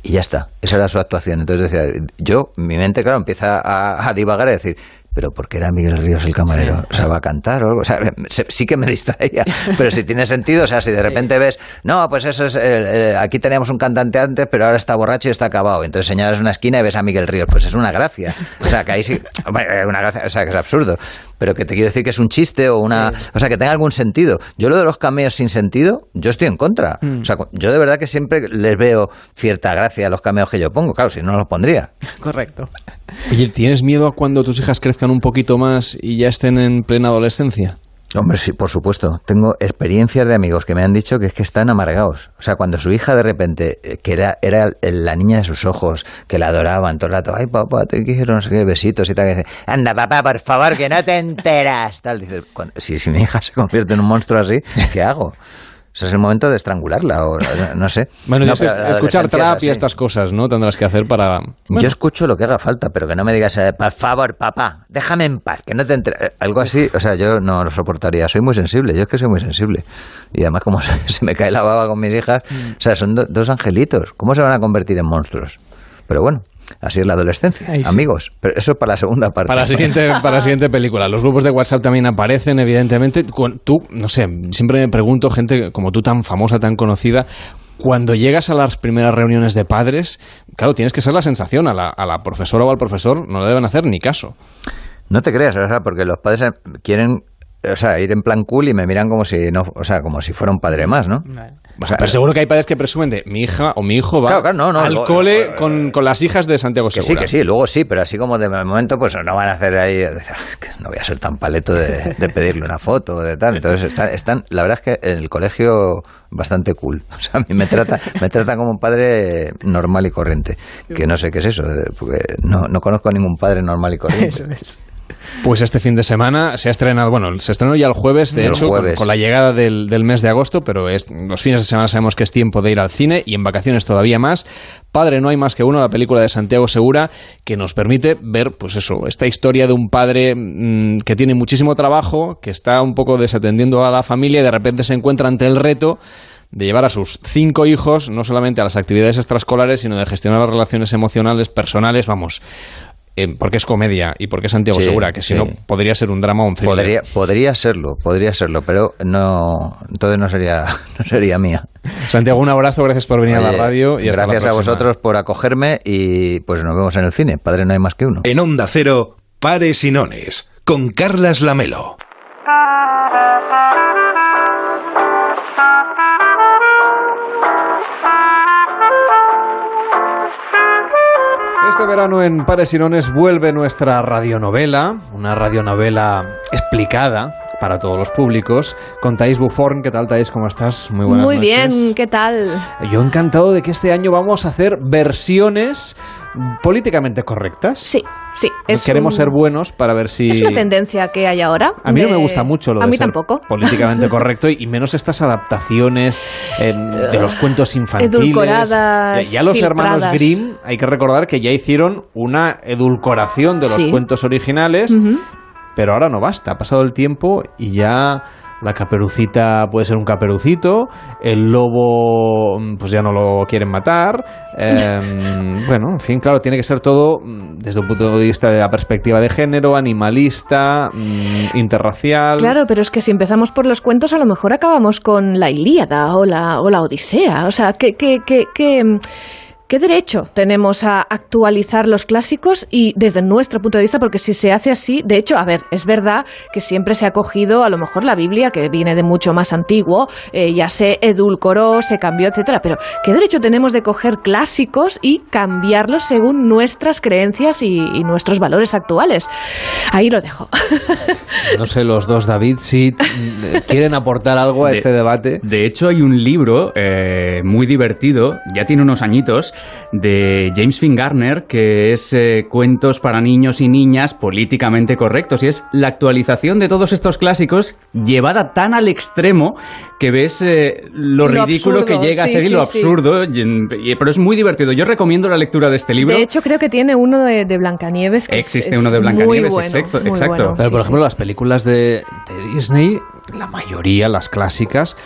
S32: Y ya está, esa era su actuación. Entonces decía, yo, mi mente, claro, empieza a, a divagar y a decir, pero ¿por qué era Miguel Ríos el camarero? O sea, ¿va a cantar o algo? O sea, se- sí que me distraía, pero si tiene sentido, o sea, si de repente ves, no, pues eso es, eh, aquí teníamos un cantante antes, pero ahora está borracho y está acabado. Entonces señalas una esquina y ves a Miguel Ríos, pues es una gracia. O sea, que ahí sí, una gracia, o sea, que es absurdo. Pero que te quiero decir que es un chiste o una, o sea, que tenga algún sentido. Yo lo de los cameos sin sentido, yo estoy en contra.
S2: Mm.
S32: O sea, yo de verdad que siempre les veo cierta gracia a los cameos que yo pongo. Claro, si no los pondría.
S5: Correcto.
S2: Oye, ¿tienes miedo a cuando tus hijas crezcan un poquito más y ya estén en plena adolescencia?
S32: Hombre, sí, por supuesto. Tengo experiencias de amigos que me han dicho que es que están amargados. O sea, cuando su hija de repente, eh, que era, era la niña de sus ojos, que la adoraban todo el rato, ay papá, te quiero, besitos y tal, que dice, anda papá, por favor, que no te enteras. Tal, dice, si, si mi hija se convierte en un monstruo así, ¿qué hago? O sea, es el momento de estrangularla, o no- sé.
S2: Bueno,
S32: No, pero
S2: escuchar trap y estas cosas, ¿no? Tendrás que hacer para...
S32: Yo escucho lo que haga falta, pero que no me digas, eh, por favor, papá, déjame en paz, que no te entre... eh, Algo así, o sea, yo no lo soportaría. Soy muy sensible, yo es que soy muy sensible. Y además, como se, se me cae la baba con mis hijas, o sea, son do- dos angelitos. ¿Cómo se van a convertir en monstruos? Pero bueno, así es la adolescencia,
S2: Ahí sí.
S32: amigos. Pero eso es para la segunda parte.
S2: Para la siguiente, para la siguiente película. Los grupos de WhatsApp también aparecen, evidentemente. Tú, no sé, siempre me pregunto, gente como tú tan famosa, tan conocida, cuando llegas a las primeras reuniones de padres, claro, tienes que ser la sensación. A la, a la profesora o al profesor no le deben hacer ni caso.
S32: No te creas, o sea, porque los padres quieren, o sea, ir en plan cool y me miran como si no, o sea, como si fuera un padre más, ¿no?
S2: O sea, pero seguro que hay padres que presumen de mi hija o mi hijo va
S32: Claro, claro, no, no,
S2: al cole con, con las hijas de Santiago
S32: Que sí,
S2: Segura.
S32: que sí, luego sí, pero así como de momento, pues no van a hacer ahí. que No voy a ser tan paleto de, de pedirle una foto o de tal. Entonces están, están, la verdad es que en el colegio bastante cool. O sea, a mí me trata, me trata como un padre normal y corriente. Que no sé qué es eso, eh, porque no, no conozco a ningún padre normal y corriente.
S5: Eso es.
S2: Pues este fin de semana se ha estrenado, bueno, se estrenó ya el jueves, de
S32: El
S2: hecho, con-
S32: jueves.
S2: Con, la llegada del, del mes de agosto, pero es- los fines de semana sabemos que es tiempo de ir al cine y en vacaciones todavía más. Padre, no hay más que uno, la película de Santiago Segura, que nos permite ver, pues eso, esta historia de un padre mm, que tiene muchísimo trabajo, que está un poco desatendiendo a la familia y de repente se encuentra ante el reto de llevar a sus cinco hijos no solamente a las actividades extraescolares, sino de gestionar las relaciones emocionales, personales, vamos, eh, porque es comedia y porque es Santiago
S32: Sí,
S2: Segura, que si
S32: sí.
S2: no podría ser un drama o un thriller.
S32: Podría, podría serlo, podría serlo, pero no, entonces no sería, no sería mía.
S2: Santiago, un abrazo, gracias por venir a la radio y hasta la
S32: gracias a vosotros por acogerme y pues nos vemos en el cine. Padre, no hay más que uno.
S1: En Onda Cero, Pares y Nones, con Carlas Lamelo.
S2: Este verano en Pares y Nones vuelve nuestra radionovela, una radionovela explicada para todos los públicos, con Thais Buforn. ¿Qué tal, Thais? ¿Cómo estás? Muy buenas
S40: Muy
S2: noches.
S40: bien, ¿qué tal?
S2: Yo encantado de que este año vamos a hacer versiones políticamente correctas.
S40: Sí, sí. Es
S2: Queremos
S40: un-
S2: ser buenos para ver si...
S40: Es una tendencia que hay ahora.
S2: A mí no me gusta mucho lo
S40: A
S2: de
S40: mí
S2: ser
S40: tampoco.
S2: políticamente correcto y y menos estas adaptaciones eh, de los cuentos infantiles.
S40: Edulcoradas,
S2: Ya los hermanos. Grimm, hay que recordar que ya hicieron una edulcoración de los
S40: Sí.
S2: cuentos originales, pero ahora no basta. Ha pasado el tiempo y ya la caperucita puede ser un caperucito, el lobo mm, pues ya no lo quieren matar. eh, bueno, en fin, claro, tiene que ser todo mm, desde un punto de vista de la perspectiva de género, animalista, mm, interracial.
S40: Claro, pero es que si empezamos por los cuentos, a lo mejor acabamos con la Ilíada o la, o la Odisea. O sea, ¿qué, qué, qué, qué, qué derecho tenemos a actualizar los clásicos? Y desde nuestro punto de vista, porque si se hace así, de hecho, a ver, es verdad que siempre se ha cogido a lo mejor la Biblia, que viene de mucho más antiguo, eh, ya se edulcoró, se cambió, etcétera. Pero ¿qué derecho tenemos de coger clásicos y cambiarlos según nuestras creencias y, y nuestros valores actuales? Ahí lo dejo.
S2: No sé, los dos, David, si mm, quieren aportar algo a
S6: De-
S2: este debate.
S6: De hecho, hay un libro eh, muy divertido, ya tiene unos añitos, de James Finn Garner, que es eh, Cuentos para niños y niñas políticamente correctos. Y es la actualización de todos estos clásicos llevada tan al extremo que ves eh, lo,
S40: Lo
S6: ridículo
S40: absurdo,
S6: que llega a
S40: sí,
S6: ser y
S40: sí,
S6: lo
S40: sí.
S6: absurdo. y en- y- pero es muy divertido. Yo recomiendo la lectura de este libro.
S40: De hecho, creo que tiene uno de, de Blancanieves. Que es-
S6: Existe
S40: es
S6: uno de Blancanieves,
S40: bueno,
S6: exacto, exacto.
S40: bueno,
S2: Pero, por
S40: sí.
S2: ejemplo, las películas de, de Disney, la mayoría, las clásicas,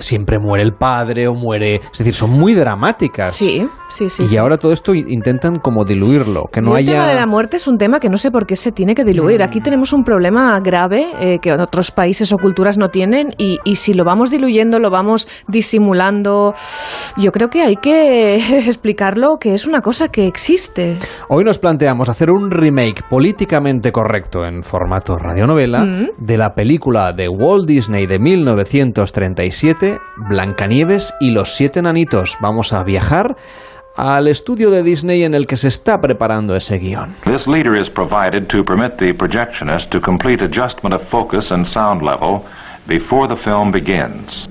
S2: siempre muere el padre o muere... Es decir, son muy dramáticas.
S40: Sí, sí, sí.
S2: y
S40: sí.
S2: ahora todo esto intentan como diluirlo, que no
S40: el tema de
S2: haya...
S40: la muerte es un tema que no sé por qué se tiene que diluir. Aquí tenemos un problema grave eh, que en otros países o culturas no tienen y, y si lo vamos diluyendo, lo vamos disimulando, yo creo que hay que explicarlo que es una cosa que existe.
S2: Hoy nos planteamos hacer un remake políticamente correcto en formato radionovela
S40: Mm.
S2: de la película de Walt Disney de 1937, Blancanieves y los siete enanitos. Vamos a viajar al estudio de Disney en el que se está preparando ese guion.
S41: This leader is provided to permit the projectionist to complete adjustment of focus and sound level before the film begins.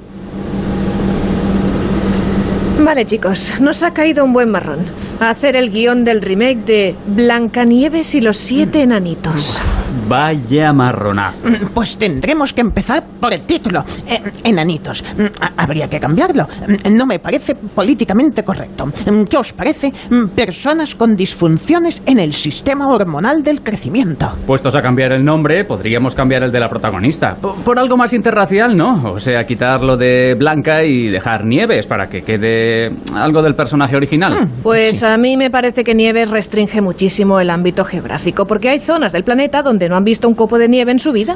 S40: Vale chicos, nos ha caído un buen marrón. A hacer el guion del remake de Blancanieves y los siete enanitos.
S6: Vaya marronazo.
S8: Mm, Pues tendremos que empezar por el título. Eh, enanitos. Mm, Habría que cambiarlo. Mm, No me parece políticamente correcto. Mm, ¿Qué os parece? Mm, Personas con disfunciones en el sistema hormonal del crecimiento.
S6: Puestos a cambiar el nombre, podríamos cambiar el de la protagonista. Por, por algo más interracial, ¿no? O sea, quitarlo de Blanca y dejar Nieves para que quede algo del personaje original.
S40: Pues a mí me parece que Nieves restringe muchísimo el ámbito geográfico, porque hay zonas del planeta donde no han visto un copo de nieve en su vida.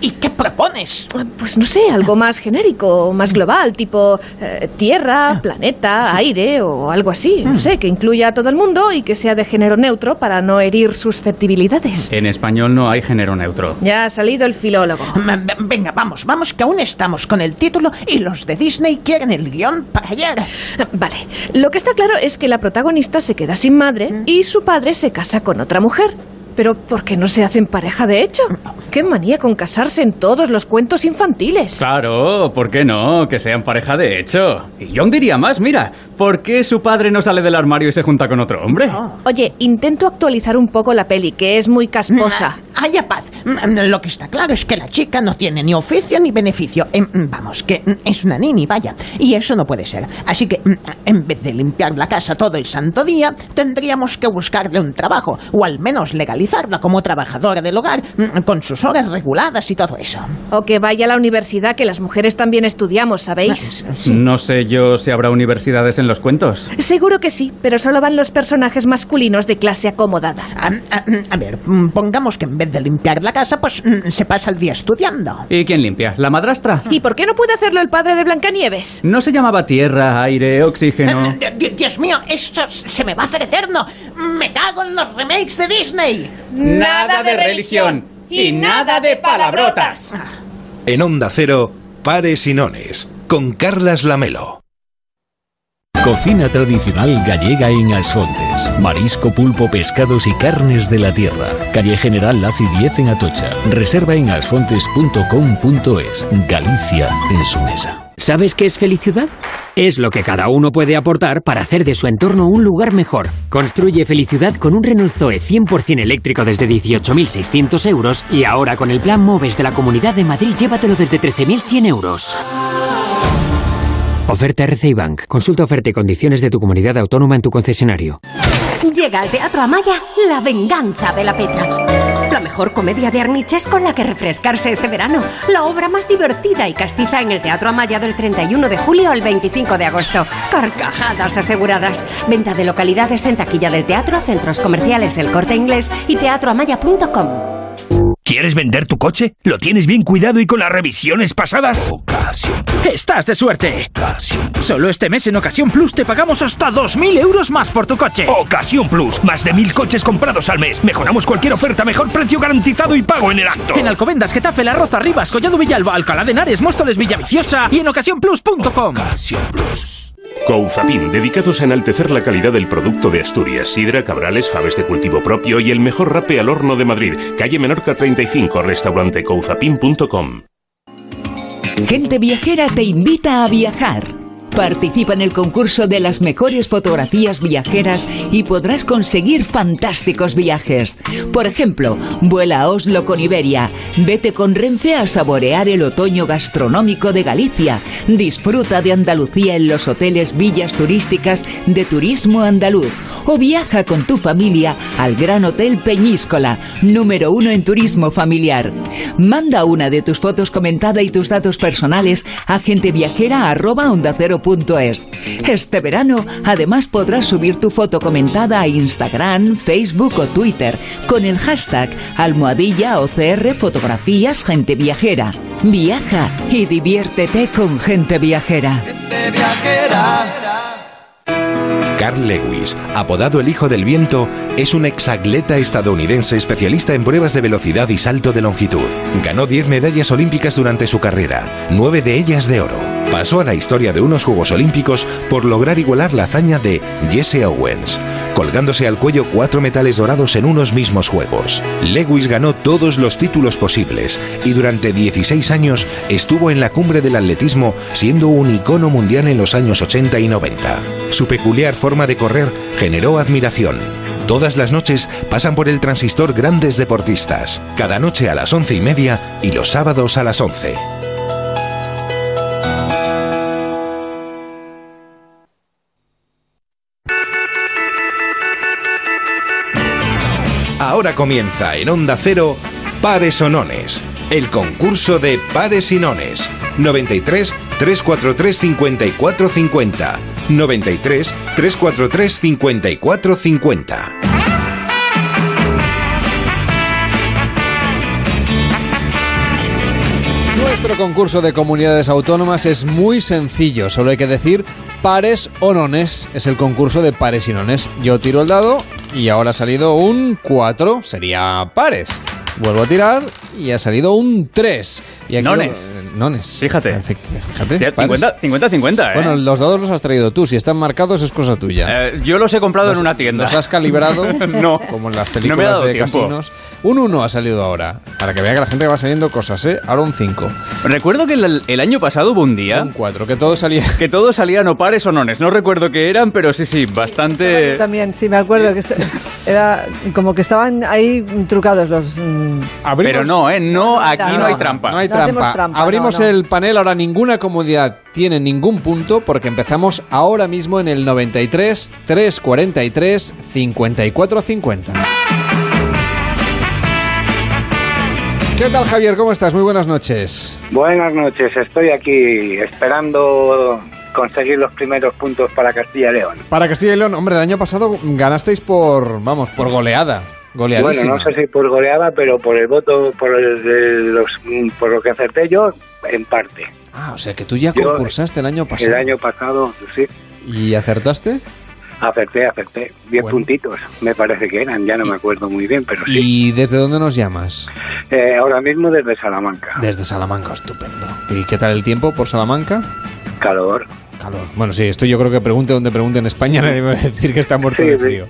S8: ¿Y qué propones?
S40: Pues no sé, algo más genérico, más global, tipo eh, tierra, planeta, aire o algo así. No sé, que incluya a todo el mundo y que sea de género neutro para no herir susceptibilidades.
S6: En español no hay género neutro.
S40: Ya ha salido el filólogo.
S8: Venga, vamos, vamos, que aún estamos con el título y los de Disney quieren el guion para ayer.
S40: Vale, lo que está claro es que la protagonista se queda sin madre y su padre se casa con otra mujer. Pero ¿por qué no se hacen pareja de hecho? ¡Qué manía con casarse en todos los cuentos infantiles!
S6: Claro, ¿por qué no? Que sean pareja de hecho. Y yo diría más, mira, ¿por qué su padre no sale del armario y se junta con otro hombre?
S40: Oye, intento actualizar un poco la peli, que es muy casposa.
S8: Haya paz. Mm, Lo que está claro es que la chica no tiene ni oficio ni beneficio. Em, Vamos, que mm, es una nini, vaya. Y eso no puede ser. Así que, mm, en vez de limpiar la casa todo el santo día, tendríamos que buscarle un trabajo, o al menos legalizarla como trabajadora del hogar, mm, con sus horas reguladas y todo eso.
S40: O que vaya a la universidad, que las mujeres también estudiamos, ¿sabéis?
S6: No sé yo si habrá universidades en los cuentos.
S40: Seguro que sí, pero solo van los personajes masculinos de clase acomodada.
S8: A, a- a ver, mm, pongamos que en vez de limpiar la casa, pues mm, se pasa el día estudiando.
S6: ¿Y quién limpia? ¿La madrastra?
S40: ¿Y por qué no puede hacerlo el padre de Blancanieves?
S6: ¿No se llamaba tierra, aire, oxígeno?
S8: Di- di- Dios mío, esto se me va a hacer eterno. Me cago en los remakes de Disney.
S6: Nada de religión y nada de palabrotas.
S1: En Onda Cero, Pares y Nones, con Carlas Lamelo.
S42: Cocina tradicional gallega en Asfontes. Marisco, pulpo, pescados y carnes de la tierra. Calle General Laci 10 en Atocha. Reserva en asfontes.com.es. Galicia en su mesa.
S43: ¿Sabes qué es felicidad? Es lo que cada uno puede aportar para hacer de su entorno un lugar mejor. Construye felicidad con un Renault Zoe 100% eléctrico desde 18.600 euros y ahora con el plan MOVES de la Comunidad de Madrid llévatelo desde 13.100 euros. Oferta RCI Bank. Consulta oferta y condiciones de tu comunidad autónoma en tu concesionario.
S44: Llega al Teatro Amaya La venganza de la Petra. Mejor comedia de Arniches con la que refrescarse este verano. La obra más divertida y castiza en el Teatro Amaya del 31 de julio al 25 de agosto. Carcajadas aseguradas. Venta de localidades en taquilla del teatro, centros comerciales El Corte Inglés y teatroamaya.com.
S45: ¿Quieres vender tu coche? ¿Lo tienes bien cuidado y con las revisiones pasadas? ¡Estás de suerte! Solo este mes en Ocasión Plus te pagamos hasta 2.000 euros más por tu coche. Ocasión Plus. Más de 1.000 coches comprados al mes. Mejoramos cualquier oferta, mejor precio garantizado y pago en el acto. En Alcobendas, Getafe, La Roza, Rivas, Collado Villalba, Alcalá de Henares, Móstoles, Villaviciosa y en ocasiónplus.com.
S46: Couzapin, dedicados a enaltecer la calidad del producto de Asturias, sidra, cabrales, faves de cultivo propio y el mejor rape al horno de Madrid. Calle Menorca 35, restaurante couzapin.com.
S47: Gente Viajera te invita a viajar. Participa en el concurso de las mejores fotografías viajeras y podrás conseguir fantásticos viajes. Por ejemplo, vuela a Oslo con Iberia, vete con Renfe a saborear el otoño gastronómico de Galicia, disfruta de Andalucía en los hoteles villas turísticas de Turismo Andaluz o viaja con tu familia al Gran Hotel Peñíscola, número uno en turismo familiar. Manda una de tus fotos comentada y tus datos personales a Este verano, además podrás subir tu foto comentada a Instagram, Facebook o Twitter con el hashtag almohadilla OCR Fotografías Gente Viajera. Viaja y diviértete con Gente Viajera.
S1: Carl Lewis, apodado el Hijo del Viento, es un exatleta estadounidense especialista en pruebas de velocidad y salto de longitud. Ganó 10 medallas olímpicas durante su carrera, 9 de ellas de oro. Pasó a la historia de unos Juegos Olímpicos por lograr igualar la hazaña de Jesse Owens, colgándose al cuello cuatro metales dorados en unos mismos Juegos. Lewis ganó todos los títulos posibles y durante 16 años estuvo en la cumbre del atletismo siendo un icono mundial en los años 80 y 90. Su peculiar forma de correr generó admiración. Todas las noches pasan por el transistor grandes deportistas, cada noche a las once y media y los sábados a las 11. Ahora comienza en Onda Cero Pares o Nones, el concurso de pares y nones. 93 343 54 50. 93 343 54 50.
S2: Nuestro concurso de comunidades autónomas es muy sencillo, solo hay que decir pares o nones. Es el concurso de pares y nones. Yo tiro el dado y ahora ha salido un 4, sería pares. Vuelvo a tirar y ha salido un 3. Y aquí
S6: Nones.
S2: lo- eh, nones.
S6: Fíjate.
S2: Fíjate.
S6: Ya,
S2: pares.
S6: 50, 50, ¿eh?
S2: Bueno, los dados los has traído tú. Si están marcados es cosa tuya.
S6: Eh, yo los he comprado en una tienda.
S2: ¿Los has calibrado?
S6: no.
S2: Como en las
S6: No me ha
S2: películas
S6: dado
S2: de
S6: tiempo.
S2: casinos. Un 1 ha salido ahora. Para que vea que la gente va saliendo cosas, ¿eh? Ahora un 5.
S6: Recuerdo que el, el año pasado hubo un día...
S2: Un 4, que todo salía...
S6: Que todos salían o pares o nones. No recuerdo qué eran, pero sí, sí, bastante...
S48: También, sí, me acuerdo que era como que estaban ahí trucados los... mm,
S6: Pero no, ¿eh? No, aquí no hay trampa.
S2: No hay
S48: No
S2: trampa.
S48: trampa,
S2: Abrimos
S48: no, no.
S2: el panel, ahora ninguna comunidad tiene ningún punto porque empezamos ahora mismo en el 93 343 54 50. ¿Qué tal Javier? ¿Cómo estás? Muy buenas noches.
S49: Buenas noches, estoy aquí esperando conseguir los primeros puntos para Castilla y León.
S2: Para Castilla y León, hombre, el año pasado ganasteis por, vamos, por goleada.
S49: Bueno, no sé si por goleada, pero por el voto, por, el- de los, por lo que acerté yo, en parte.
S2: Ah, o sea que tú ya
S49: Yo-
S2: concursaste el año pasado.
S49: El año pasado, sí,
S2: ¿Y acertaste?
S49: acerté, acerté. Diez puntitos, me parece que eran, ya no me acuerdo muy bien, pero sí.
S2: ¿Y desde dónde nos llamas?
S49: Eh, ahora mismo desde Salamanca.
S2: Desde Salamanca, estupendo. ¿Y qué tal el tiempo por Salamanca?
S49: Calor.
S2: Calor. Bueno, sí, esto yo creo que pregunte donde pregunte en España, nadie va a decir que está muerto
S49: Sí,
S2: de frío.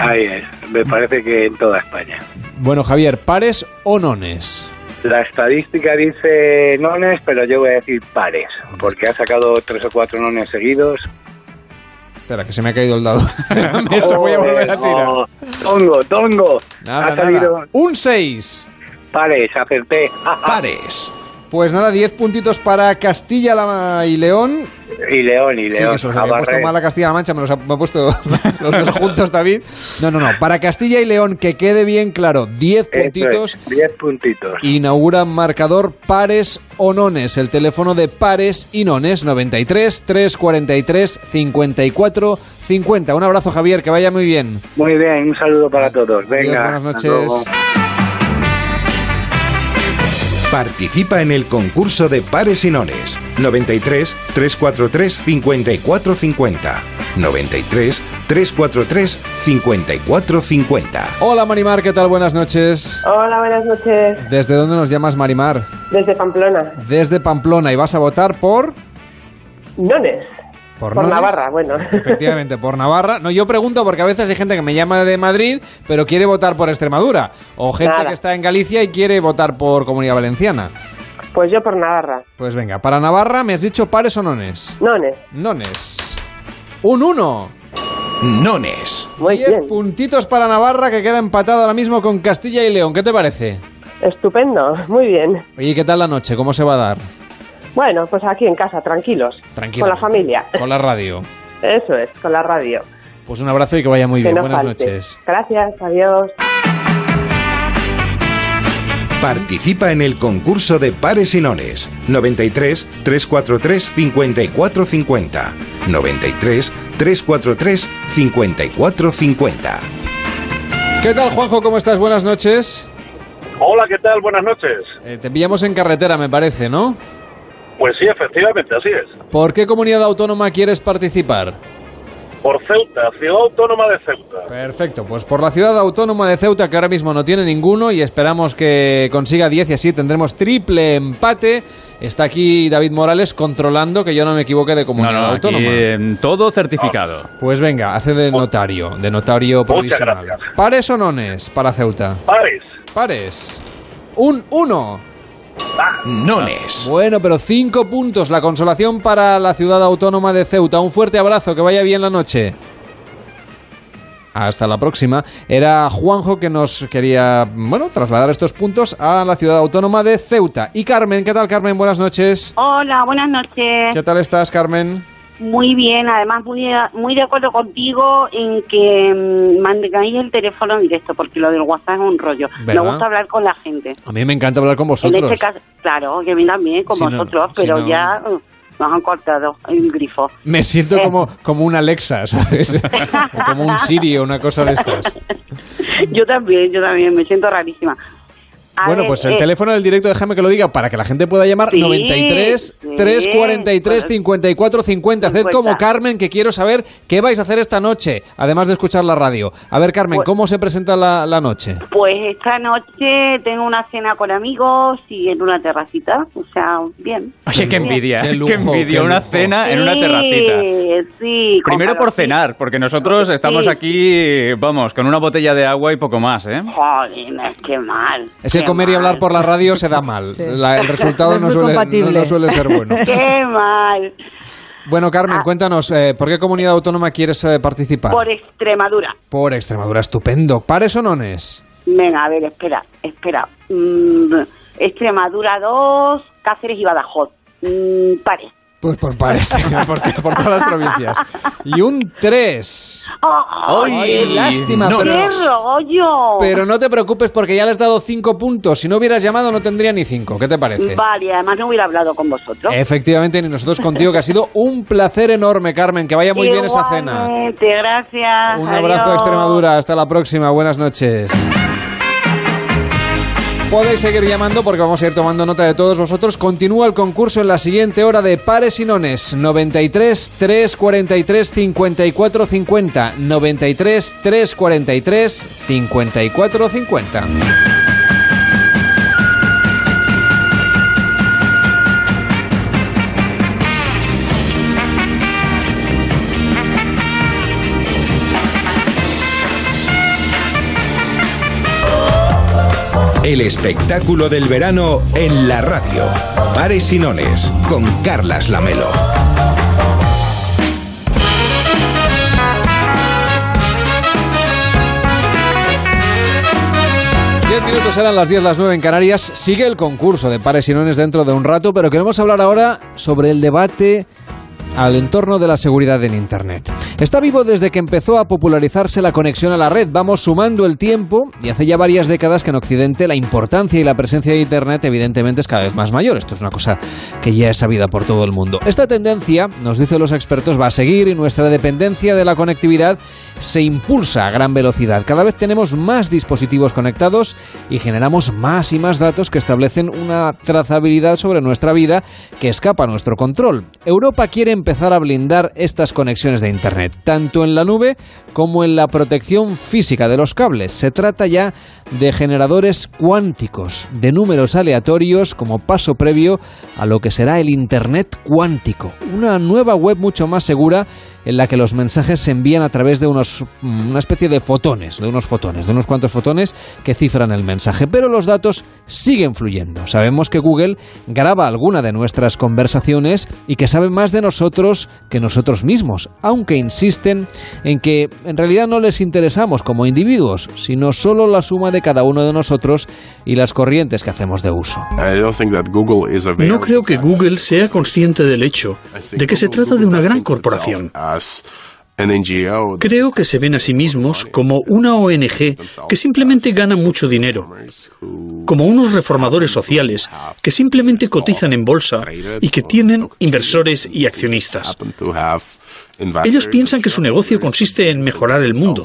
S49: Ahí es, me parece que en toda España.
S2: Bueno, Javier, ¿pares o nones?
S49: La estadística dice nones, pero yo voy a decir pares, porque ha sacado tres o cuatro nones seguidos.
S2: Espera, que se me ha caído el dado mesa, voy a volver a tirar.
S49: Oh, tongo, tongo.
S2: Nada,
S49: ha salido
S2: nada. Un 6.
S49: pares, acerté.
S2: Pares. Pues nada, 10 puntitos para Castilla la- y León.
S49: Y León, y
S2: Sí,
S49: León.
S2: que se los puesto mal a Castilla-La Mancha, me los ha, me ha puesto los dos juntos, David. No, no, no. Para Castilla y León, que quede bien claro, 10
S49: Eso es,
S2: puntitos.
S49: 10 puntitos.
S2: Inaugura marcador pares o nones. El teléfono de pares y nones, 93 343 54 50. Un abrazo, Javier, que vaya muy bien.
S49: Muy bien, un saludo para todos. Venga,
S2: buenas
S49: hasta luego.
S2: noches.
S1: Participa en el concurso de pares y nones 93 343 54 50 93 343 54 50
S2: Hola, Marimar, ¿qué tal? Buenas noches.
S50: Hola, buenas noches.
S2: ¿Desde dónde nos llamas, Marimar?
S50: Desde Pamplona.
S2: Desde Pamplona. ¿Y vas a votar por...?
S50: Nones.
S2: Por?
S50: Navarra, bueno.
S2: Efectivamente, por Navarra. No, yo pregunto porque a veces hay gente que me llama de Madrid, pero quiere votar por Extremadura. O gente
S50: Nada.
S2: que está en Galicia y quiere votar por Comunidad Valenciana.
S50: Pues yo por Navarra.
S2: Pues venga, para Navarra me has dicho pares o nones.
S50: Nones.
S2: Nones. Un 1.
S1: Nones.
S50: Muy
S2: Diez
S50: bien.
S2: puntitos para Navarra que queda empatado ahora mismo con Castilla y León. ¿Qué te parece?
S50: Estupendo, muy bien.
S2: Oye, ¿qué tal la noche? ¿Cómo se va a dar?
S50: Bueno, pues aquí en casa, tranquilos.
S2: Tranquilo.
S50: Con la familia.
S2: Con la radio.
S50: Eso es, con la radio.
S2: Pues un abrazo y que vaya muy
S50: que
S2: bien.
S50: no
S2: Buenas
S50: falte.
S2: noches.
S50: Gracias, adiós.
S1: Participa en el concurso de pares y nones 93 343 54 50 93 343 54 50
S2: ¿Qué tal, Juanjo? ¿Cómo estás? Buenas noches.
S51: Hola, ¿qué tal? Buenas noches.
S2: Eh, te pillamos en carretera, me parece, ¿no?
S51: Pues sí, efectivamente, así es.
S2: ¿Por qué comunidad autónoma quieres participar?
S51: Por Ceuta, Ciudad Autónoma de Ceuta.
S2: Perfecto, pues por la ciudad autónoma de Ceuta, que ahora mismo no tiene ninguno, y esperamos que consiga 10 y así tendremos triple empate. Está aquí David Morales controlando que yo no me equivoque de comunidad
S6: no, aquí
S2: autónoma.
S6: eh, todo certificado.
S2: Pues venga, hace de notario, de notario provisional.
S51: gracias.
S2: ¿Pares o nones para Ceuta?
S51: Pares.
S2: Pares. Un uno.
S1: Nones.
S2: Bueno, pero cinco puntos. La consolación para la ciudad autónoma de Ceuta. Un fuerte abrazo, que vaya bien la noche. Hasta la próxima. Era Juanjo que nos quería, bueno, trasladar estos puntos a la ciudad autónoma de Ceuta. Y Carmen, ¿qué tal Carmen? Buenas noches.
S52: Hola, buenas noches.
S2: ¿Qué tal estás, Carmen?
S52: Muy bien, además muy, muy de acuerdo contigo en que mm, mantengáis el teléfono en directo, porque lo del WhatsApp es un rollo.
S2: ¿Verdad?
S52: Me gusta hablar con la gente.
S2: A mí me encanta hablar con
S52: En
S2: vosotros.
S52: este caso, claro, que a mí también, con
S2: Si no-
S52: vosotros,
S2: si
S52: pero
S2: no-
S52: ya uh, nos han cortado el grifo.
S2: Me siento
S52: Eh.
S2: como, como un Alexa, ¿sabes? o como un Siri o una cosa de estas.
S52: yo también, yo también, me siento rarísima. A
S2: Bueno,
S52: ver,
S2: pues el
S52: eh,
S2: teléfono del directo, déjame que lo diga para que la gente pueda llamar
S52: Sí,
S2: 93
S52: sí,
S2: 343 54 50. Haced
S52: 50.
S2: como Carmen, que quiero saber qué vais a hacer esta noche, además de escuchar la radio. A ver, Carmen,
S52: Pues-
S2: ¿cómo se presenta la, la noche?
S52: Pues esta noche tengo una cena con amigos y en una terracita, o sea, bien.
S6: Oye, qué envidia,
S2: Qué
S6: qué,
S2: lujo,
S6: envidia,
S2: qué
S6: una cena en una terracita.
S52: Sí,
S6: Primero por cenar, porque nosotros estamos aquí, vamos, con una botella de agua y poco más, ¿eh?
S52: Joder, qué mal.
S2: Es comer y hablar por la radio se da mal. La- el resultado
S48: No
S2: suele, no- suele ser bueno.
S52: Qué mal.
S2: Bueno, Carmen,
S52: Ah.
S2: cuéntanos, eh, ¿por qué comunidad autónoma quieres eh, participar?
S52: Por Extremadura.
S2: Por Extremadura, estupendo. ¿Pares o nones?
S52: Venga, a ver, espera, espera. Mm, Extremadura 2, Cáceres y Badajoz. Mm, pare.
S2: Pues por pares, porque por todas las provincias. Y un 3.
S52: ¡Ay,
S2: lástima,
S52: ¡Qué
S2: pero,
S52: rollo!
S2: pero no te preocupes porque ya le has dado 5 puntos. Si no hubieras llamado no tendría ni 5. ¿Qué te parece?
S52: Vale, además no hubiera hablado con vosotros.
S2: Efectivamente, ni nosotros contigo, que ha sido un placer enorme, Carmen. Que vaya muy bien esa cena.
S52: Igualmente, gracias.
S2: Un abrazo a
S52: adiós.
S2: Extremadura. Hasta la próxima. Buenas noches. Podéis seguir llamando porque vamos a ir tomando nota de todos vosotros. Continúa el concurso en la siguiente hora de pares y nones. 93 343 54 50. 93 343 54 50.
S1: El espectáculo del verano en la radio. Pares y nones con Carlas Lamelo.
S2: Diez minutos eran las 10, las 9 en Canarias. Sigue el concurso de pares y nones dentro de un rato, pero queremos hablar ahora sobre el debate al entorno de la seguridad en Internet. Está vivo desde que empezó a popularizarse la conexión a la red. Vamos sumando el tiempo y hace ya varias décadas que en Occidente la importancia y la presencia de Internet evidentemente es cada vez más mayor. Esto es una cosa que ya es sabida por todo el mundo. Esta tendencia, nos dicen los expertos, va a seguir y nuestra dependencia de la conectividad se impulsa a gran velocidad. Cada vez tenemos más dispositivos conectados y generamos más y más datos que establecen una trazabilidad sobre nuestra vida que escapa a nuestro control. Europa quiere empezar a blindar estas conexiones de Internet, tanto en la nube como en la protección física de los cables. Se trata ya de generadores cuánticos, de números aleatorios como paso previo a lo que será el Internet cuántico, una nueva web mucho más segura en la que los mensajes se envían a través de unos, una especie de fotones, de unos fotones, de unos cuantos fotones que cifran el mensaje. Pero los datos siguen fluyendo. Sabemos que Google graba alguna de nuestras conversaciones y que sabe más de nosotros que nosotros mismos, aunque insisten en que en realidad no les interesamos como individuos, sino solo la suma de cada uno de nosotros y las corrientes que hacemos de uso.
S53: No creo que Google sea consciente del hecho de que se trata de una gran corporación. Creo que se ven a sí mismos como una ONG que simplemente gana mucho dinero, como unos reformadores sociales que simplemente cotizan en bolsa y que tienen inversores y accionistas. Ellos piensan que su negocio consiste en mejorar el mundo.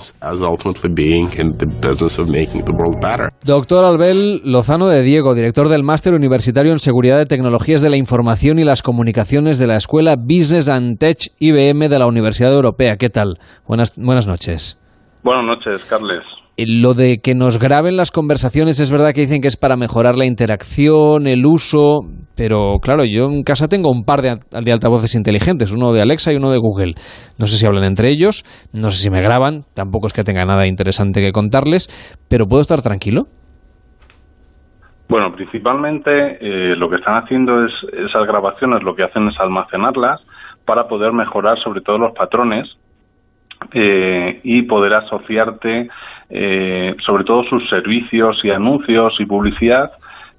S2: Doctor Albel Lozano de Diego, director del Máster Universitario en Seguridad de Tecnologías de la Información y las Comunicaciones de la Escuela Business and Tech IBM de la Universidad Europea. ¿Qué tal? Buenas, buenas noches.
S51: Buenas noches, Carles.
S2: Lo de que nos graben las conversaciones es verdad que dicen que es para mejorar la interacción, el uso, pero claro, yo en casa tengo un par de, de altavoces inteligentes, uno de Alexa y uno de Google. No sé si hablan entre ellos, no sé si me graban, tampoco es que tenga nada interesante que contarles, pero ¿puedo estar tranquilo?
S51: Bueno, principalmente eh, lo que están haciendo es esas grabaciones, lo que hacen es almacenarlas para poder mejorar sobre todo los patrones eh, y poder asociarte eh, sobre todo sus servicios y anuncios y publicidad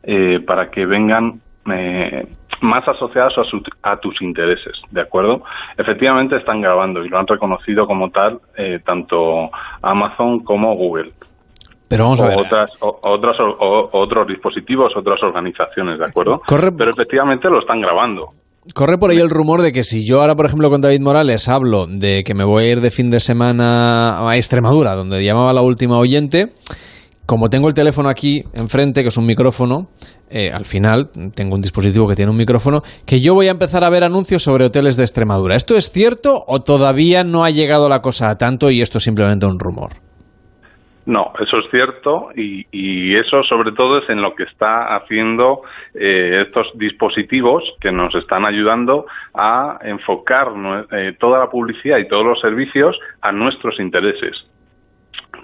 S51: eh, para que vengan eh, más asociados a, su- a tus intereses, ¿de acuerdo? Efectivamente están grabando y lo han reconocido como tal eh, tanto Amazon como Google.
S2: Pero vamos a ver.
S51: Otras, o- otras, o- otros dispositivos, otras organizaciones, ¿de acuerdo?
S2: Corre-
S51: Pero efectivamente lo están grabando.
S2: Corre por ahí el rumor de que si yo ahora, por ejemplo, con David Morales hablo de que me voy a ir de fin de semana a Extremadura, donde llamaba la última oyente, como tengo el teléfono aquí enfrente, que es un micrófono, eh, al final tengo un dispositivo que tiene un micrófono, que yo voy a empezar a ver anuncios sobre hoteles de Extremadura. ¿Esto es cierto o todavía no ha llegado la cosa a tanto y esto es simplemente un rumor?
S51: No, eso es cierto y, y, eso sobre todo es en lo que está haciendo eh, estos dispositivos que nos están ayudando a enfocar eh, toda la publicidad y todos los servicios a nuestros intereses.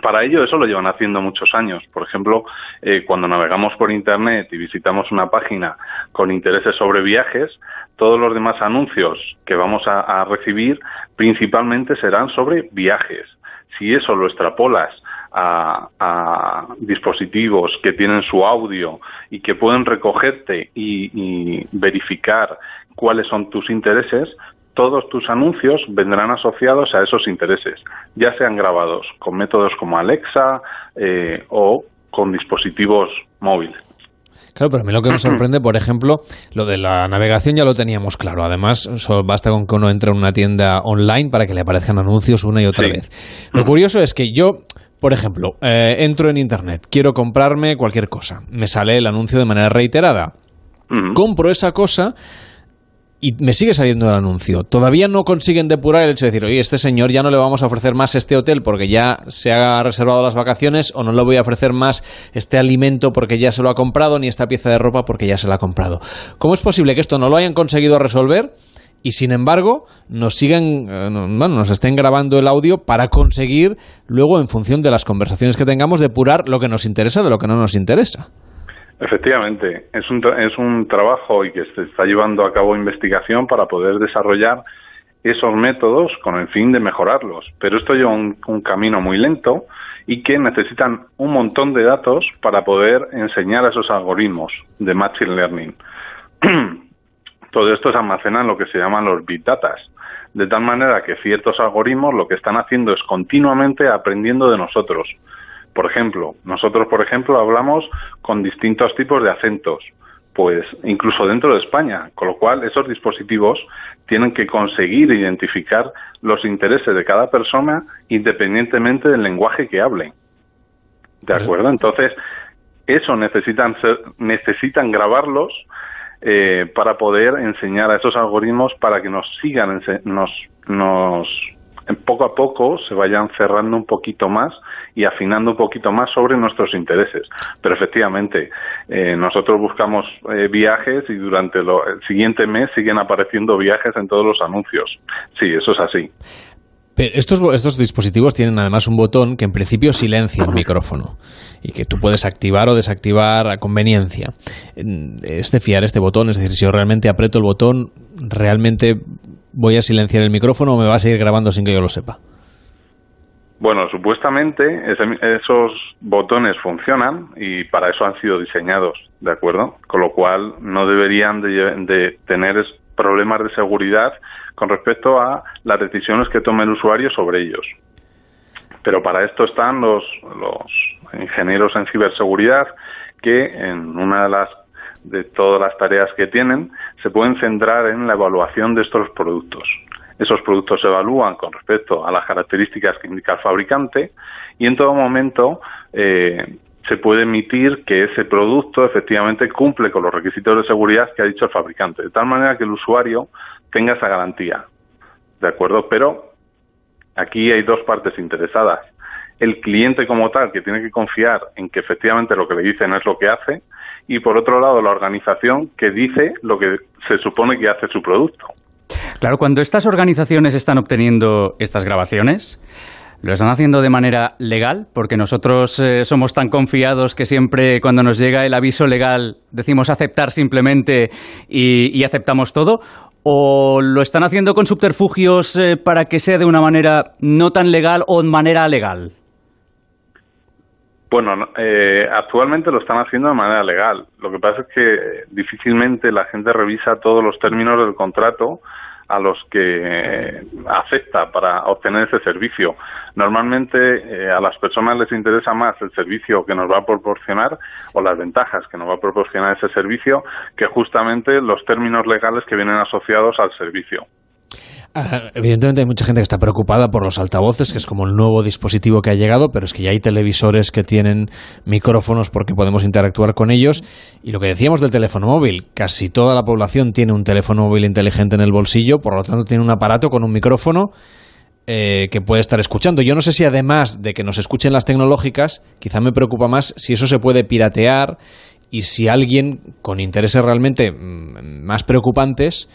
S51: Para ello eso lo llevan haciendo muchos años. Por ejemplo, eh, cuando navegamos por Internet y visitamos una página con intereses sobre viajes, todos los demás anuncios que vamos a, a recibir principalmente serán sobre viajes. Si eso lo extrapolas a, a, dispositivos que tienen su audio y que pueden recogerte y, y, verificar cuáles son tus intereses, todos tus anuncios vendrán asociados a esos intereses, ya sean grabados con métodos como Alexa eh, o con dispositivos móviles.
S2: Claro, pero a mí lo que me sorprende, por ejemplo, lo de la navegación ya lo teníamos claro. Además, solo basta con que uno entre en una tienda online para que le aparezcan anuncios una y otra sí. vez. Lo curioso es que yo, por ejemplo, eh, entro en Internet, quiero comprarme cualquier cosa, me sale el anuncio de manera reiterada. Uh -huh. Compro esa cosa y me sigue saliendo el anuncio. Todavía no consiguen depurar el hecho de decir, oye, este señor ya no le vamos a ofrecer más este hotel porque ya se ha reservado las vacaciones o no le voy a ofrecer más este alimento porque ya se lo ha comprado ni esta pieza de ropa porque ya se la ha comprado. ¿Cómo es posible que esto no lo hayan conseguido resolver? Y sin embargo, nos sigan, eh, bueno, nos estén grabando el audio para conseguir luego, en función de las conversaciones que tengamos, depurar lo que nos interesa de lo que no nos interesa.
S51: Efectivamente, es un, es un trabajo y que se está llevando a cabo investigación para poder desarrollar esos métodos con el fin de mejorarlos. Pero esto lleva un camino muy lento y que necesitan un montón de datos para poder enseñar a esos algoritmos de Machine Learning. Todo esto se almacena en lo que se llaman los Big Data, de tal manera que ciertos algoritmos lo que están haciendo es continuamente aprendiendo de nosotros. Por ejemplo, nosotros, por ejemplo, hablamos con distintos tipos de acentos, pues incluso dentro de España, con lo cual esos dispositivos tienen que conseguir identificar los intereses de cada persona independientemente del lenguaje que hablen. ¿De acuerdo? Entonces, eso necesitan ser, necesitan grabarlos eh, para poder enseñar a esos algoritmos para que nos sigan, nos, nos poco a poco se vayan cerrando un poquito más y afinando un poquito más sobre nuestros intereses. Pero efectivamente, eh, nosotros buscamos eh, viajes y durante lo, el siguiente mes siguen apareciendo viajes en todos los anuncios. Sí, eso es así.
S2: Pero estos, estos dispositivos tienen además un botón que en principio silencia el micrófono y que tú puedes activar o desactivar a conveniencia. Es de fiar este botón, es decir, si yo realmente aprieto el botón, ¿realmente voy a silenciar el micrófono o me va a seguir grabando sin que yo lo sepa?
S51: Bueno, supuestamente esos botones funcionan y para eso han sido diseñados, ¿de acuerdo? Con lo cual no deberían de, de tener problemas de seguridad con respecto a las decisiones que tome el usuario sobre ellos. Pero para esto están los, los ingenieros en ciberseguridad que en una de las de todas las tareas que tienen se pueden centrar en la evaluación de estos productos. Esos productos se evalúan con respecto a las características que indica el fabricante y en todo momento eh, se puede emitir que ese producto efectivamente cumple con los requisitos de seguridad que ha dicho el fabricante, de tal manera que el usuario tenga esa garantía. ¿De acuerdo? Pero aquí hay dos partes interesadas. El cliente como tal, que tiene que confiar en que efectivamente lo que le dicen es lo que hace, y por otro lado la organización que dice lo que se supone que hace su producto.
S6: Claro, cuando estas organizaciones están obteniendo estas grabaciones, ¿Lo están haciendo de manera legal? Porque nosotros eh, somos tan confiados que siempre cuando nos llega el aviso legal decimos aceptar simplemente y, y aceptamos todo. ¿O lo están haciendo con subterfugios eh, para que sea de una manera no tan legal o de manera legal?
S51: Bueno, eh, actualmente lo están haciendo de manera legal. Lo que pasa es que difícilmente la gente revisa todos los términos del contrato a los que acepta para obtener ese servicio. Normalmente eh, a las personas les interesa más el servicio que nos va a proporcionar o las ventajas que nos va a proporcionar ese servicio que justamente los términos legales que vienen asociados al servicio.
S2: Evidentemente hay mucha gente que está preocupada por los altavoces, que es como el nuevo dispositivo que ha llegado, pero es que ya hay televisores que tienen micrófonos porque podemos interactuar con ellos. Y lo que decíamos del teléfono móvil, casi toda la población tiene un teléfono móvil inteligente en el bolsillo, por lo tanto tiene un aparato con un micrófono eh, que puede estar escuchando. Yo no sé si además de que nos escuchen las tecnológicas, quizá me preocupa más si eso se puede piratear y si alguien con intereses realmente mm, más preocupantes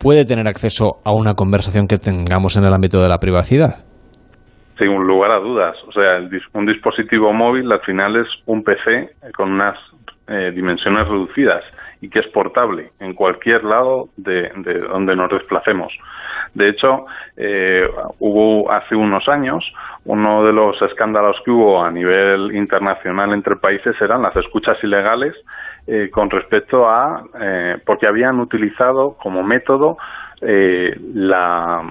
S2: puede tener acceso a una conversación que tengamos en el ámbito de la privacidad.
S51: Sin lugar a dudas. O sea, un dispositivo móvil al final es un PC con unas eh, dimensiones reducidas y que es portable en cualquier lado de, donde nos desplacemos. De hecho, eh, hubo hace unos años uno de los escándalos que hubo a nivel internacional entre países eran las escuchas ilegales eh, con respecto a, eh, porque habían utilizado como método eh, la,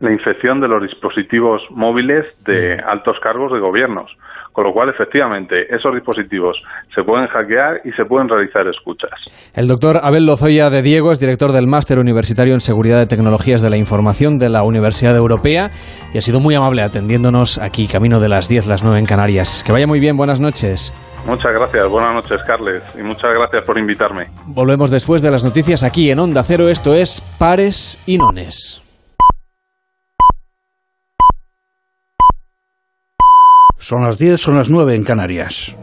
S51: la infección de los dispositivos móviles de altos cargos de gobiernos. Con lo cual, efectivamente, esos dispositivos se pueden hackear y se pueden realizar escuchas.
S2: El doctor Abel Lozoya de Diego es director del Máster Universitario en Seguridad de Tecnologías de la Información de la Universidad Europea y ha sido muy amable atendiéndonos aquí, camino de las 10, las 9 en Canarias. Que vaya muy bien, buenas noches.
S51: Muchas gracias, buenas noches, Carles, y muchas gracias por invitarme.
S2: Volvemos después de las noticias aquí en Onda Cero. Esto es Pares y Nones.
S14: Son las 10, son las 9 en Canarias.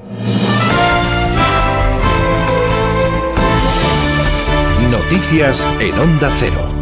S1: Noticias en Onda Cero.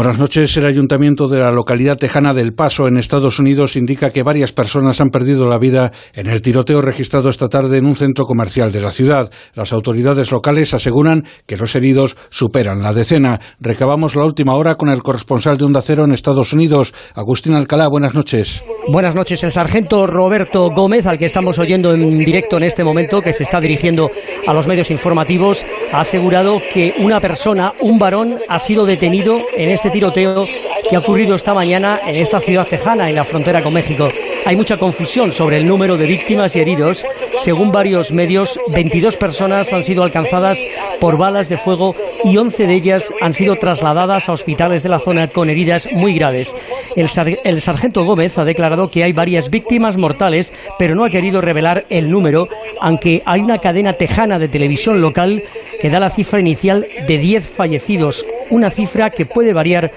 S14: Buenas noches. El ayuntamiento de la localidad tejana del Paso, en Estados Unidos, indica que varias personas han perdido la vida en el tiroteo registrado esta tarde en un centro comercial de la ciudad. Las autoridades locales aseguran que los heridos superan la decena. Recabamos la última hora con el corresponsal de Onda Cero en Estados Unidos, Agustín Alcalá. Buenas noches.
S54: Buenas noches. El sargento Roberto Gómez, al que estamos oyendo en directo en este momento, que se está dirigiendo a los medios informativos, ha asegurado que una persona, un varón, ha sido detenido en este tiroteo que ha ocurrido esta mañana en esta ciudad tejana, en la frontera con México. Hay mucha confusión sobre el número de víctimas y heridos. Según varios medios, 22 personas han sido alcanzadas por balas de fuego y 11 de ellas han sido trasladadas a hospitales de la zona con heridas muy graves. El, el sargento Gómez ha declarado que hay varias víctimas mortales, pero no ha querido revelar el número, aunque hay una cadena tejana de televisión local que da la cifra inicial de 10 fallecidos, una cifra que puede variar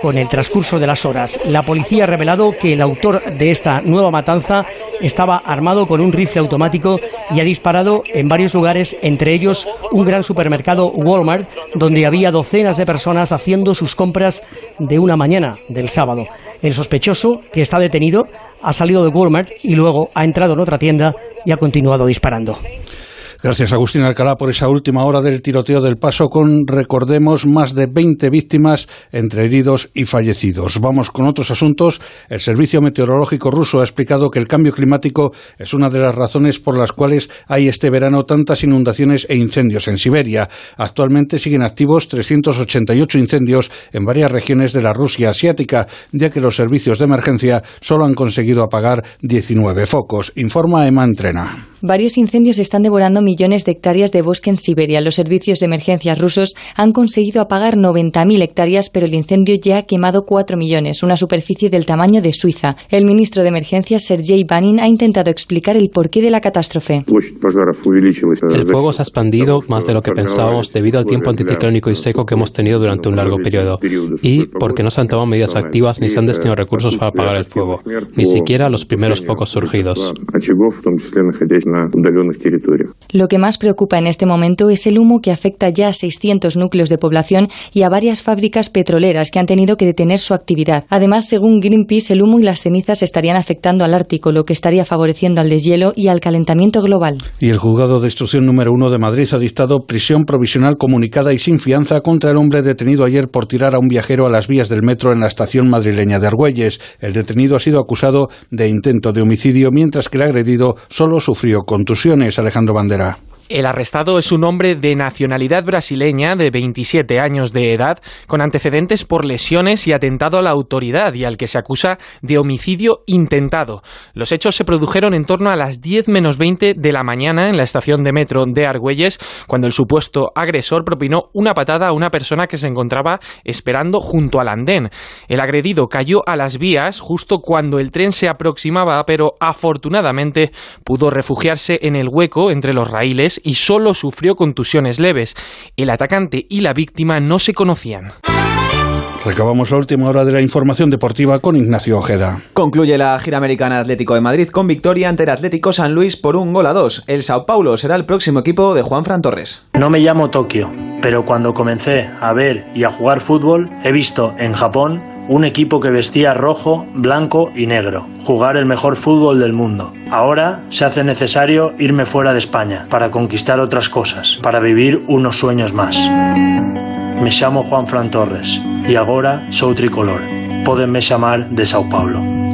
S54: con el transcurso de las horas. La policía ha revelado que el autor de esta nueva matanza estaba armado con un rifle automático y ha disparado en varios lugares, entre ellos un gran supermercado Walmart, donde había docenas de personas haciendo sus compras de una mañana del sábado. El sospechoso, que está detenido, ha salido de Walmart y luego ha entrado en otra tienda y ha continuado disparando.
S14: Gracias, Agustín Alcalá, por esa última hora del tiroteo del paso con, recordemos, más de 20 víctimas entre heridos y fallecidos. Vamos con otros asuntos. El Servicio Meteorológico ruso ha explicado que el cambio climático es una de las razones por las cuales hay este verano tantas inundaciones e incendios en Siberia. Actualmente siguen activos 388 incendios en varias regiones de la Rusia asiática, ya que los servicios de emergencia solo han conseguido apagar 19 focos, informa Emma Entrena.
S55: Varios incendios están devorando millones de hectáreas de bosque en Siberia. Los servicios de emergencias rusos han conseguido apagar 90.000 hectáreas, pero el incendio ya ha quemado 4 millones, una superficie del tamaño de Suiza. El ministro de Emergencias, Sergei Banin, ha intentado explicar el porqué de la catástrofe.
S56: El fuego se ha expandido más de lo que pensábamos debido al tiempo anticiclónico y seco que hemos tenido durante un largo periodo y porque no se han tomado medidas activas ni se han destinado recursos para apagar el fuego, ni siquiera los primeros focos surgidos.
S55: Lo que más preocupa en este momento es el humo que afecta ya a 600 núcleos de población y a varias fábricas petroleras que han tenido que detener su actividad. Además, según Greenpeace, el humo y las cenizas estarían afectando al Ártico, lo que estaría favoreciendo al deshielo y al calentamiento global.
S14: Y el juzgado de instrucción número uno de Madrid ha dictado prisión provisional comunicada y sin fianza contra el hombre detenido ayer por tirar a un viajero a las vías del metro en la estación madrileña de Argüelles. El detenido ha sido acusado de intento de homicidio, mientras que el agredido solo sufrió contusiones. Alejandro Bandera.
S15: El arrestado es un hombre de nacionalidad brasileña de 27 años de edad, con antecedentes por lesiones y atentado a la autoridad y al que se acusa de homicidio intentado. Los hechos se produjeron en torno a las 10 menos 20 de la mañana en la estación de metro de Argüelles, cuando el supuesto agresor propinó una patada a una persona que se encontraba esperando junto al andén. El agredido cayó a las vías justo cuando el tren se aproximaba, pero afortunadamente pudo refugiarse en el hueco entre los raíles y solo sufrió contusiones leves. El atacante y la víctima no se conocían.
S14: Recabamos la última hora de la información deportiva con Ignacio Ojeda.
S18: Concluye la gira americana Atlético de Madrid con victoria ante el Atlético San Luis por un gol a dos. El Sao Paulo será el próximo equipo de Juan Fran Torres.
S57: No me llamo Tokio, pero cuando comencé a ver y a jugar fútbol he visto en Japón un equipo que vestía rojo, blanco y negro, jugar el mejor fútbol del mundo. Ahora se hace necesario irme fuera de España para conquistar otras cosas, para vivir unos sueños más. Me llamo Juan Fran Torres y ahora soy tricolor. Pódenme llamar de Sao Paulo.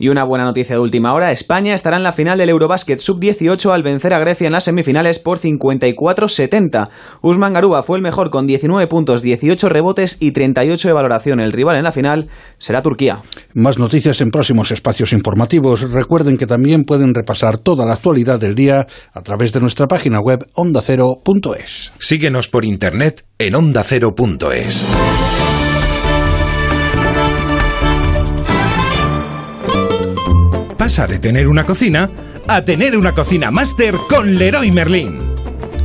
S18: Y una buena noticia de última hora, España estará en la final del Eurobasket Sub-18 al vencer a Grecia en las semifinales por 54-70. Usman Garuba fue el mejor con 19 puntos, 18 rebotes y 38 de valoración. El rival en la final será Turquía.
S14: Más noticias en próximos espacios informativos. Recuerden que también pueden repasar toda la actualidad del día a través de nuestra página web ondacero.es.
S1: Síguenos por internet en ondacero.es. Pasa de tener una cocina a tener una cocina máster con Leroy Merlin.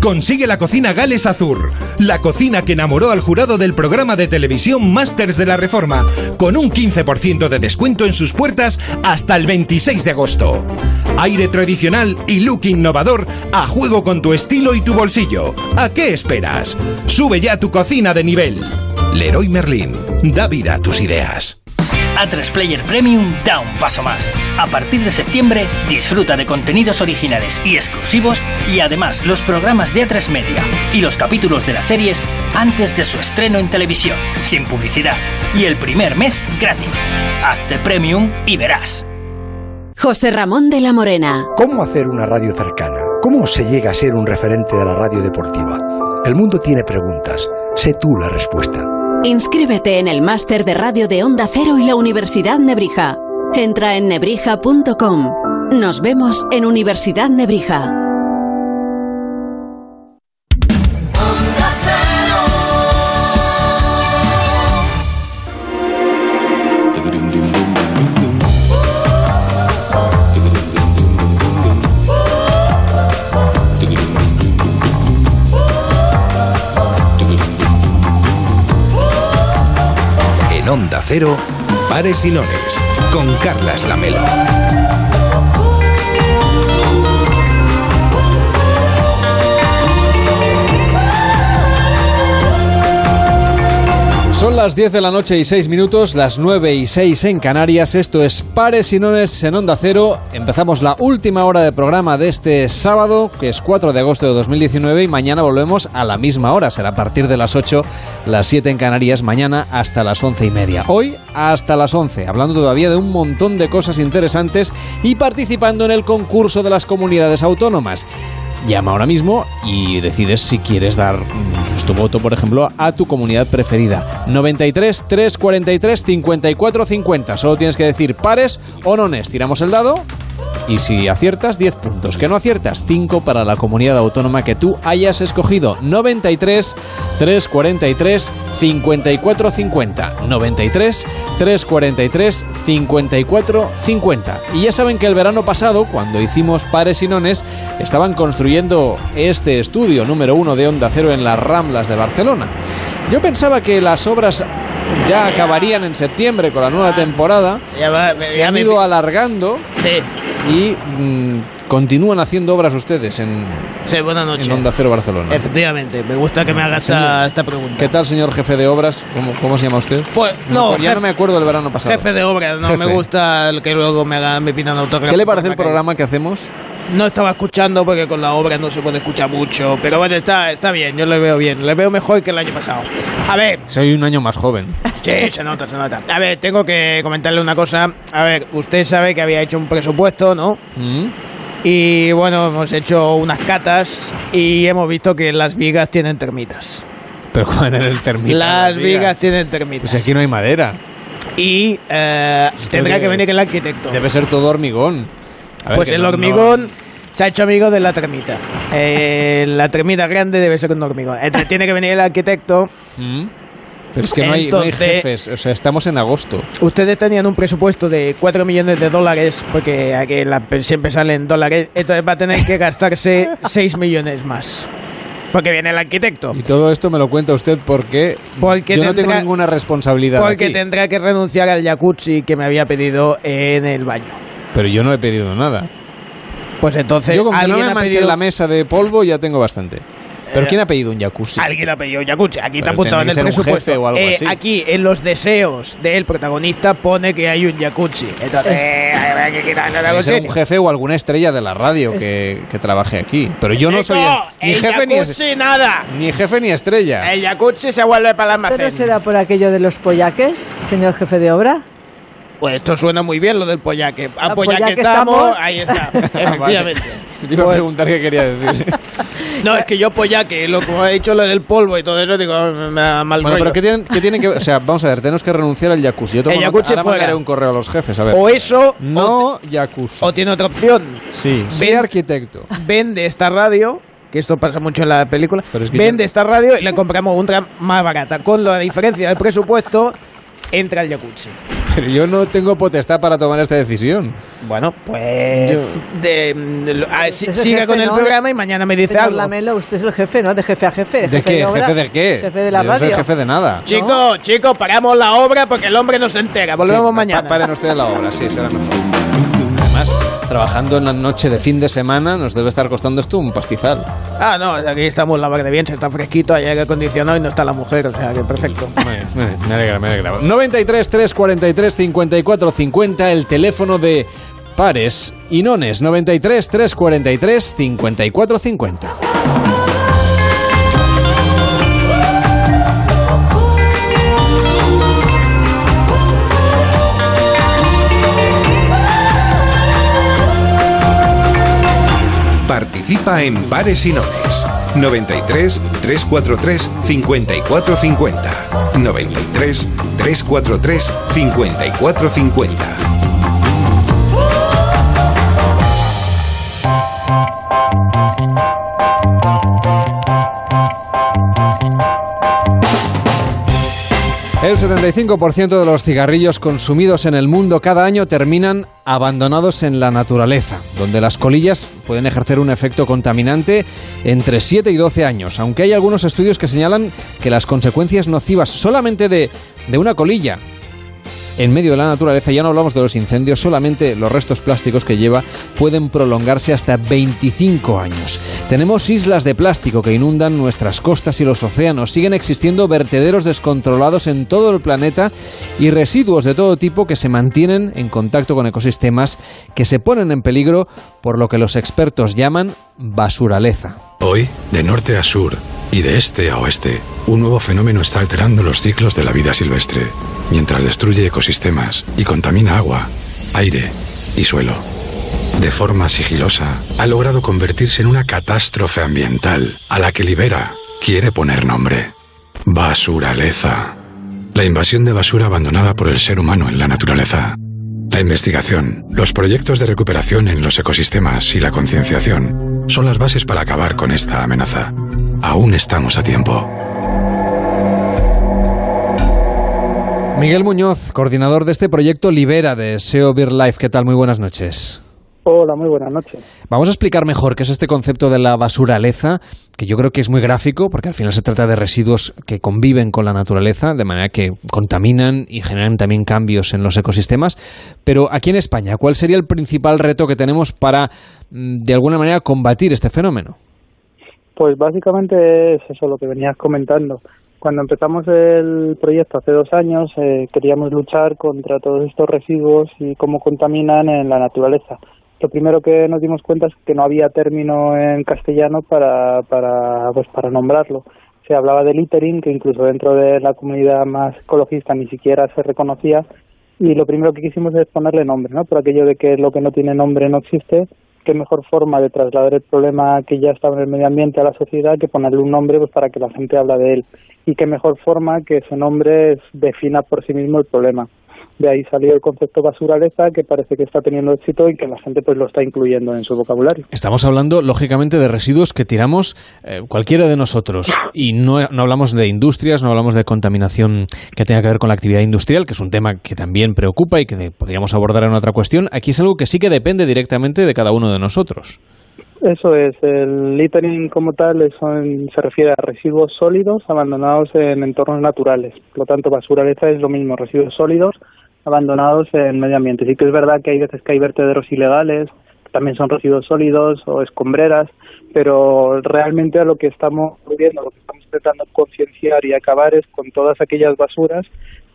S1: Consigue la cocina Gales Azur, la cocina que enamoró al jurado del programa de televisión Masters de la Reforma, con un 15% de descuento en sus puertas hasta el 26 de agosto. Aire tradicional y look innovador a juego con tu estilo y tu bolsillo. ¿A qué esperas? Sube ya tu cocina de nivel. Leroy Merlin, da vida a tus ideas.
S58: A3 Player Premium da un paso más. A partir de septiembre, disfruta de contenidos originales y exclusivos y además los programas de A3 Media y los capítulos de las series antes de su estreno en televisión, sin publicidad y el primer mes gratis. Hazte Premium y verás.
S21: José Ramón de la Morena.
S31: ¿Cómo hacer una radio cercana? ¿Cómo se llega a ser un referente de la radio deportiva? El mundo tiene preguntas. Sé tú la respuesta.
S21: Inscríbete en el máster de radio de Onda Cero y la Universidad Nebrija. Entra en nebrija.com. Nos vemos en Universidad Nebrija.
S1: Cero, Pares y Lones, con Carlas Lamelo.
S2: Son las 10 de la noche y 6 minutos, las 9 y 6 en Canarias. Esto es Pares y Nones en Onda Cero. Empezamos la última hora de programa de este sábado, que es 4 de agosto de 2019, y mañana volvemos a la misma hora. Será a partir de las 8, las 7 en Canarias, mañana hasta las 11 y media. Hoy hasta las 11, hablando todavía de un montón de cosas interesantes y participando en el concurso de las comunidades autónomas. Llama ahora mismo y decides si quieres dar mm, tu voto, por ejemplo, a tu comunidad preferida. 93 343 54 50. Solo tienes que decir pares o nones. Tiramos el dado y si aciertas, 10 puntos. Que no aciertas, 5 para la comunidad autónoma que tú hayas escogido. 93 343 54 50. 93 343 54 50. Y ya saben que el verano pasado, cuando hicimos pares y nones, estaban construyendo este estudio número uno de Onda Cero en las Ramblas de Barcelona. Yo pensaba que las obras ya acabarían en septiembre con la nueva temporada.
S5: Ya va,
S2: se
S5: ya
S2: han
S5: me-
S2: ido alargando
S5: Sí.
S2: y mm, continúan haciendo obras ustedes en,
S5: Sí,
S2: en Onda Cero Barcelona.
S5: Efectivamente, me gusta que me hagas esta, esta pregunta.
S2: ¿Qué tal, señor jefe de obras? ¿Cómo, cómo se llama usted?
S5: Pues, no,
S2: ya
S5: jefe-
S2: no me acuerdo del verano pasado.
S5: Jefe de obra, no
S2: Jefe.
S5: me gusta el que luego me hagan me pidan autógrafo.
S2: ¿Qué le parece el programa que hacemos?
S5: No estaba escuchando porque con la obra no se puede escuchar mucho, pero bueno, está, está bien, yo le veo bien, le veo mejor que el año pasado. A ver,
S2: Soy un año más joven.
S5: sí, se nota, se nota. A ver, tengo que comentarle una cosa. A ver, usted sabe que había hecho un presupuesto, ¿no?
S2: ¿Mm?
S5: Y bueno, hemos hecho unas catas y hemos visto que las vigas tienen termitas.
S2: Pero ¿cuál era el termita?
S5: Las vigas tienen termitas.
S2: Pues aquí no hay madera.
S5: Y eh, tendrá que venir el arquitecto.
S2: Debe ser todo hormigón. Ver,
S5: Pues el
S2: no-
S5: hormigón se ha hecho amigo de la termita. Eh, la termita grande debe ser un hormigón. Entonces tiene que venir el arquitecto.
S2: ¿Mm? Pero es que no hay, no hay jefes, o sea, estamos en agosto.
S5: Ustedes tenían un presupuesto de 4 millones de dólares, porque aquí la- siempre salen dólares, entonces va a tener que gastarse 6 millones más. Porque viene el arquitecto.
S2: Y todo esto me lo cuenta usted porque,
S5: Porque
S2: yo no tengo
S5: tendrá-
S2: ninguna responsabilidad
S5: Porque
S2: aquí.
S5: tendrá que renunciar al jacuzzi que me había pedido en el baño.
S2: Pero yo no he pedido nada.
S5: Pues entonces
S2: Yo con que no me manche
S5: pedido-
S2: la mesa de polvo ya tengo bastante. ¿Pero
S5: Eh,
S2: quién ha pedido un jacuzzi?
S5: Alguien ha pedido jacuzzi. Aquí está
S2: Pero
S5: apuntado en el
S2: un
S5: presupuesto.
S2: jefe o algo
S5: Eh,
S2: así.
S5: Aquí, en los deseos del protagonista, pone que hay un jacuzzi. Entonces, eh, hay que quitarle
S2: ser un jefe o alguna estrella de la radio que, que trabaje aquí. Pero yo no soy ni
S5: el
S2: jefe ni,
S5: nada.
S2: ni jefe ni estrella.
S5: El jacuzzi se vuelve para el
S7: ¿Esto no
S5: almacén.
S7: será por aquello de los pollaques, señor jefe de obra?
S5: Pues esto suena muy bien lo del pollaque. A
S7: Ah,
S5: pollaque
S7: pollaque
S5: estamos,
S7: estamos.
S5: ahí está,
S2: Vale.
S5: efectivamente.
S2: Te iba a preguntar qué quería decir.
S5: No, es que yo pollaque, lo como he dicho lo del polvo y todo eso, digo, me da mal
S2: Bueno,
S5: rollo.
S2: pero ¿qué tienen, qué tienen que O sea, vamos a ver, tenemos que renunciar al jacuzzi. Yo tomo
S5: El jacuzzi
S2: ahora
S5: fuera.
S2: mandaré un correo a los jefes, a ver.
S5: O eso,
S2: No jacuzzi.
S5: o tiene otra opción.
S2: Sí, sí
S5: Ven-
S2: arquitecto.
S5: Vende esta radio, que esto pasa mucho en la película,
S2: Pero es que
S5: vende esta radio y le compramos otra más barata. Con la diferencia del presupuesto, entra el jacuzzi.
S2: Pero yo no tengo potestad para tomar esta decisión.
S5: Bueno, pues...
S2: Yo-
S5: de- de- si- siga
S7: jefe,
S5: con el
S7: ¿no?
S5: programa y mañana me dice
S7: Señor
S5: algo.
S7: Lamelo, usted es el jefe, ¿no? De jefe a jefe.
S2: ¿De qué?
S7: obra,
S2: ¿Jefe de qué?
S7: Jefe de la
S2: Yo no soy
S7: radio.
S2: jefe de nada.
S5: Chicos, chicos, paramos la obra porque el hombre no se entera. Volvemos
S2: Sí,
S5: mañana.
S2: pa- Paren ustedes la obra, sí, será mejor. Además, trabajando en la noche de fin de semana nos debe estar costando esto un pastizal.
S5: Ah, no, aquí estamos la de bien, se está fresquito, hay aire acondicionado y no está la mujer, o sea que perfecto.
S2: Me, me alegra, me alegra. 93 343 54 50, el teléfono de pares y nones. 93 343 54 50.
S1: Participa en Pares y Nones. 93 343 5450. 93 343 5450.
S2: El 75% de los cigarrillos consumidos en el mundo cada año terminan abandonados en la naturaleza, donde las colillas pueden ejercer un efecto contaminante entre 7 y 12 años, aunque hay algunos estudios que señalan que las consecuencias nocivas solamente de, de una colilla en medio de la naturaleza, ya no hablamos de los incendios, solamente los restos plásticos que lleva pueden prolongarse hasta 25 años. Tenemos islas de plástico que inundan nuestras costas y los océanos, siguen existiendo vertederos descontrolados en todo el planeta y residuos de todo tipo que se mantienen en contacto con ecosistemas que se ponen en peligro por lo que los expertos llaman basuraleza.
S55: Hoy, de norte a sur y de este a oeste, un nuevo fenómeno está alterando los ciclos de la vida silvestre, mientras destruye ecosistemas y contamina agua, aire y suelo. De forma sigilosa, ha logrado convertirse en una catástrofe ambiental a la que Libera quiere poner nombre. Basuraleza. La invasión de basura abandonada por el ser humano en la naturaleza. La investigación, los proyectos de recuperación en los ecosistemas y la concienciación son las bases para acabar con esta amenaza. Aún estamos a tiempo.
S2: Miguel Muñoz, coordinador de este proyecto Libera de SEO Beer Life. ¿Qué tal? Muy buenas noches.
S59: Hola, muy buenas noches.
S2: Vamos a explicar mejor qué es este concepto de la basuraleza, que yo creo que es muy gráfico, porque al final se trata de residuos que conviven con la naturaleza, de manera que contaminan y generan también cambios en los ecosistemas. Pero aquí en España, ¿cuál sería el principal reto que tenemos para, de alguna manera, combatir este fenómeno?
S59: Pues básicamente es eso lo que venías comentando. Cuando empezamos el proyecto hace dos años, eh, queríamos luchar contra todos estos residuos y cómo contaminan en la naturaleza. Lo primero que nos dimos cuenta es que no había término en castellano para, para, pues para nombrarlo. Se hablaba de littering, que incluso dentro de la comunidad más ecologista ni siquiera se reconocía, y lo primero que quisimos es ponerle nombre, ¿no? Por aquello de que lo que no tiene nombre no existe, qué mejor forma de trasladar el problema que ya estaba en el medio ambiente a la sociedad que ponerle un nombre pues para que la gente hable de él y qué mejor forma que ese nombre defina por sí mismo el problema de ahí salió el concepto basuraleza que parece que está teniendo éxito y que la gente pues lo está incluyendo en su vocabulario.
S2: Estamos hablando lógicamente de residuos que tiramos eh, cualquiera de nosotros y no, no, hablamos de industrias, no hablamos de contaminación que tenga que ver con la actividad industrial, que es un tema que también preocupa y que podríamos abordar en otra cuestión. Aquí es algo que sí que depende directamente de cada uno de nosotros.
S59: Eso es, el littering como tal se refiere a residuos sólidos abandonados en entornos naturales. Por lo tanto, basuraleza es lo mismo, residuos sólidos abandonados en medio ambiente. Sí que es verdad que hay veces que hay vertederos ilegales, también son residuos sólidos o escombreras, pero realmente a lo que estamos viendo, lo que estamos intentando concienciar y acabar es con todas aquellas basuras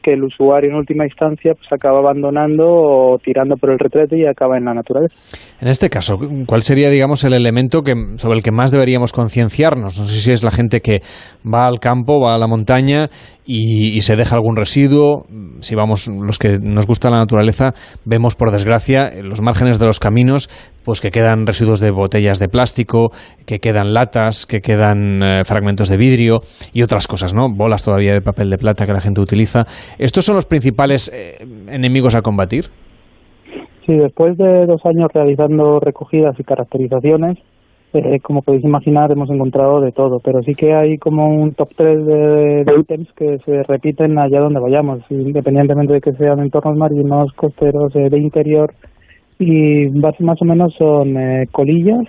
S59: que el usuario en última instancia pues acaba abandonando o tirando por el retrete y acaba en la naturaleza.
S2: En este caso, ¿cuál sería, digamos, el elemento que, sobre el que más deberíamos concienciarnos? No sé si es la gente que va al campo, va a la montaña y, se deja algún residuo. Si vamos, los que nos gusta la naturaleza, vemos por desgracia los márgenes de los caminos, pues que quedan residuos de botellas de plástico, que quedan latas, que quedan eh, fragmentos de vidrio y otras cosas, ¿no? Bolas todavía de papel de plata que la gente utiliza. ¿Estos son los principales eh, enemigos a combatir?
S59: Sí, después de dos años realizando recogidas y caracterizaciones, eh, como podéis imaginar, hemos encontrado de todo, pero sí que hay como un top 3 de, ítems que se repiten allá donde vayamos, independientemente de que sean entornos marinos, costeros, de interior, y más o menos son eh, colillas,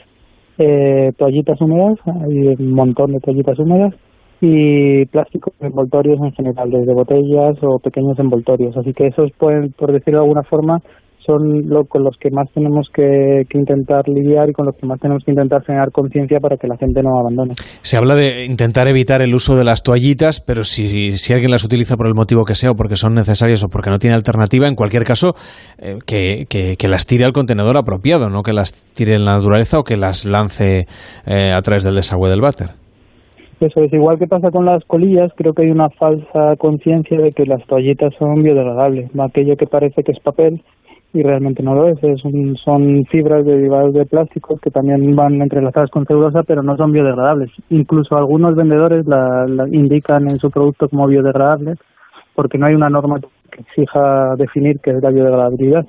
S59: toallitas húmedas, hay un montón de toallitas húmedas, y plásticos envoltorios en general, desde botellas o pequeños envoltorios. Así que esos pueden, por decirlo de alguna forma, son lo, con los que más tenemos que, intentar lidiar y con los que más tenemos que intentar generar conciencia para que la gente no abandone.
S2: Se habla de intentar evitar el uso de las toallitas, pero si, si alguien las utiliza por el motivo que sea o porque son necesarias o porque no tiene alternativa, en cualquier caso, eh, que, que, las tire al contenedor apropiado, no que las tire en la naturaleza o que las lance eh, a través del desagüe del váter.
S59: Eso es igual que pasa con las colillas, creo que hay una falsa conciencia de que las toallitas son biodegradables. Aquello que parece que es papel y realmente no lo es. son fibras derivadas de plásticos que también van entrelazadas con celulosa, pero no son biodegradables. Incluso algunos vendedores la, indican en su producto como biodegradable, porque no hay una norma que exija definir qué es la biodegradabilidad.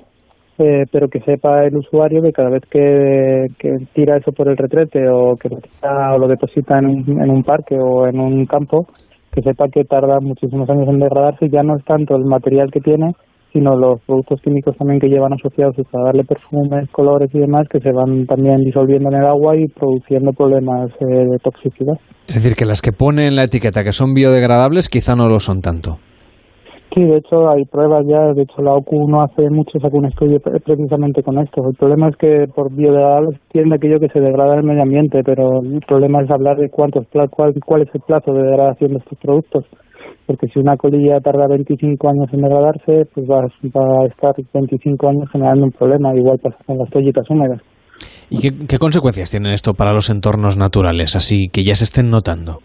S59: Eh, pero que sepa el usuario que cada vez que, tira eso por el retrete o que lo, tira, o lo deposita en un, en un parque o en un campo, que sepa que tarda muchísimos años en degradarse ya no es tanto el material que tiene, sino los productos químicos también que llevan asociados para darle perfumes, colores y demás que se van también disolviendo en el agua y produciendo problemas eh, de toxicidad.
S2: Es decir, que las que pone en la etiqueta que son biodegradables quizá no lo son tanto.
S59: Sí, de hecho hay pruebas ya, de hecho la OCU no hace mucho sacó un estudio precisamente con esto. El problema es que por biodegradables tiene aquello que se degrada en el medio ambiente, pero el problema es hablar de cuántos cuál, cuál es el plazo de degradación de estos productos porque si una colilla tarda 25 años en degradarse, pues va, a estar 25 años generando un problema, igual pasa con las toallitas húmedas.
S2: ¿Y qué, consecuencias tienen esto para los entornos naturales, así que ya se estén notando?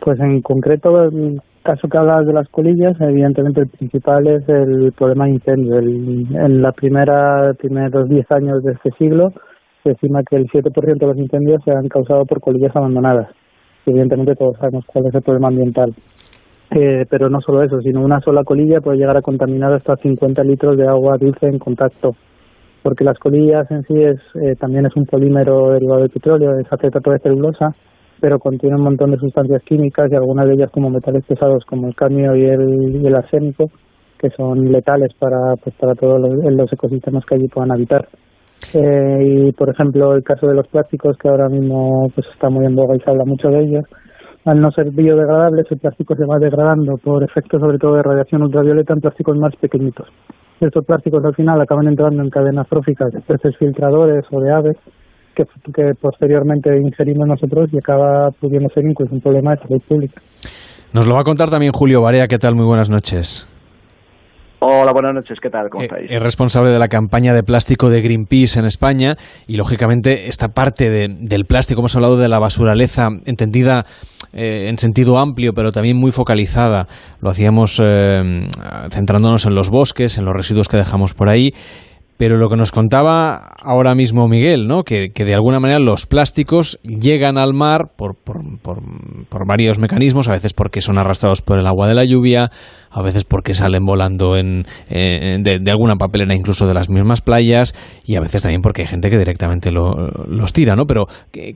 S59: Pues en concreto, el caso que hablas de las colillas, evidentemente el principal es el problema de incendio. en la primera, primeros 10 años de este siglo, se estima que el 7% de los incendios se han causado por colillas abandonadas. Evidentemente todos sabemos cuál es el problema ambiental. Eh, pero no solo eso, sino una sola colilla puede llegar a contaminar hasta 50 litros de agua dulce en contacto, porque las colillas en sí es, eh, también es un polímero derivado del petróleo, es acetato de celulosa, pero contiene un montón de sustancias químicas y algunas de ellas como metales pesados como el cadmio y el, arsénico, que son letales para, pues, para todos los, ecosistemas que allí puedan habitar. Eh, y por ejemplo el caso de los plásticos que ahora mismo pues está muy en boga y se habla mucho de ellos al no ser biodegradables, el plástico se va degradando por efecto sobre todo de radiación ultravioleta en plásticos más pequeñitos. Estos plásticos al final acaban entrando en cadenas tróficas de peces filtradores o de aves que, que posteriormente ingerimos nosotros y acaba pudiendo ser incluso un problema de salud pública.
S2: Nos lo va a contar también Julio Barea. ¿Qué tal? Muy buenas noches.
S60: Hola, buenas noches, ¿qué tal? ¿Cómo eh, estáis?
S2: Es responsable de la campaña de plástico de Greenpeace en España y, lógicamente, esta parte del plástico, hemos hablado de la basuraleza entendida eh, en sentido amplio, pero también muy focalizada. Lo hacíamos eh, centrándonos en los bosques, en los residuos que dejamos por ahí. Pero lo que nos contaba ahora mismo Miguel, ¿no? que, de alguna manera los plásticos llegan al mar por, por, por, varios mecanismos, a veces porque son arrastrados por el agua de la lluvia, a veces porque salen volando en, de, alguna papelera incluso de las mismas playas y a veces también porque hay gente que directamente los tira. ¿no? Pero,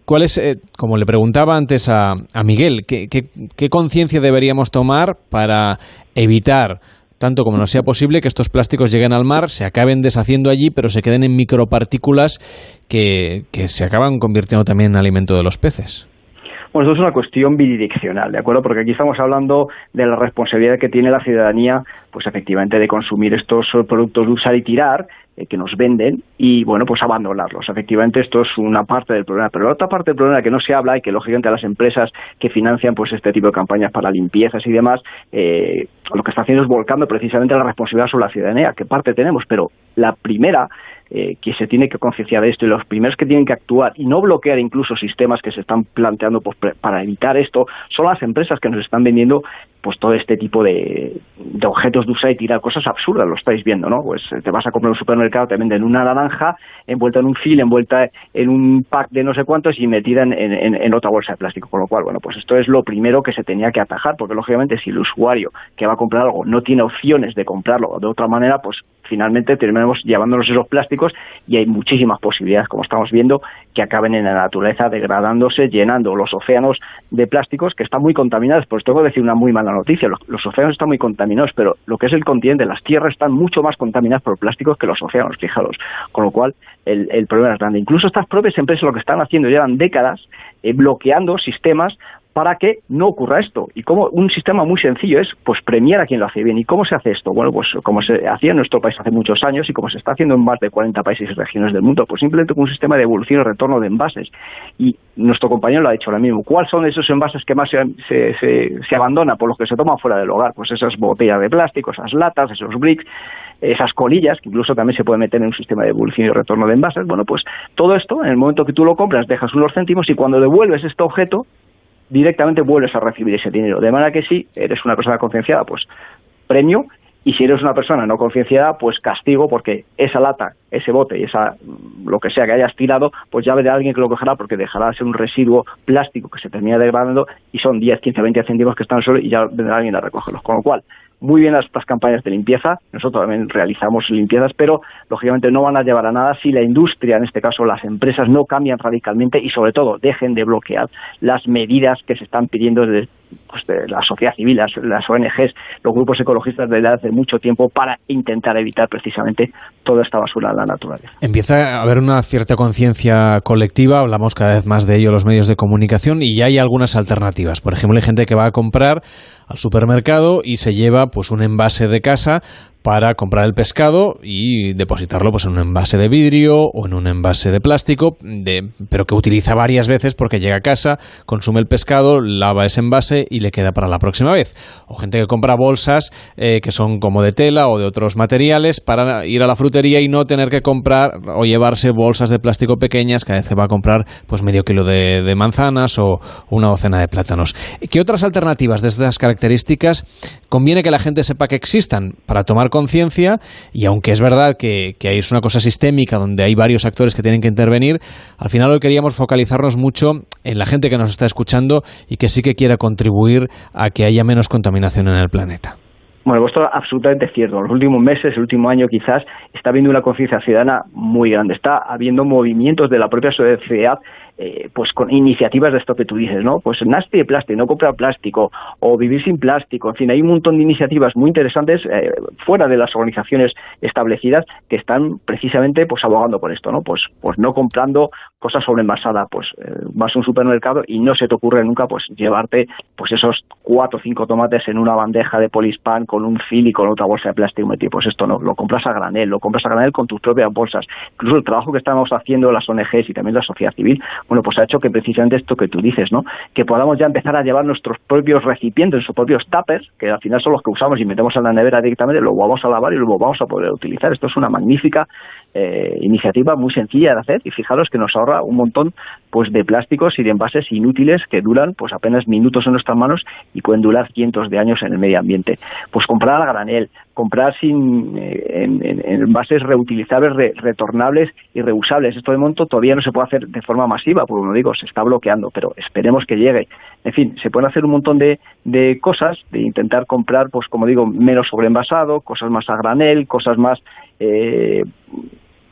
S2: ¿cuál es, eh, como le preguntaba antes a, a Miguel, qué conciencia deberíamos tomar para evitar tanto como no sea posible que estos plásticos lleguen al mar, se acaben deshaciendo allí, pero se queden en micropartículas que, que se acaban convirtiendo también en alimento de los peces.
S60: Bueno, esto es una cuestión bidireccional, ¿de acuerdo? Porque aquí estamos hablando de la responsabilidad que tiene la ciudadanía, pues efectivamente, de consumir estos productos de usar y tirar, eh, que nos venden y, bueno, pues abandonarlos. Efectivamente, esto es una parte del problema. Pero la otra parte del problema que no se habla y que, lógicamente, las empresas que financian pues este tipo de campañas para limpiezas y demás, eh, lo que está haciendo es volcando precisamente la responsabilidad sobre la ciudadanía. ¿Qué parte tenemos? Pero la primera eh, que se tiene que concienciar de esto y los primeros que tienen que actuar y no bloquear incluso sistemas que se están planteando pues, para evitar esto son las empresas que nos están vendiendo pues todo este tipo de, de, objetos de usar y tirar cosas absurdas, lo estáis viendo, ¿no? Pues eh, te vas a comprar un supermercado, te venden una naranja envuelta en un fil, envuelta en un pack de no sé cuántos y metida en, en, otra bolsa de plástico, con lo cual, bueno, pues esto es lo primero que se tenía que atajar, porque lógicamente si el usuario que va a comprar algo no tiene opciones de comprarlo de otra manera, pues finalmente terminamos llevándonos esos plásticos y hay muchísimas posibilidades, como estamos viendo, que acaben en la naturaleza degradándose, llenando los océanos de plásticos que están muy contaminados. Pues tengo que decir una muy mala noticia, los, océanos están muy contaminados, pero lo que es el continente, las tierras están mucho más contaminadas por plásticos que los océanos, fijaros. Con lo cual, el, problema es grande. Incluso estas propias empresas lo que están haciendo llevan décadas eh, bloqueando sistemas para que no ocurra esto. Y como un sistema muy sencillo es pues premiar a quien lo hace bien. ¿Y cómo se hace esto? Bueno, pues como se hacía en nuestro país hace muchos años y como se está haciendo en más de 40 países y regiones del mundo, pues simplemente con un sistema de evolución y retorno de envases. Y nuestro compañero lo ha dicho ahora mismo. ¿Cuáles son esos envases que más se, se, se, abandonan por los que se toman fuera del hogar? Pues esas botellas de plástico, esas latas, esos bricks, esas colillas, que incluso también se puede meter en un sistema de evolución y retorno de envases. Bueno, pues todo esto, en el momento que tú lo compras, dejas unos céntimos y cuando devuelves este objeto, directamente vuelves a recibir ese dinero. De manera que si eres una persona concienciada, pues premio, y si eres una persona no concienciada, pues castigo, porque esa lata, ese bote y esa lo que sea que hayas tirado, pues ya verá alguien que lo cogerá, porque dejará de ser un residuo plástico que se termina degradando y son 10, 15, 20 céntimos que están solo y ya vendrá alguien a recogerlos. Con lo cual, muy bien estas campañas de limpieza, nosotros también realizamos limpiezas, pero lógicamente no van a llevar a nada si la industria, en este caso las empresas, no cambian radicalmente y sobre todo dejen de bloquear las medidas que se están pidiendo desde pues, de la sociedad civil, las, ONGs, los grupos ecologistas desde hace mucho tiempo para intentar evitar precisamente toda esta basura en la naturaleza.
S2: Empieza a haber una cierta conciencia colectiva, hablamos cada vez más de ello los medios de comunicación y ya hay algunas alternativas. Por ejemplo, hay gente que va a comprar al supermercado y se lleva pues un envase de casa para comprar el pescado y depositarlo pues en un envase de vidrio o en un envase de plástico, de, pero que utiliza varias veces porque llega a casa, consume el pescado, lava ese envase y le queda para la próxima vez. O gente que compra bolsas eh, que son como de tela o de otros materiales para ir a la frutería y no tener que comprar o llevarse bolsas de plástico pequeñas, cada vez se va a comprar pues medio kilo de, de manzanas o una docena de plátanos. ¿Qué otras alternativas de estas características conviene que la gente sepa que existan para tomar conciencia y aunque es verdad que, es una cosa sistémica donde hay varios actores que tienen que intervenir, al final hoy queríamos focalizarnos mucho en la gente que nos está escuchando y que sí que quiera contribuir a que haya menos contaminación en el planeta.
S60: Bueno, esto es absolutamente cierto. En los últimos meses, el último año quizás, está habiendo una conciencia ciudadana muy grande. Está habiendo movimientos de la propia sociedad eh, pues con iniciativas de esto que tú dices, ¿no? Pues nasty de plástico, no comprar plástico, o vivir sin plástico, en fin, hay un montón de iniciativas muy interesantes eh, fuera de las organizaciones establecidas que están precisamente pues abogando por esto, ¿no? Pues, pues no comprando cosas sobreenvasadas, pues eh, vas a un supermercado y no se te ocurre nunca pues llevarte pues esos cuatro o cinco tomates en una bandeja de polispan con un fil y con otra bolsa de plástico metido, pues esto no, lo compras a granel, lo compras a granel con tus propias bolsas. Incluso el trabajo que estamos haciendo las ONGs y también la sociedad civil, bueno, pues ha hecho que precisamente esto que tú dices, ¿no? Que podamos ya empezar a llevar nuestros propios recipientes, nuestros propios tuppers, que al final son los que usamos y metemos en la nevera directamente, luego vamos a lavar y luego vamos a poder utilizar. Esto es una magnífica eh, iniciativa muy sencilla de hacer y fijaros que nos ahorra un montón pues de plásticos y de envases inútiles que duran pues apenas minutos en nuestras manos y pueden durar cientos de años en el medio ambiente. Pues comprar a granel, comprar sin eh, en, en, envases reutilizables, retornables y reusables. Esto de momento todavía no se puede hacer de forma masiva, porque como digo, se está bloqueando, pero esperemos que llegue. En fin, se pueden hacer un montón de, de cosas, de intentar comprar, pues como digo, menos sobreenvasado, cosas más a granel, cosas más eh,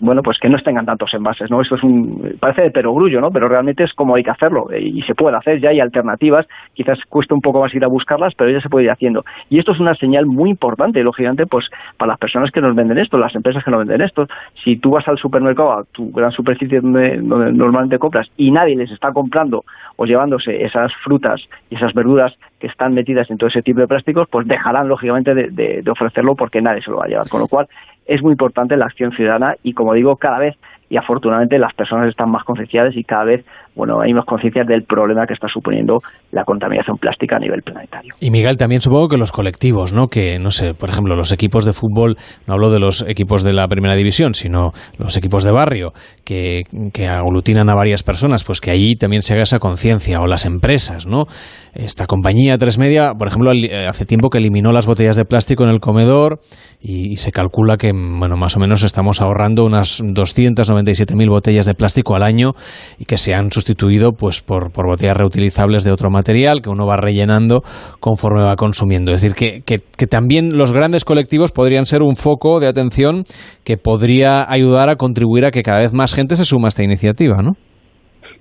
S60: bueno, pues que no tengan tantos envases, ¿no? Esto es un, parece de perogrullo, ¿no? Pero realmente es como hay que hacerlo eh, y se puede hacer, ya hay alternativas, quizás cuesta un poco más ir a buscarlas, pero ya se puede ir haciendo. Y esto es una señal muy importante, lógicamente, pues para las personas que nos venden esto, las empresas que nos venden esto. Si tú vas al supermercado, a tu gran superficie donde, normalmente compras y nadie les está comprando o llevándose esas frutas y esas verduras que están metidas en todo ese tipo de plásticos, pues dejarán lógicamente de, de ofrecerlo porque nadie se lo va a llevar. Con lo cual, es muy importante la acción ciudadana y, como digo, cada vez y afortunadamente las personas están más concienciadas y cada vez bueno hay más conciencia del problema que está suponiendo la contaminación plástica a nivel planetario.
S2: Y Miguel, también supongo que los colectivos, ¿no? Que, no sé, por ejemplo, los equipos de fútbol, no hablo de los equipos de la primera división, sino los equipos de barrio, que, que aglutinan a varias personas, pues que allí también se haga esa conciencia, o las empresas, ¿no? Esta compañía Tres Media, por ejemplo, hace tiempo que eliminó las botellas de plástico en el comedor y, y se calcula que, bueno, más o menos estamos ahorrando unas 290 mil botellas de plástico al año y que se han sustituido pues por, botellas reutilizables de otro material que uno va rellenando conforme va consumiendo. Es decir, que, que, también los grandes colectivos podrían ser un foco de atención que podría ayudar a contribuir a que cada vez más gente se suma a esta iniciativa, ¿no?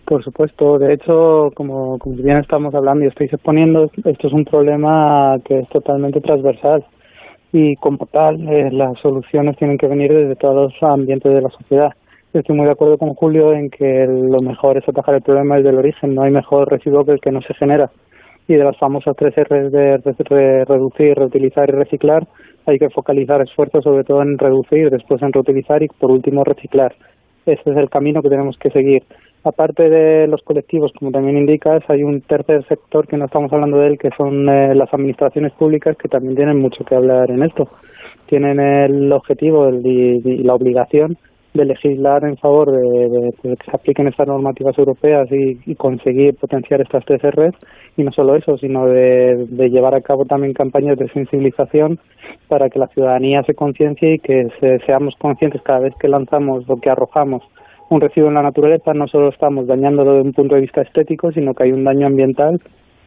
S59: Por supuesto, de hecho, como, como bien estamos hablando y estáis exponiendo, esto es un problema que es totalmente transversal y como tal eh, las soluciones tienen que venir desde todos los ambientes de la sociedad. Estoy muy de acuerdo con Julio en que lo mejor es atajar el problema desde el origen. No hay mejor residuo que el que no se genera. Y de las famosas tres R de reducir, reutilizar y reciclar, hay que focalizar esfuerzos sobre todo en reducir, después en reutilizar y por último reciclar. Ese es el camino que tenemos que seguir. Aparte de los colectivos, como también indicas, hay un tercer sector que no estamos hablando de él, que son eh, las administraciones públicas, que también tienen mucho que hablar en esto. Tienen el objetivo y la obligación de legislar en favor de, que se apliquen estas normativas europeas y, conseguir potenciar estas tres R's. Y no solo eso, sino de, llevar a cabo también campañas de sensibilización para que la ciudadanía se conciencie y que seamos conscientes cada vez que lanzamos o que arrojamos un residuo en la naturaleza, no solo estamos dañándolo desde un punto de vista estético, sino que hay un daño ambiental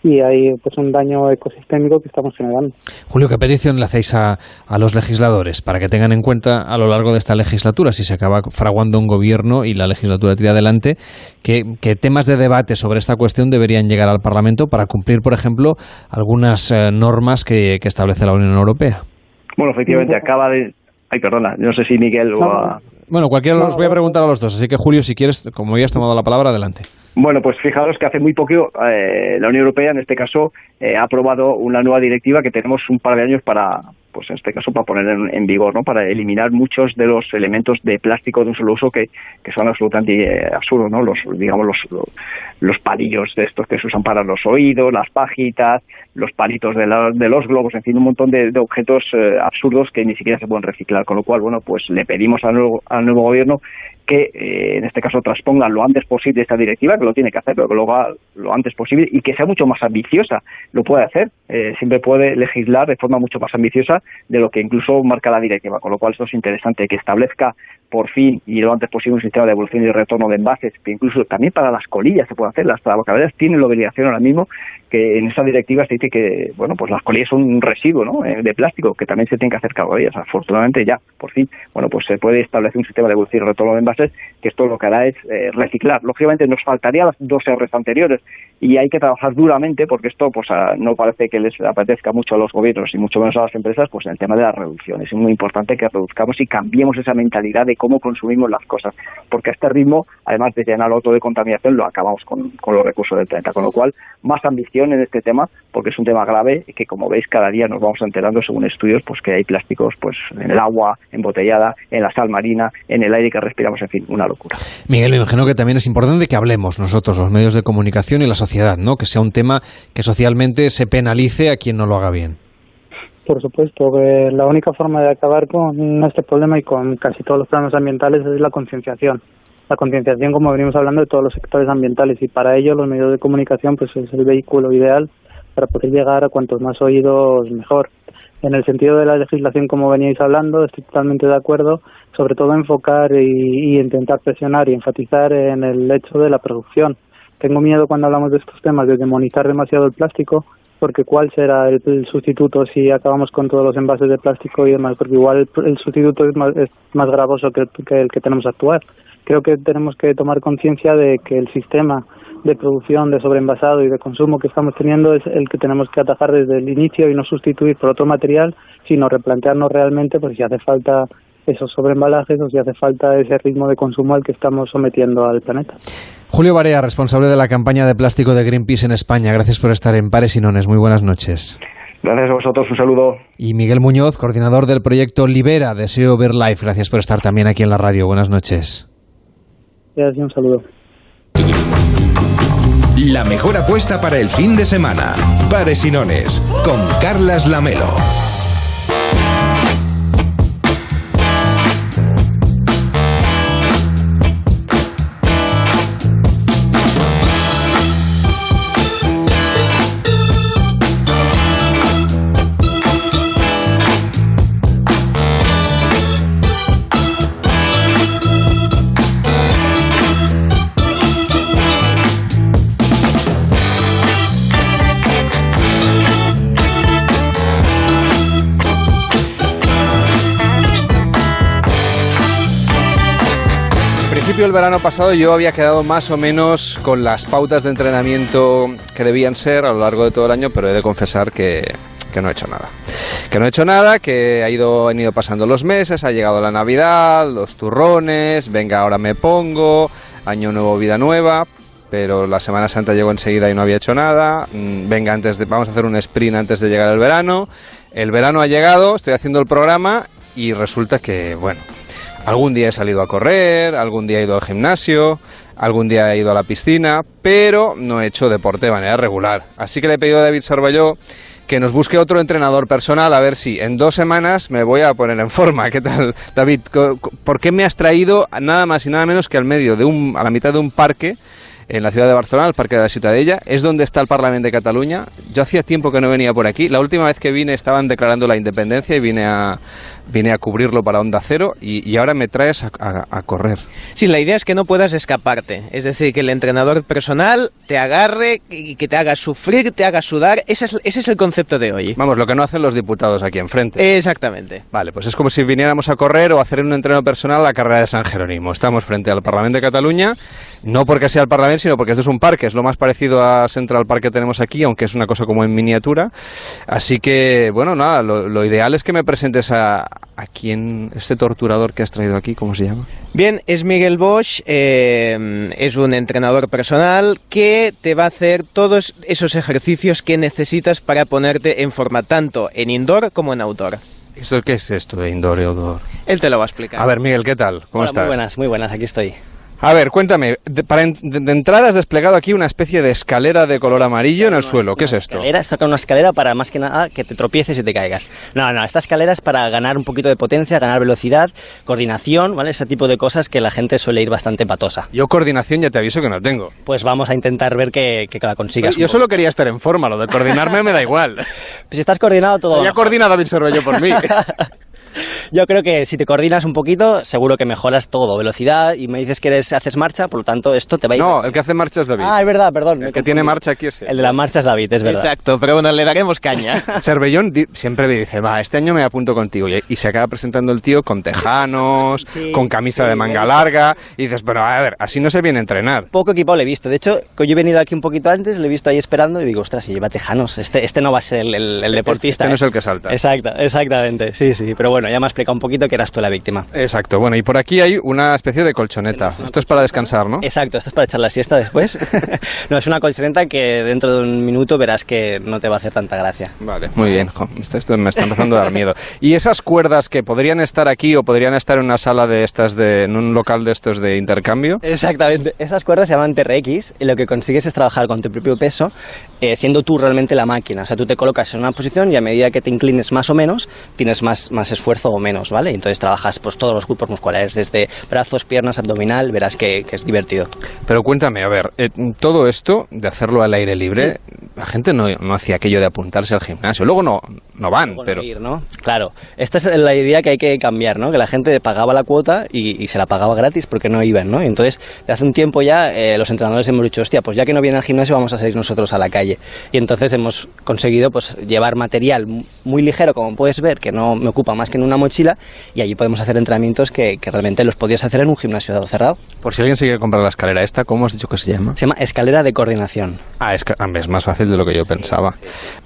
S59: y hay pues un daño ecosistémico que estamos generando.
S2: Julio, ¿qué petición le hacéis a, a, los legisladores para que tengan en cuenta a lo largo de esta legislatura, si se acaba fraguando un gobierno y la legislatura tira adelante, que, temas de debate sobre esta cuestión deberían llegar al Parlamento para cumplir, por ejemplo, algunas eh, normas que, establece la Unión Europea?
S60: Bueno, efectivamente, acaba de... Ay, perdona, no sé si Miguel o a...
S2: Bueno, cualquiera los voy a preguntar a los dos, así que Julio, si quieres, como ya has tomado la palabra, adelante.
S60: Bueno, pues fijaros que hace muy poco eh, la Unión Europea, en este caso, eh, ha aprobado una nueva directiva que tenemos un par de años para, pues en este caso, para poner en, vigor, ¿no? Para eliminar muchos de los elementos de plástico de un solo uso que, que son absolutamente eh, absurdos, ¿no? Los, digamos, los, los, palillos de estos que se usan para los oídos, las pajitas, los palitos de, de los globos, en fin, un montón de, objetos absurdos que ni siquiera se pueden reciclar. Con lo cual, bueno, pues le pedimos al nuevo gobierno que eh, en este caso transponga lo antes posible esta directiva, que lo tiene que hacer, pero que lo haga lo antes posible y que sea mucho más ambiciosa. Lo puede hacer, eh, siempre puede legislar de forma mucho más ambiciosa de lo que incluso marca la directiva, con lo cual esto es interesante, que establezca por fin y lo antes posible un sistema de evolución y retorno de envases, que incluso también para las colillas se puede hacer, las tabacaleras tienen la obligación ahora mismo que en esa directiva se dice que, bueno, pues las colillas son un residuo, ¿no?, eh, de plástico, que también se tiene que hacer cargo de ellas. Afortunadamente ya, por fin, bueno, pues se puede establecer un sistema de evolución y retorno de envases que esto lo que hará es eh, reciclar. Lógicamente nos faltarían las dos R's anteriores y hay que trabajar duramente porque esto pues no parece que les apetezca mucho a los gobiernos y mucho menos a las empresas, pues en el tema de la reducción. Es muy importante que reduzcamos y cambiemos esa mentalidad de cómo consumimos las cosas, porque a este ritmo, además de llenar otro de contaminación, lo acabamos con, con los recursos del planeta. Con lo cual, más ambición en este tema, porque es un tema grave y que, como veis, cada día nos vamos enterando, según estudios, pues que hay plásticos pues en el agua embotellada, en la sal marina, en el aire que respiramos, en fin, una locura.
S2: Miguel, me imagino que también es importante que hablemos nosotros, los medios de comunicación y la sociedad, ¿no? Que sea un tema que socialmente se penalice a quien no lo haga bien.
S59: Por supuesto, la única forma de acabar con este problema y con casi todos los problemas ambientales es la concienciación. La concienciación, como venimos hablando, de todos los sectores ambientales y para ello los medios de comunicación pues es el vehículo ideal para poder llegar a cuantos más oídos mejor. En el sentido de la legislación, como veníais hablando, estoy totalmente de acuerdo, sobre todo enfocar y, intentar presionar y enfatizar en el hecho de la producción. Tengo miedo cuando hablamos de estos temas de demonizar demasiado el plástico, porque cuál será el, sustituto si acabamos con todos los envases de plástico y demás, porque igual el, sustituto es más, es más gravoso que, que el que tenemos actual. Creo que tenemos que tomar conciencia de que el sistema de producción, de sobreenvasado y de consumo que estamos teniendo es el que tenemos que atajar desde el inicio y no sustituir por otro material, sino replantearnos realmente pues si hace falta esos sobreembalajes o si hace falta ese ritmo de consumo al que estamos sometiendo al planeta.
S2: Julio Barea, responsable de la campaña de plástico de Greenpeace en España. Gracias por estar en Pares y Nones. Muy buenas noches.
S60: Gracias a vosotros, un saludo.
S2: Y Miguel Muñoz, coordinador del proyecto Libera, Deseo Ver Life. Gracias por estar también aquí en la radio. Buenas noches.
S59: Gracias, un saludo.
S1: La mejor apuesta para el fin de semana. Pares y Nones, con Carlas Lamelo.
S2: El verano pasado yo había quedado más o menos con las pautas de entrenamiento que debían ser a lo largo de todo el año, pero he de confesar que, no he hecho nada. Que no he hecho nada, que ha ido, han ido pasando los meses, ha llegado la Navidad, los turrones, venga, ahora me pongo, año nuevo, vida nueva, pero la Semana Santa llegó enseguida y no había hecho nada. Mm, venga, antes de, vamos a hacer un sprint antes de llegar el verano. El verano ha llegado, estoy haciendo el programa y resulta que, bueno, Algún día he salido a correr, algún día he ido al gimnasio, algún día he ido a la piscina, pero no he hecho deporte de manera regular. Así que le he pedido a David Sarballó que nos busque otro entrenador personal a ver si en dos semanas me voy a poner en forma. ¿Qué tal, David? ¿Por qué me has traído nada más y nada menos que al medio de un, a la mitad de un parque? En la ciudad de Barcelona, el Parque de la Ciutadella. Es donde está el Parlamento de Cataluña. Yo hacía tiempo que no venía por aquí. La última vez que vine estaban declarando la independencia y vine a, vine a cubrirlo para Onda Cero y, ahora me traes a, correr.
S61: Sí, la idea es que no puedas escaparte. Es decir, que el entrenador personal te agarre y que te haga sufrir, te haga sudar. Ese es, ese es el concepto de hoy.
S2: Vamos, lo que no hacen los diputados aquí enfrente.
S61: Exactamente.
S2: Vale, pues es como si viniéramos a correr o a hacer un entreno personal a la carrera de San Jerónimo. Estamos frente al Parlamento de Cataluña, no porque sea el Parlamento, sino porque esto es un parque, es lo más parecido a Central Park que tenemos aquí, aunque es una cosa como en miniatura. Así que, bueno, nada, lo, ideal es que me presentes a, a quién, este torturador que has traído aquí, ¿cómo se llama?
S61: Bien, es Miguel Bosch, eh, es un entrenador personal que te va a hacer todos esos ejercicios que necesitas para ponerte en forma, tanto en indoor como en outdoor.
S2: ¿Esto qué es esto de indoor y outdoor?
S61: Él te lo va a explicar.
S2: A ver, Miguel, ¿qué tal? ¿Cómo estás?
S62: Muy buenas, muy buenas, aquí estoy.
S2: A ver, cuéntame, de, para de, entrada has desplegado aquí una especie de escalera de color amarillo en el suelo. ¿Qué es esto?
S62: Escalera, esto con una escalera para más que nada que te tropieces y te caigas. No, no, esta escalera es para ganar un poquito de potencia, ganar velocidad, coordinación, ¿vale? Ese tipo de cosas que la gente suele ir bastante patosa.
S2: Yo coordinación ya te aviso que no tengo.
S62: Pues vamos a intentar ver que, que la consigas.
S2: Yo solo quería estar en forma, lo de coordinarme me da igual.
S62: Pues si estás coordinado todo.
S2: Ya coordinado David Cervello por mí.
S62: Yo creo que si te coordinas un poquito, seguro que mejoras todo. Velocidad, y me dices que eres, haces marcha, por lo tanto, esto te va a ir.
S2: No, el que hace marcha es David.
S62: Ah, es verdad, perdón.
S2: El que tiene marcha aquí es
S62: El de la marcha es David, es verdad.
S61: Exacto, pero bueno, le daremos caña.
S2: Cervellón siempre le dice, va, este año me apunto contigo. Y, se acaba presentando el tío con tejanos, con camisa de manga larga. Y dices, pero a ver, así no se viene a entrenar.
S62: Poco equipo le he visto. De hecho, yo he venido aquí un poquito antes, le he visto ahí esperando y digo, ostras, si lleva tejanos, este, este no va a ser el, el, deportista.
S2: Este, no es el que salta.
S62: Exacto, exactamente. Sí, sí. Pero bueno, ya me ha explicado un poquito que eras tú la víctima.
S2: Exacto, bueno, y por aquí hay una especie de colchoneta. Esto es para descansar, ¿no?
S62: Exacto, esto es para echar la siesta después. no, es una colchoneta que dentro de un minuto verás que no te va a hacer tanta gracia.
S2: Vale, muy bien. esto, me está empezando a dar miedo. ¿Y esas cuerdas que podrían estar aquí o podrían estar en una sala de estas, de, en un local de estos de intercambio?
S62: Exactamente. Esas cuerdas se llaman TRX y lo que consigues es trabajar con tu propio peso, eh, siendo tú realmente la máquina. O sea, tú te colocas en una posición y a medida que te inclines más o menos, tienes más, más esfuerzo o menos, ¿vale? Entonces trabajas pues todos los grupos musculares, desde brazos, piernas, abdominal, verás que, es divertido.
S2: Pero cuéntame, a ver, eh, todo esto de hacerlo al aire libre, la gente no, no hacía aquello de apuntarse al gimnasio. Luego no, no van, pero...
S62: ¿no? Claro, esta es la idea que hay que cambiar, ¿no? Que la gente pagaba la cuota y, se la pagaba gratis porque no iban, ¿no? Y entonces, de hace un tiempo ya, eh, los entrenadores hemos dicho, hostia, pues ya que no vienen al gimnasio, vamos a salir nosotros a la calle. Y entonces hemos conseguido, pues, llevar material muy ligero, como puedes ver, que no me ocupa más que en una mochila, y allí podemos hacer entrenamientos que, realmente los podías hacer en un gimnasio cerrado.
S2: Por si alguien se quiere comprar la escalera esta, ¿cómo has dicho que se llama?
S62: Se llama escalera de coordinación.
S2: Ah, es, ah, es más fácil de lo que yo pensaba.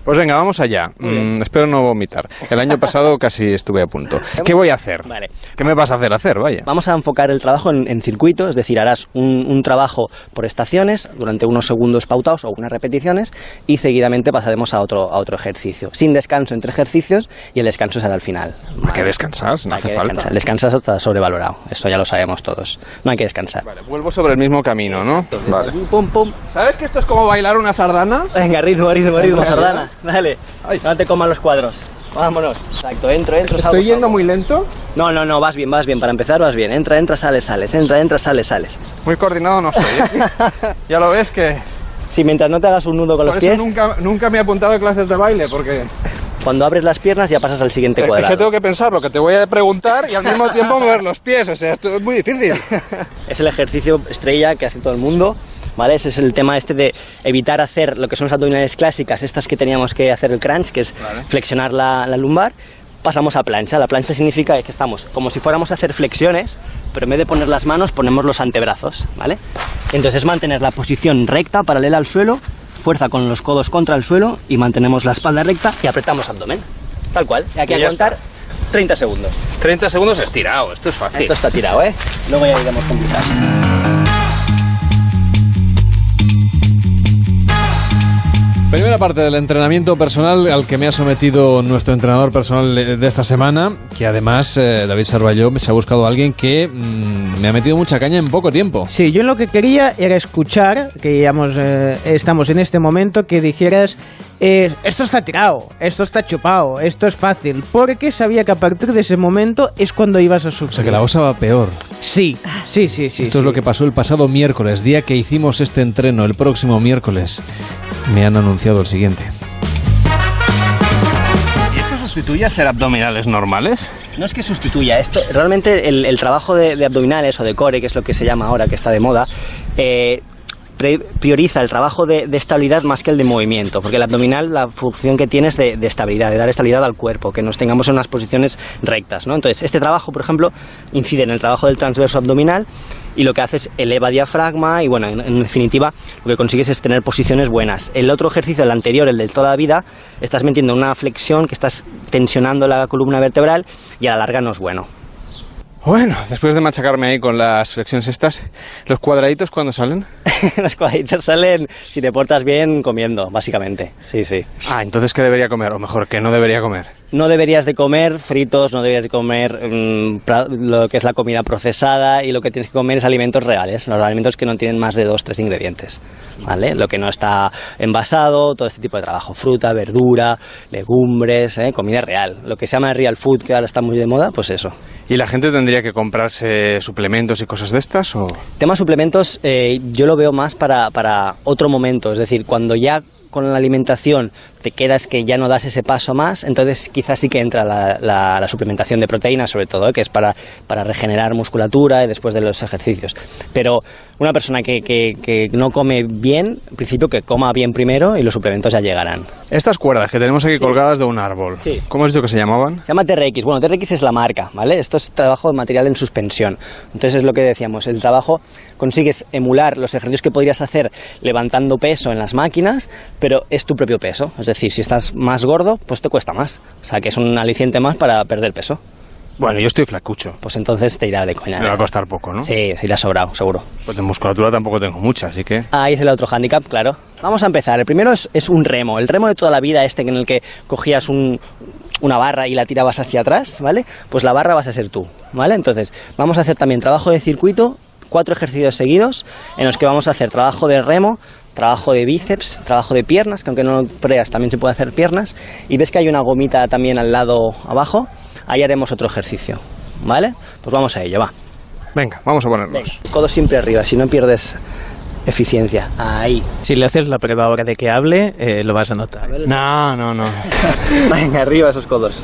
S2: Pues venga, vamos allá. Mm, espero no vomitar. El año pasado casi estuve a punto. ¿Qué voy a hacer? Vale. ¿Qué me vas a hacer hacer? Vaya.
S62: Vamos a enfocar el trabajo en, circuito, es decir, harás un, trabajo por estaciones durante unos segundos pautados o unas repeticiones y seguidamente pasaremos a otro, a otro ejercicio. Sin descanso entre ejercicios y el descanso será al final.
S2: ¿Hay que descansas? No hace falta.
S62: Descansar. El descanso está sobrevalorado. Esto ya lo sabemos todos. No hay que descansar.
S2: Vale, vuelvo sobre el mismo camino, ¿no?
S62: Vale. Pum, pum.
S2: ¿Sabes que esto es como bailar una sardana?
S62: Venga, ritmo, ritmo, ritmo, sardana. Dale. No te coman los cuadros. Vámonos. Exacto, entro, entro,
S2: salgo. ¿Estoy yendo muy lento?
S62: No, no, no, vas bien, vas bien. Para empezar, vas bien. Entra, entra, sales, sales. Entra, entra, sales, sales.
S2: Muy coordinado no estoy. ¿eh? ya lo ves que.
S62: Sí, mientras no te hagas un nudo con los pies.
S2: Nunca, nunca me he apuntado a clases de baile porque.
S62: Cuando abres las piernas ya pasas al siguiente cuadrado.
S2: Es que tengo que pensar lo que te voy a preguntar y al mismo tiempo mover los pies. O sea, esto es muy difícil.
S62: es el ejercicio estrella que hace todo el mundo ¿vale? Ese es el tema este de evitar hacer lo que son las abdominales clásicas, estas que teníamos que hacer el crunch, que es flexionar la, lumbar, pasamos a plancha. La plancha significa que estamos como si fuéramos a hacer flexiones, pero en vez de poner las manos ponemos los antebrazos, ¿vale? Entonces mantener la posición recta, paralela al suelo, fuerza con los codos contra el suelo y mantenemos la espalda recta y apretamos abdomen. Tal cual. Y aquí a aguantar 30 segundos.
S2: 30 segundos estirado, esto es fácil.
S62: Esto está tirado, ¿eh? Luego ya iremos con
S2: Primera parte del entrenamiento personal al que me ha sometido nuestro entrenador personal de esta semana, que además eh, David Sarvalló se ha buscado a alguien que mm, me ha metido mucha caña en poco tiempo.
S8: Sí, yo lo que quería era escuchar, que ya eh, estamos en este momento, que dijeras esto está tirado, esto está chupado, esto es fácil, porque sabía que a partir de ese momento es cuando ibas a sufrir.
S2: O sea, que la cosa va peor.
S8: Sí, sí, sí, sí.
S2: Esto es lo que pasó el pasado miércoles, día que hicimos este entreno, el próximo miércoles. Me han anunciado el siguiente. ¿Y esto sustituye hacer abdominales normales?
S62: No es que sustituya, esto realmente el, trabajo de, abdominales o de core, que es lo que se llama ahora, que está de moda, eh, prioriza el trabajo de, estabilidad más que el de movimiento, porque el abdominal la función que tiene es de, estabilidad, de dar estabilidad al cuerpo, que nos tengamos en unas posiciones rectas. ¿no? Entonces, este trabajo, por ejemplo, incide en el trabajo del transverso abdominal y lo que hace es eleva diafragma y, bueno, en, definitiva, lo que consigues es tener posiciones buenas. El otro ejercicio, el anterior, el de toda la vida, estás metiendo una flexión que estás tensionando la columna vertebral y a la larga no es bueno.
S2: Bueno, después de machacarme ahí con las flexiones estas, ¿los cuadraditos cuándo salen?
S62: los cuadraditos salen si te portas bien comiendo, básicamente. Sí, sí.
S2: Ah, entonces ¿qué debería comer? O mejor, ¿qué no debería comer?
S62: No deberías de comer fritos, no deberías de comer mm, lo que es la comida procesada y lo que tienes que comer es alimentos reales, los alimentos que no tienen más de dos, tres ingredientes, ¿vale? Lo que no está envasado, todo este tipo de trabajo, fruta, verdura, legumbres, ¿eh? comida real, lo que se llama real food, que ahora está muy de moda, pues eso.
S2: ¿Y la gente tendría que comprarse suplementos y cosas de estas? O?
S62: Tema suplementos, eh, yo lo veo más para, para otro momento, es decir, cuando ya con la alimentación te quedas que ya no das ese paso más, entonces quizás sí que entra la, suplementación de proteínas, sobre todo, ¿eh? que es para, para, regenerar musculatura y después de los ejercicios. Pero una persona que, que, no come bien, en principio que coma bien primero y los suplementos ya llegarán.
S2: Estas cuerdas que tenemos aquí colgadas de un árbol, ¿cómo es dicho que se llamaban?
S62: Se llama TRX. Bueno, TRX es la marca, ¿vale? Esto es trabajo de material en suspensión. Entonces es lo que decíamos, el trabajo consigues emular los ejercicios que podrías hacer levantando peso en las máquinas, pero es tu propio peso. Es decir, si estás más gordo, pues te cuesta más. O sea, que es un aliciente más para perder peso.
S2: Bueno, yo estoy flacucho.
S62: Pues entonces te irá de coña.
S2: Me va a costar poco, ¿no?
S62: Sí, se irá sobrado, seguro.
S2: Pues de musculatura tampoco tengo mucha, así que...
S62: Ahí es el otro handicap, claro. Vamos a empezar. El primero es, es un remo. El remo de toda la vida este en el que cogías un, una barra y la tirabas hacia atrás, ¿vale? Pues la barra vas a ser tú, ¿vale? Entonces, vamos a hacer también trabajo de circuito, cuatro ejercicios seguidos en los que vamos a hacer trabajo de remo, trabajo de bíceps, trabajo de piernas, que aunque no preas también se puede hacer piernas, y ves que hay una gomita también al lado abajo, ahí haremos otro ejercicio, ¿vale? Pues vamos a ello, va.
S2: Venga, vamos a ponernos.
S62: codo siempre arriba, si no pierdes eficiencia. Ahí.
S61: Si le haces la prueba ahora de que hable, eh, lo vas a notar.
S2: No, no, no.
S62: Venga, arriba esos codos.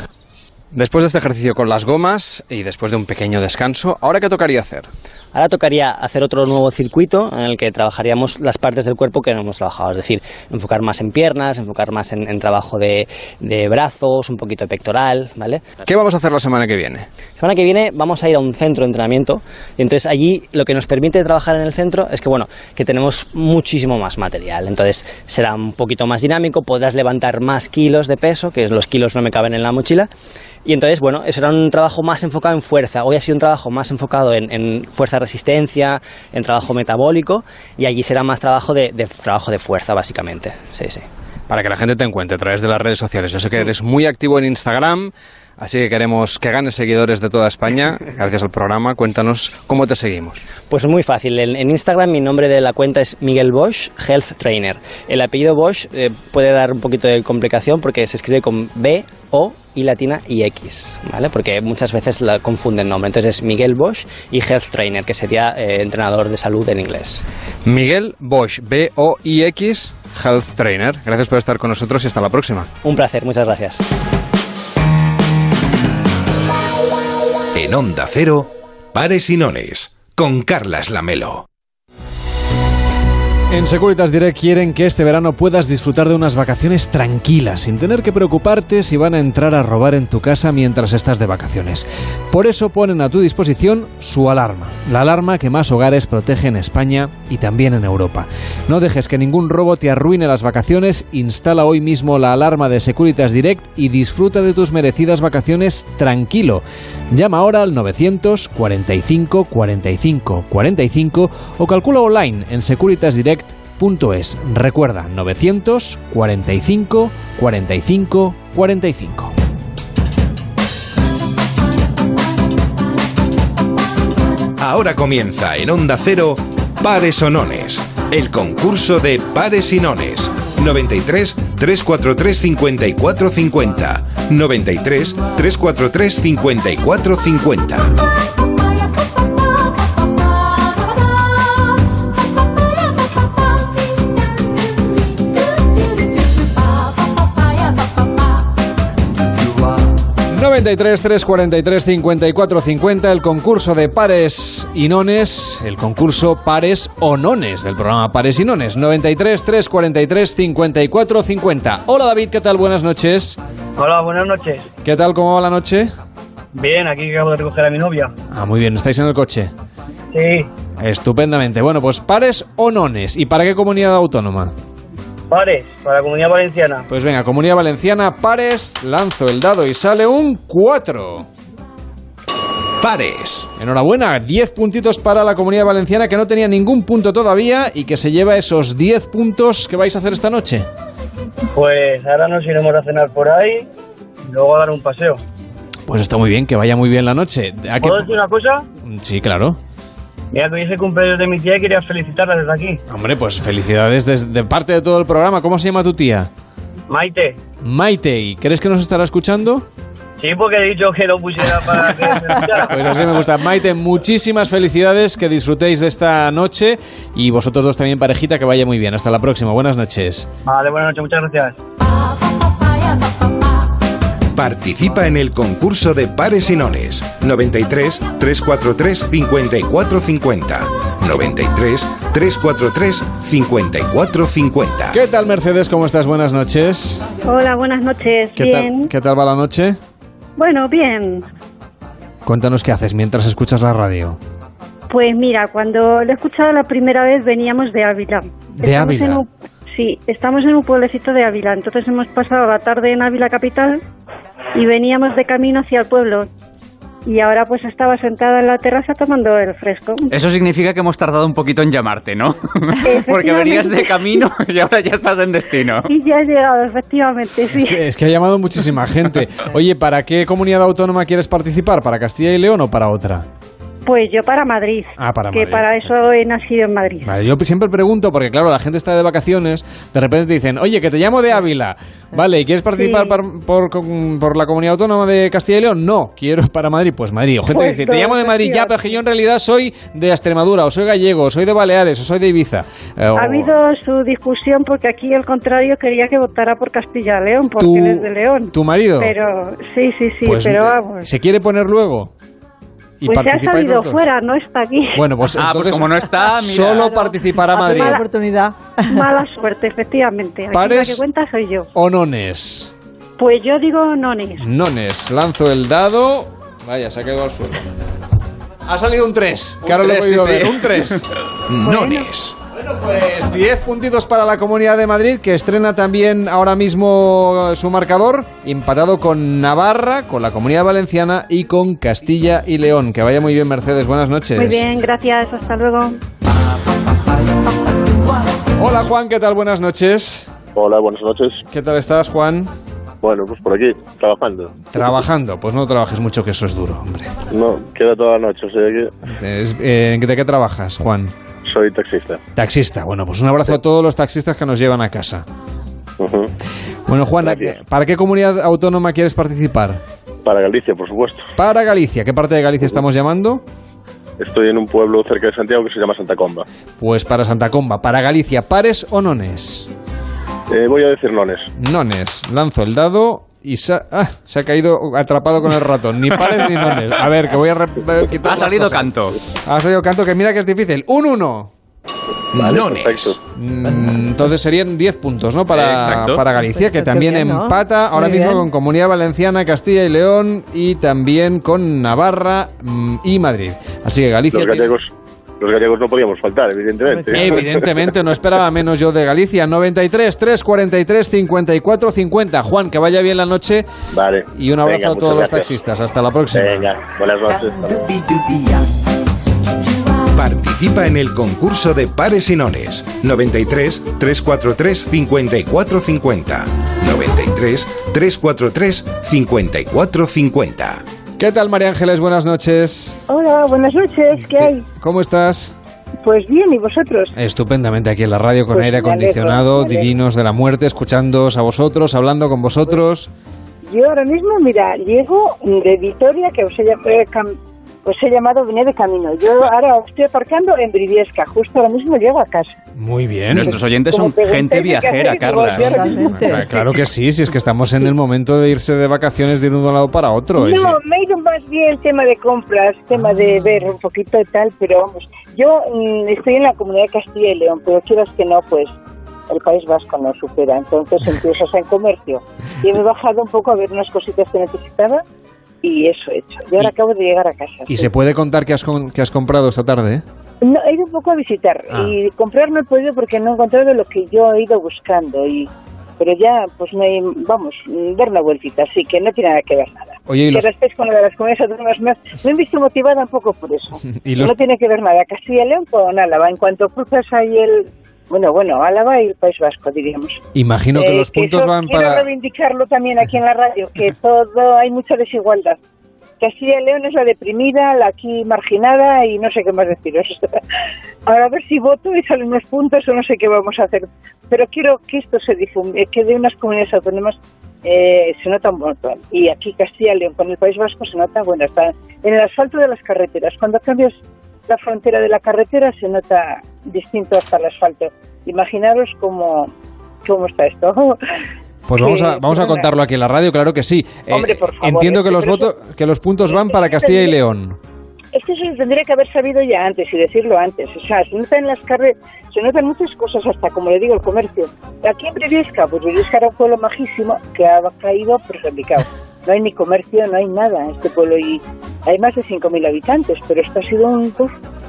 S2: Después de este ejercicio con las gomas y después de un pequeño descanso, ¿ahora qué tocaría hacer?
S62: Ahora tocaría hacer otro nuevo circuito en el que trabajaríamos las partes del cuerpo que no hemos trabajado, es decir, enfocar más en piernas, enfocar más en, en trabajo de, de, brazos, un poquito de pectoral, ¿vale?
S2: ¿Qué vamos a hacer la semana que viene?
S62: La semana que viene vamos a ir a un centro de entrenamiento y entonces allí lo que nos permite trabajar en el centro es que, bueno, que tenemos muchísimo más material, entonces será un poquito más dinámico, podrás levantar más kilos de peso, que los kilos no me caben en la mochila, y entonces, bueno, eso era un trabajo más enfocado en fuerza. Hoy ha sido un trabajo más enfocado en, en fuerza de resistencia, en trabajo metabólico, y allí será más trabajo de, de, trabajo de fuerza, básicamente. Sí, sí.
S2: Para que la gente te encuentre a través de las redes sociales. Yo sé que eres muy activo en Instagram, Así que queremos que ganes seguidores de toda España. Gracias al programa. Cuéntanos cómo te seguimos.
S62: Pues muy fácil. En, en Instagram mi nombre de la cuenta es Miguel Bosch, Health Trainer. El apellido Bosch eh, puede dar un poquito de complicación porque se escribe con B, O y latina y X, ¿vale? Porque muchas veces la confunden nombre. Entonces es Miguel Bosch y Health Trainer, que sería eh, entrenador de salud en inglés.
S2: Miguel Bosch, B, O y X, Health Trainer. Gracias por estar con nosotros y hasta la próxima.
S62: Un placer, muchas gracias.
S1: En Onda Cero, Pares y Nones, con Carlas Lamelo.
S2: En Securitas Direct quieren que este verano puedas disfrutar de unas vacaciones tranquilas, sin tener que preocuparte si van a entrar a robar en tu casa mientras estás de vacaciones. Por eso ponen a tu disposición su alarma, la alarma que más hogares protege en España y también en Europa. No dejes que ningún robo te arruine las vacaciones, instala hoy mismo la alarma de Securitas Direct y disfruta de tus merecidas vacaciones tranquilo. Llama ahora al 945 45 45 o calcula online en Securitas Direct es. Recuerda, 945 45 45.
S1: Ahora comienza en Onda Cero Pares o Nones, el concurso de pares y nones. 93 343 54 50. 93 343 54 50.
S2: 93 343 54 50, el concurso de pares y nones, el concurso pares o nones del programa Pares y Nones. 93 343 54 50. Hola David, ¿qué tal? Buenas noches.
S63: Hola, buenas noches.
S2: ¿Qué tal? ¿Cómo va la noche?
S63: Bien, aquí acabo de recoger a mi novia.
S2: Ah, muy bien. ¿Estáis en el coche?
S63: Sí.
S2: Estupendamente. Bueno, pues pares o nones. ¿Y para qué comunidad autónoma?
S63: Pares, para la Comunidad Valenciana.
S2: Pues venga, Comunidad Valenciana, pares, lanzo el dado y sale un 4.
S1: Pares.
S2: Enhorabuena, 10 puntitos para la Comunidad Valenciana que no tenía ningún punto todavía y que se lleva esos 10 puntos que vais a hacer esta noche.
S63: Pues ahora nos iremos a cenar por ahí y luego a dar un paseo.
S2: Pues está muy bien, que vaya muy bien la noche.
S63: ¿Puedo qué... decir una cosa?
S2: Sí, claro.
S63: Mira, que hoy es el cumpleaños de mi tía y quería felicitarla desde aquí.
S2: Hombre, pues felicidades de, de parte de todo el programa. ¿Cómo se llama tu tía?
S63: Maite.
S2: Maite, ¿y crees que nos estará escuchando?
S63: Sí, porque he dicho que lo pusiera para que se escuchara.
S2: Pues así me gusta. Maite, muchísimas felicidades, que disfrutéis de esta noche y vosotros dos también, parejita, que vaya muy bien. Hasta la próxima. Buenas noches.
S63: Vale, buenas noches, muchas gracias.
S1: Participa en el concurso de pares y nones 93 343 54 50. 93 343 54 50.
S2: ¿Qué tal, Mercedes? ¿Cómo estás? Buenas noches.
S64: Hola, buenas noches.
S2: ¿Qué
S64: bien.
S2: Tal, ¿Qué tal va la noche?
S64: Bueno, bien.
S2: Cuéntanos qué haces mientras escuchas la radio.
S64: Pues mira, cuando lo he escuchado la primera vez veníamos de Ávila.
S2: ¿De
S64: Estamos
S2: Ávila?
S64: en un- sí, estamos en un pueblecito de Ávila. Entonces hemos pasado la tarde en Ávila capital y veníamos de camino hacia el pueblo. Y ahora pues estaba sentada en la terraza tomando el fresco.
S56: Eso significa que hemos tardado un poquito en llamarte, ¿no? Porque venías de camino y ahora ya estás en destino.
S64: Y ya he llegado, efectivamente, sí.
S2: Es que, es que ha llamado muchísima gente. Oye, ¿para qué comunidad autónoma quieres participar? ¿Para Castilla y León o para otra?
S64: Pues yo para Madrid.
S2: Ah, para
S64: que
S2: Madrid.
S64: para eso he nacido en Madrid.
S2: Vale, yo siempre pregunto, porque claro, la gente está de vacaciones, de repente te dicen, oye, que te llamo de Ávila, vale, ¿y quieres participar
S64: Sí.
S2: por, por la comunidad autónoma de Castilla y León? No, quiero para Madrid, pues Madrid. O gente
S64: Pues
S2: dice, te llamo de Madrid, ya, pero es que yo en realidad soy de Extremadura, o soy gallego, o soy de Baleares, o soy de Ibiza. Eh, o-
S64: Ha habido su discusión porque aquí al contrario quería que votara por Castilla y León, porque
S2: ¿Tu-
S64: es de León.
S2: tu marido?
S64: Pero sí, sí, sí,
S2: pues,
S64: pero vamos.
S2: ¿Se quiere poner luego? Y
S64: Pues se ha salido fuera, no está aquí.
S2: Bueno, pues
S56: Ah, pues
S2: entonces
S56: como no está, mira.
S2: solo participará Madrid.
S48: Mala oportunidad.
S64: Mala suerte, efectivamente. Aquí
S2: Pares-
S64: la que cuenta soy yo.
S2: ¿O nones?
S64: Pues yo digo nones.
S2: Nones, lanzo el dado. Vaya, se ha caído al suelo. Ha salido un 3, que
S56: Un
S2: ahora lo he
S56: tres,
S2: podido
S56: sí,
S2: ver.
S56: sí.
S2: Un 3.
S1: Nones.
S2: Bueno, pues 10 puntitos para la Comunidad de Madrid, que estrena también ahora mismo su marcador, empatado con Navarra, con la Comunidad Valenciana y con Castilla y León. Que vaya muy bien, Mercedes. Buenas noches.
S64: Muy bien, gracias, hasta luego.
S2: Hola, Juan, ¿qué tal? Buenas noches.
S65: Hola, buenas noches.
S2: ¿Qué tal estás, Juan?
S65: Bueno, pues por aquí, trabajando.
S2: Trabajando. Pues no trabajes mucho, que eso es duro, hombre.
S65: No, queda toda la noche, o sea que
S2: Es- eh, ¿De qué trabajas, Juan?
S65: Soy taxista.
S2: Taxista. Bueno, pues un abrazo a todos los taxistas que nos llevan a casa. Bueno, Juan, ¿a qué- ¿para qué comunidad autónoma quieres participar?
S65: Para Galicia, por supuesto.
S2: Para Galicia. ¿Qué parte de Galicia estamos llamando?
S65: Estoy en un pueblo cerca de Santiago que se llama Santa Comba.
S2: Pues para Santa Comba. Para Galicia, ¿pares o nones?
S65: Eh, voy a decir nones.
S2: Nones. Lanzo el dado y sa- ah, se ha caído atrapado con el ratón. Ni pares ni nones. A ver, que voy a re- eh, quitar
S56: Ha salido
S2: cosas.
S56: canto.
S2: Ha salido canto, que mira que es difícil. Un 1.
S65: Vale,
S1: Nones.
S2: Mm, Entonces serían 10 puntos, ¿no? Para, para Galicia, que también
S48: qué bien, ¿no?
S2: empata ahora
S48: Muy
S2: mismo
S48: bien.
S2: con Comunidad Valenciana, Castilla y León y también con Navarra mm, y Madrid. Así que Galicia.
S65: Los
S2: tiene-
S65: gallegos, los gallegos no podíamos faltar, evidentemente.
S2: Evidentemente, no esperaba menos yo de Galicia. 93, 343, 54, 50. Juan, que vaya bien la noche
S65: Vale.
S2: y un abrazo
S65: Venga,
S2: a todos los
S65: gracias.
S2: taxistas. Hasta la próxima.
S65: Venga, buenas noches.
S1: Participa en el concurso de pares y nones. 93 343 5450. 93 343 5450.
S2: ¿Qué tal, María Ángeles? Buenas noches.
S66: Hola, buenas noches, ¿qué hay?
S2: ¿Cómo estás?
S66: Pues bien, ¿y vosotros?
S2: Estupendamente aquí en la radio con
S66: Pues
S2: aire acondicionado,
S66: alegro.
S2: divinos de la muerte, escuchándoos a vosotros, hablando con vosotros.
S66: Yo ahora mismo, mira, llego de Vitoria, que os he, eh, os he llamado, venía de camino. Yo ahora estoy aparcando en Briviesca, justo ahora mismo llego a casa.
S2: Muy bien.
S56: Nuestros oyentes son gente
S66: de
S56: viajera, Carla.
S2: Claro que sí, si es que estamos en el momento de irse de vacaciones de un lado para otro.
S66: No, me ha ido más bien tema de compras, tema de
S2: Ah.
S66: ver un poquito y tal, pero vamos, yo mm, estoy en la comunidad de Castilla y León, pero quieras que no, pues el País Vasco no supera, entonces empiezas en comercio. Y me he bajado un poco a ver unas cositas que necesitaba y eso he hecho. Y ahora acabo de llegar a casa.
S2: Y
S66: sí.
S2: se puede contar que has, con- que has comprado esta tarde. ¿eh?
S66: No, he ido un poco a visitar
S2: Ah.
S66: y comprar no he podido porque no he encontrado lo que yo he ido buscando y pero ya pues me vamos dar una vueltita así que no tiene nada que ver nada
S2: Oye, y los-
S66: con lo de las comunidades autónomas más me he visto motivada un poco por eso
S2: Y los-
S66: no tiene que ver nada Castilla y León con Álava en cuanto cruzas ahí el bueno bueno Álava y el País Vasco diríamos
S2: Imagino que
S66: Eh,
S2: los puntos
S66: eso
S2: van
S66: quiero
S2: para...
S66: reivindicarlo también aquí en la radio, que todo hay mucha desigualdad. Castilla y León es la deprimida, la aquí marginada y no sé qué más deciros. Ahora a ver si voto y salen unos puntos o no sé qué vamos a hacer. Pero quiero que esto se difunda, que de unas comunidades autónomas eh, se nota un montón. Y aquí Castilla y León con el País Vasco se nota, bueno, está en el asfalto de las carreteras. Cuando cambias la frontera de la carretera se nota distinto hasta el asfalto. Imaginaros cómo, cómo está esto.
S2: Pues vamos a, vamos a contarlo aquí en la radio, claro que sí. Eh,
S66: Hombre, por favor,
S2: entiendo que los
S66: por
S2: votos, que los puntos van para Castilla y León.
S66: Es que eso se tendría que haber sabido ya antes y decirlo antes. O sea, se notan las carre se notan muchas cosas, hasta como le digo, el comercio. Aquí en Briviesca, pues Briviesca era un pueblo majísimo que ha caído prejudicado. No hay ni comercio, no hay nada en este pueblo y hay más de 5.000 habitantes, pero esto ha sido un...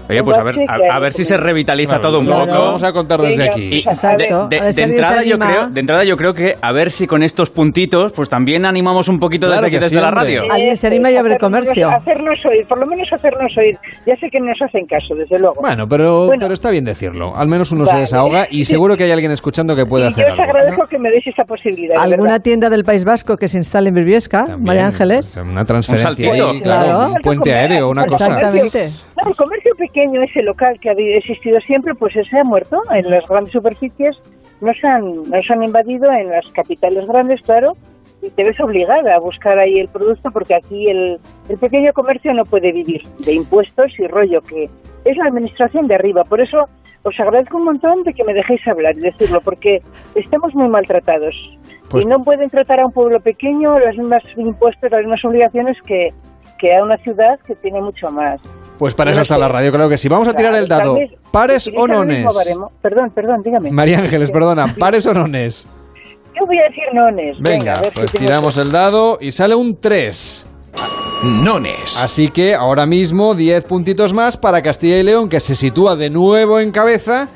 S56: Oye, pues a ver, a, a ver si se revitaliza todo un
S2: Claro,
S56: poco.
S2: lo vamos a contar desde aquí.
S56: Y
S48: Exacto.
S56: De, de- de entrada
S48: se
S56: yo creo, de entrada yo creo que a ver si con estos puntitos, pues también animamos un poquito
S2: Claro
S56: desde aquí,
S2: que
S56: desde
S2: sí,
S56: la radio.
S48: Alguien se anima y abre
S66: Hacernos-
S48: comercio.
S66: Hacernos oír, por lo menos hacernos oír. Ya sé que nos hacen caso, desde luego.
S2: Bueno, pero,
S66: Bueno.
S2: pero está bien decirlo. Al menos uno se
S66: Vale.
S2: desahoga y seguro que hay alguien escuchando que puede
S66: Y
S2: hacer
S66: yo os
S2: algo.
S66: agradezco que me deis esta posibilidad.
S48: ¿Alguna
S66: verdad.
S48: tienda del País Vasco que se instale en Briviesca, María Ángeles?
S2: Una transferencia
S56: saltito.
S2: ahí, claro,
S48: Claro.
S2: un puente aéreo, una cosa.
S48: Exactamente.
S66: No, el comercio pequeño, ese local que ha existido siempre, pues ese ha muerto. En las grandes superficies no se han, no se han invadido, en las capitales grandes, claro, y te ves obligada a buscar ahí el producto porque aquí el, el pequeño comercio no puede vivir de impuestos y rollo que es la administración de arriba. Por eso os agradezco un montón de que me dejéis hablar y decirlo, porque estamos muy maltratados.
S2: Pues-
S66: y no pueden tratar a un pueblo pequeño las mismas impuestos, las mismas obligaciones que, que a una ciudad que tiene mucho más.
S2: Pues para eso está la radio, claro que sí. Vamos a tirar el dado. ¿Pares o nones?
S66: Perdón, perdón, dígame.
S2: María Ángeles, perdona. ¿Pares o nones?
S66: Yo voy a decir nones.
S2: Venga, pues tiramos el dado y sale un 3.
S1: Nones.
S2: Así que ahora mismo 10 puntitos más para Castilla y León, que se sitúa de nuevo en cabeza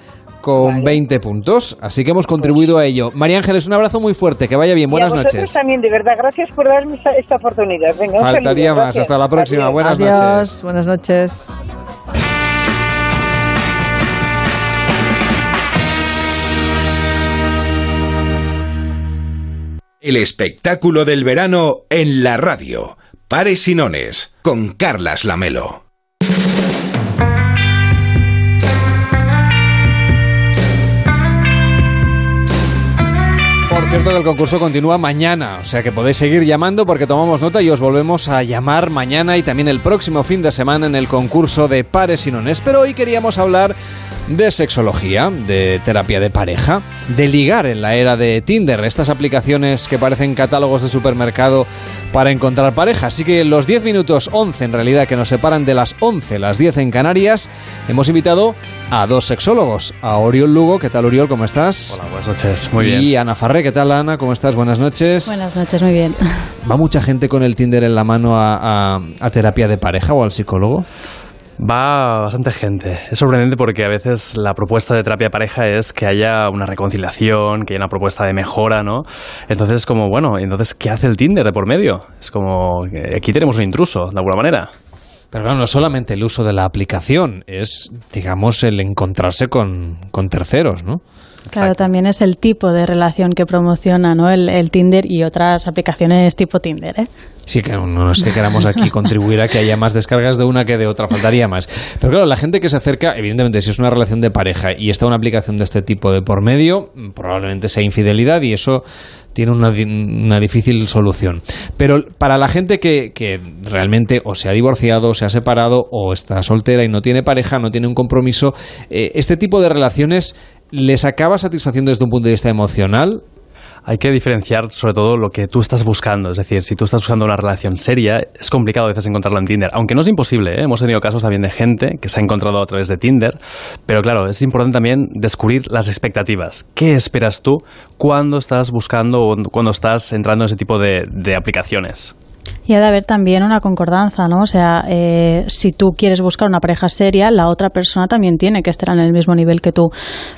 S2: con 20 puntos. Así que hemos contribuido a ello. María Ángeles, un abrazo muy fuerte. Que vaya bien.
S66: Y a
S2: Buenas
S66: vosotros
S2: noches.
S66: también, de verdad, gracias por darme esta, esta oportunidad. Venga,
S2: Faltaría más.
S66: gracias.
S2: Hasta la próxima.
S66: Adiós.
S2: Buenas
S48: Adiós,
S2: noches.
S48: buenas noches.
S1: El espectáculo del verano en la radio. Pares y nones con Carlas Lamelo.
S2: Por cierto que el concurso continúa mañana, o sea que podéis seguir llamando porque tomamos nota y os volvemos a llamar mañana y también el próximo fin de semana en el concurso de pares y nones. Pero hoy queríamos hablar de sexología, de terapia de pareja, de ligar en la era de Tinder, estas aplicaciones que parecen catálogos de supermercado para encontrar pareja. Así que en los 10 minutos 11 en realidad que nos separan de las 11, las 10 en Canarias, hemos invitado a dos sexólogos, a Oriol Lugo, ¿qué tal Oriol? ¿Cómo estás?
S56: Hola, buenas noches. Muy
S2: y
S56: bien.
S2: Ana Farré, ¿qué tal Ana? ¿Cómo estás? Buenas noches.
S67: Buenas noches, muy bien.
S2: ¿Va mucha gente con el Tinder en la mano a, a- a terapia de pareja o al psicólogo?
S56: Va bastante gente. Es sorprendente porque a veces la propuesta de terapia pareja es que haya una reconciliación, que haya una propuesta de mejora, ¿no? Entonces, como, bueno, entonces, ¿qué hace el Tinder de por medio? Es como, eh, aquí tenemos un intruso, de alguna manera.
S2: Pero claro, no solamente el uso de la aplicación, es, digamos, el encontrarse con, con terceros, ¿no?
S67: Claro, también es el tipo de relación que promociona ¿no? el, el Tinder y otras aplicaciones tipo Tinder. ¿eh?
S2: Sí, que no, es que queramos aquí contribuir a que haya más descargas de una que de otra, faltaría más. Pero claro, la gente que se acerca, evidentemente, si es una relación de pareja y está una aplicación de este tipo de por medio, probablemente sea infidelidad y eso tiene una, una difícil solución. Pero para la gente que, que realmente o se ha divorciado, o se ha separado, o está soltera y no tiene pareja, no tiene un compromiso, eh, este tipo de relaciones les acaba satisfaciendo desde un punto de vista emocional.
S56: Hay que diferenciar sobre todo lo que tú estás buscando. Es decir, si tú estás buscando una relación seria, es complicado a veces encontrarla en Tinder. Aunque no es imposible, ¿eh? hemos tenido casos también de gente que se ha encontrado a través de Tinder. Pero claro, es importante también descubrir las expectativas. ¿Qué esperas tú cuando estás buscando o cuando estás entrando en ese tipo de, de aplicaciones?
S67: Y ha de haber también una concordanza, ¿no? O sea, eh, si tú quieres buscar una pareja seria, la otra persona también tiene que estar en el mismo nivel que tú,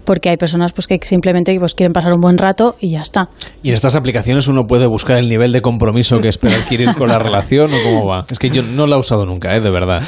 S67: porque hay personas pues que simplemente pues, quieren pasar un buen rato y ya está.
S2: Y en estas aplicaciones uno puede buscar el nivel de compromiso que espera adquirir con la relación o cómo va. Es que yo no la he usado nunca, ¿eh? de verdad.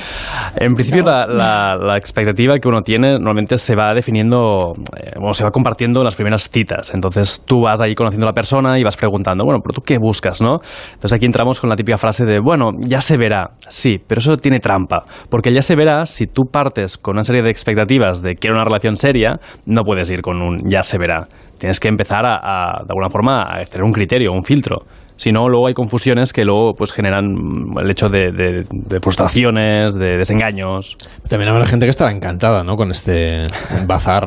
S56: En principio, la, la- la expectativa que uno tiene normalmente se va definiendo, eh, o se va compartiendo en las primeras citas. Entonces tú vas ahí conociendo a la persona y vas preguntando, bueno, pero tú qué buscas, ¿no? Entonces aquí entramos con la típica frase de, bueno, ya se verá. Sí, pero eso tiene trampa. Porque ya se verá, si tú partes con una serie de expectativas de quiero una relación seria, no puedes ir con un ya se verá. Tienes que empezar a, a, de alguna forma, a tener un criterio, un filtro. Si no, luego hay confusiones que luego pues generan mm, el hecho de, de- de frustraciones, de desengaños.
S2: También habrá gente que estará encantada, ¿no? Con este bazar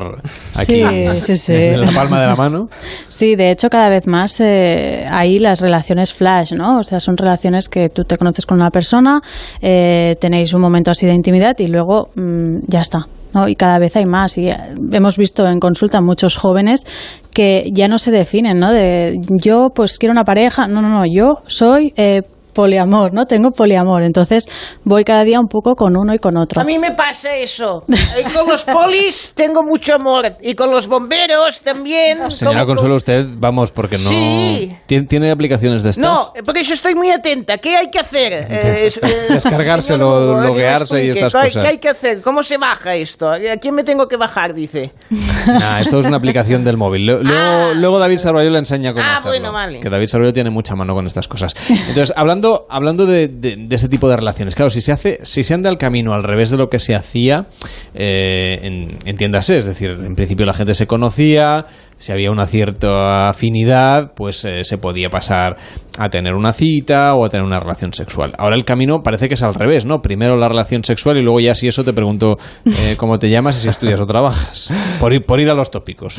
S2: aquí
S67: Sí, sí, sí.
S2: en la palma de la mano.
S67: Sí, de hecho cada vez más eh, hay las relaciones flash, ¿no? O sea, son relaciones que tú te conoces con una persona, eh, tenéis un momento así de intimidad y luego mm, ya está. Y cada vez hay más. Y eh, hemos visto en consulta muchos jóvenes que ya no se definen, ¿no? De yo pues quiero una pareja. No, no, no. Yo soy eh, poliamor, ¿no? Tengo poliamor, entonces voy cada día un poco con uno y con otro.
S8: A mí me pasa eso. Y con los polis tengo mucho amor. Y con los bomberos también.
S2: Señora
S8: Como-
S2: Consuelo, usted, vamos, porque no...
S8: Sí.
S2: ¿Tiene, tiene aplicaciones de estas?
S8: No, por eso estoy muy atenta. ¿Qué hay que hacer? Eh, eh,
S2: Descargárselo,
S8: señor
S2: loguearse y estas
S8: ¿qué hay-
S2: cosas.
S8: ¿Qué hay que hacer? ¿Cómo se baja esto? ¿A quién me tengo que bajar? Dice.
S2: Nah, esto es una aplicación del móvil. Lo- Luego, luego David Sarballo le enseña cómo
S8: Ah,
S2: hacerlo.
S8: bueno, vale.
S2: Que David Sarballo tiene mucha mano con estas cosas. Entonces, hablando, hablando de, de- este tipo de relaciones, claro, si se hace, si se anda el camino al revés de lo que se hacía, eh, en- entiéndase, es decir, en principio la gente se conocía, si había una cierta afinidad, pues eh, se podía pasar a tener una cita o a tener una relación sexual. Ahora el camino parece que es al revés, ¿no? Primero la relación sexual y luego ya si eso te pregunto eh, cómo te llamas y si estudias o trabajas. Por por ir a los tópicos.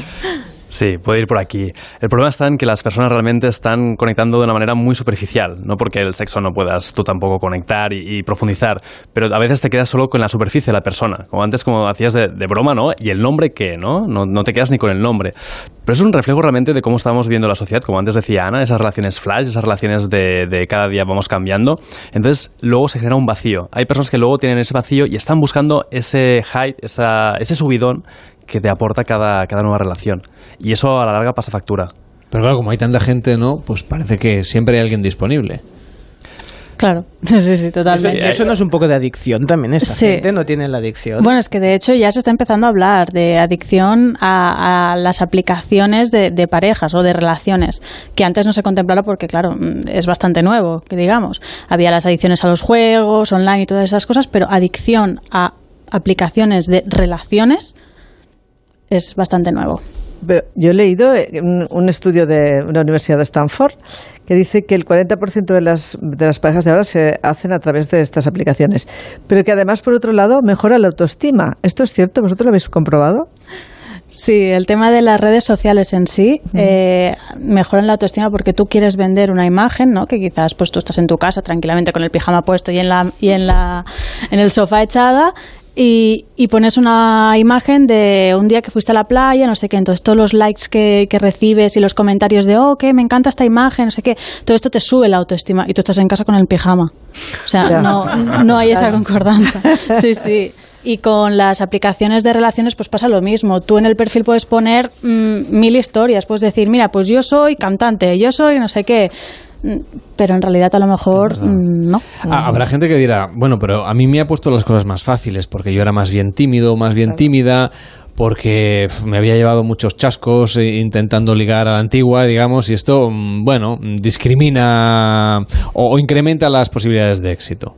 S56: Sí, puede ir por aquí. El problema está en que las personas realmente están conectando de una manera muy superficial, no porque el sexo no puedas tú tampoco conectar y, profundizar, pero a veces te quedas solo con la superficie de la persona, como antes como hacías de, de broma, ¿no? Y el nombre ¿no? ¿no? No te quedas ni con el nombre. Pero es un reflejo realmente de cómo estamos viviendo la sociedad, como antes decía Ana, esas relaciones flash, esas relaciones de, de cada día vamos cambiando. Entonces luego se genera un vacío. Hay personas que luego tienen ese vacío y están buscando ese hype, esa, ese subidón que te aporta cada, cada nueva relación. Y eso a la larga pasa factura.
S2: Pero claro, como hay tanta gente, ¿no? Pues parece que siempre hay alguien disponible.
S67: Claro, sí, sí, totalmente.
S8: Eso, eso no es un poco de adicción también. Esta
S67: Sí.
S8: gente no tiene la adicción.
S67: Bueno, es que de hecho ya se está empezando a hablar de adicción a, a las aplicaciones de, de parejas o de relaciones, que antes no se contemplaba porque, claro, mm, es bastante nuevo, que digamos. Había las adicciones a los juegos, online y todas esas cosas, pero adicción a aplicaciones de relaciones es bastante nuevo.
S48: Pero yo he leído eh, un, estudio de una universidad de Stanford que dice que el 40% de las, de las parejas de ahora se hacen a través de estas aplicaciones, pero que además, por otro lado, mejora la autoestima. ¿Esto es cierto? ¿Vosotros lo habéis comprobado?
S67: Sí, el tema de las redes sociales en sí eh, mejoran la autoestima porque tú quieres vender una imagen, ¿no? Que quizás pues tú estás en tu casa tranquilamente con el pijama puesto y en la y en la en el sofá echada y, y pones una imagen de un día que fuiste a la playa, no sé qué, entonces todos los likes que, que recibes y los comentarios de, oh, que me encanta esta imagen, no sé qué, todo esto te sube la autoestima y tú estás en casa con el pijama. O sea, no, no hay esa
S48: Claro.
S67: concordancia. Sí, sí. Y con las aplicaciones de relaciones pues pasa lo mismo. Tú en el perfil puedes poner mm, mil historias, puedes decir, mira, pues yo soy cantante, yo soy no sé qué, pero en realidad a lo mejor mm, no.
S2: Ah, Habrá gente que dirá, bueno, pero a mí me ha puesto las cosas más fáciles porque yo era más bien tímido, más bien tímida, porque me había llevado muchos chascos eh, intentando ligar a la antigua, digamos, y esto, mm, bueno, discrimina o, o incrementa las posibilidades de éxito.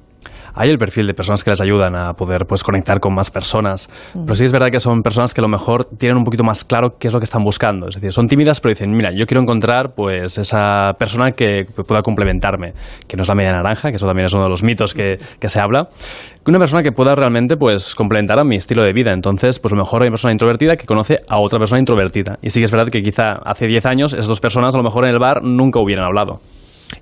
S56: Hay el perfil de personas que les ayudan a poder pues, conectar con más personas. Pero sí es verdad que son personas que a lo mejor tienen un poquito más claro qué es lo que están buscando. Es decir, son tímidas, pero dicen, mira, yo quiero encontrar pues esa persona que pueda complementarme, que no es la media naranja, que eso también es uno de los mitos que, que se habla. Una persona que pueda realmente pues, complementar a mi estilo de vida. Entonces, pues a lo mejor hay una persona introvertida que conoce a otra persona introvertida. Y sí que es verdad que quizá hace 10 años esas dos personas a lo mejor en el bar nunca hubieran hablado.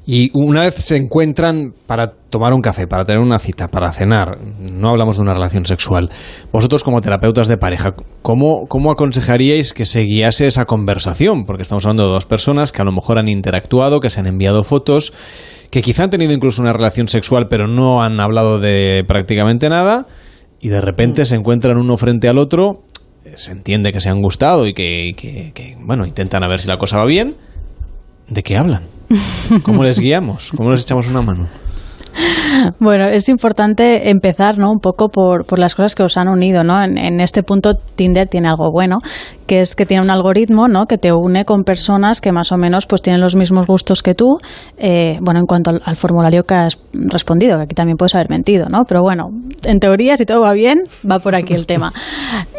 S2: Y una vez se encuentran para tomar un café, para tener una cita, para cenar, no hablamos de una relación sexual, vosotros como terapeutas de pareja, ¿cómo, cómo aconsejaríais que se guiase esa conversación? Porque estamos hablando de dos personas que a lo mejor han interactuado, que se han enviado fotos, que quizá han tenido incluso una relación sexual pero no han hablado de prácticamente nada y de repente se encuentran uno frente al otro, se entiende que se han gustado y que, que- que, bueno, intentan a ver si la cosa va bien. ¿De qué hablan? ¿Cómo les guiamos? ¿Cómo les echamos una mano?
S67: Bueno, es importante empezar, ¿no? Un poco por, por las cosas que os han unido, ¿no? En, en este punto Tinder tiene algo bueno, que es que tiene un algoritmo, ¿no? Que te une con personas que más o menos pues tienen los mismos gustos que tú. Eh, bueno, en cuanto al, formulario que has respondido, que aquí también puedes haber mentido, ¿no? Pero bueno, en teoría, si todo va bien, va por aquí el tema.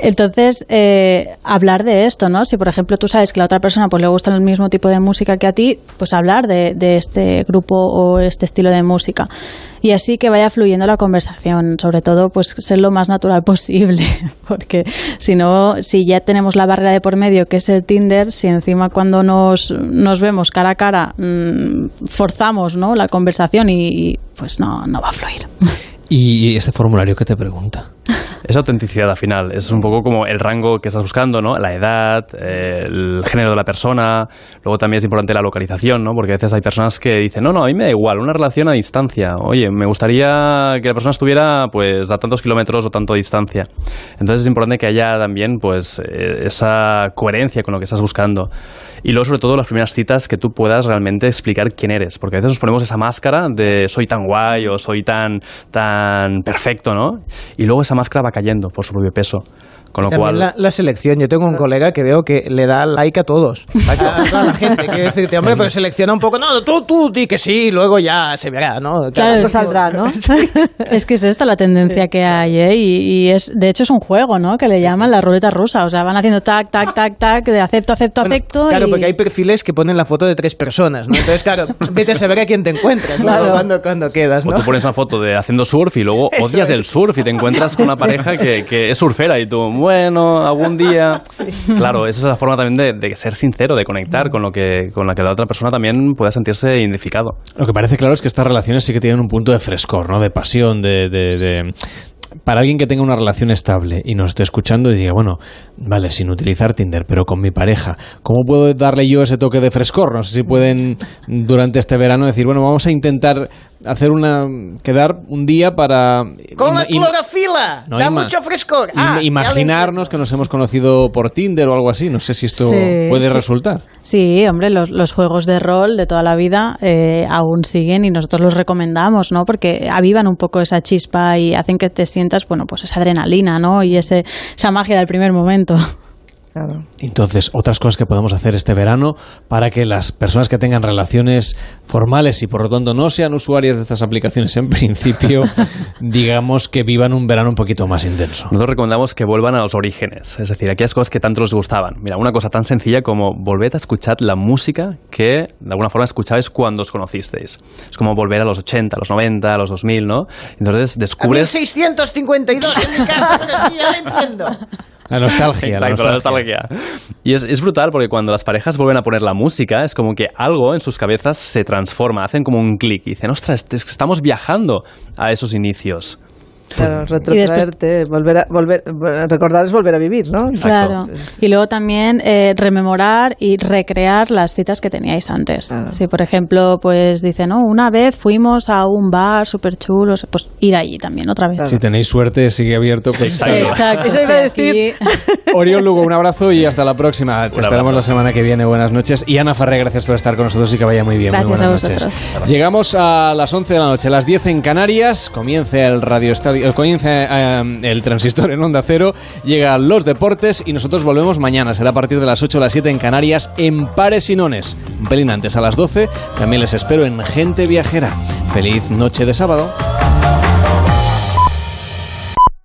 S67: Entonces, eh, hablar de esto, ¿no? Si por ejemplo tú sabes que la otra persona pues le gusta el mismo tipo de música que a ti, pues hablar de, de este grupo o este estilo de música. Y así que vaya fluyendo la conversación, sobre todo pues ser lo más natural posible, porque si no, si ya tenemos la barrera de por medio que es el Tinder, si encima cuando nos, nos vemos cara a cara mm, forzamos ¿no? la conversación y, y, pues no, no va a fluir.
S2: ¿Y ese formulario que te pregunta?
S56: Es autenticidad al final, es un poco como el rango que estás buscando, ¿no? La edad, eh, el género de la persona, luego también es importante la localización, ¿no? Porque a veces hay personas que dicen, no, no, a mí me da igual, una relación a distancia, oye, me gustaría que la persona estuviera pues a tantos kilómetros o tanto distancia. Entonces es importante que haya también pues eh, esa coherencia con lo que estás buscando. Y luego sobre todo las primeras citas que tú puedas realmente explicar quién eres, porque a veces nos ponemos esa máscara de soy tan guay o soy tan, tan perfecto, ¿no? Y luego esa máscara va cayendo por su propio peso. Con lo
S68: También
S56: cual...
S68: la, la selección. Yo tengo un colega que veo que le da like a todos. A toda la gente. Quiero decirte, hombre, pero selecciona un poco. No, tú, tú, di que sí, luego ya se verá, ¿no?
S67: Claro,
S48: Pues
S67: es que-
S48: saldrá, ¿no?
S67: Es que es esta la tendencia que hay, ¿eh? Y, y es, de hecho es un juego, ¿no? Que le llaman la ruleta rusa. O sea, van haciendo tac, tac, tac, tac, de acepto, acepto, acepto.
S68: Claro,
S67: y-
S68: porque hay perfiles que ponen la foto de tres personas, ¿no? Entonces, claro, vete a saber a quién te encuentras, ¿no?
S67: Claro.
S68: Cuando, cuando quedas,
S56: O
S68: ¿no?
S56: tú pones una foto de haciendo surf y luego
S68: Eso
S56: odias
S68: es.
S56: el surf y te encuentras con una pareja que, que es surfera y tú, bueno, algún día. Claro, esa es la forma también de, de ser sincero, de conectar con lo que con la que la otra persona también pueda sentirse identificado.
S2: Lo que parece claro es que estas relaciones sí que tienen un punto de frescor, ¿no? De pasión, de, de- de- Para alguien que tenga una relación estable y nos esté escuchando y diga, bueno, vale, sin utilizar Tinder, pero con mi pareja, ¿cómo puedo darle yo ese toque de frescor? No sé si pueden durante este verano decir, bueno, vamos a intentar hacer una... quedar un día para...
S8: Con la
S2: No,
S8: da mucho frescor. Ah,
S2: imaginarnos que nos hemos conocido por Tinder o algo así. No sé si esto
S67: Sí,
S2: puede
S67: sí.
S2: resultar.
S67: Sí, hombre, los, los juegos de rol de toda la vida eh, aún siguen y nosotros los recomendamos, ¿no? Porque avivan un poco esa chispa y hacen que te sientas, bueno, pues esa adrenalina, ¿no? Y ese, esa magia del primer momento.
S2: Entonces, otras cosas que podemos hacer este verano para que las personas que tengan relaciones formales y por lo tanto no sean usuarias de estas aplicaciones en principio, digamos que vivan un verano un poquito más intenso.
S56: Nosotros recomendamos que vuelvan a los orígenes, es decir, aquellas cosas que tanto les gustaban. Mira, una cosa tan sencilla como volver a escuchar la música que de alguna forma escuchabais cuando os conocisteis. Es como volver a los 80, a los 90, a los 2000, ¿no? Entonces
S8: A
S56: descubres...
S8: 1652 en mi casa, pero sí, ya lo entiendo.
S2: La nostalgia.
S56: Exacto, la nostalgia. Y es, es brutal porque cuando las parejas vuelven a poner la música, es como que algo en sus cabezas se transforma, hacen como un clic y dicen, ostras, es que estamos viajando a esos inicios.
S48: Claro, retrotraerte, volver a, volver, recordar es volver a vivir, ¿no?
S67: Claro. Y luego también eh, rememorar y recrear las citas que teníais antes. Si, por ejemplo, pues dice, no, una vez fuimos a un bar súper chulo, pues ir allí también otra vez.
S2: Si tenéis suerte, sigue abierto. con-
S67: Exacto.
S48: Eso iba a
S67: sí,
S2: Oriol Lugo, un abrazo y hasta la próxima. Te esperamos la semana que viene. Buenas noches. Y Ana Farré, gracias por estar con nosotros y que vaya muy bien. muy
S67: Gracias a
S2: buenas noches. Llegamos a las 11 de la noche, las 10 en Canarias. Comienza el radio estadio, comienza eh, el transistor en Onda Cero. Llegan los deportes y nosotros volvemos mañana. Será a partir de las 8 o las 7 en Canarias, en Pares y Nones. Un pelín antes a las 12. También les espero en Gente Viajera. Feliz noche de sábado.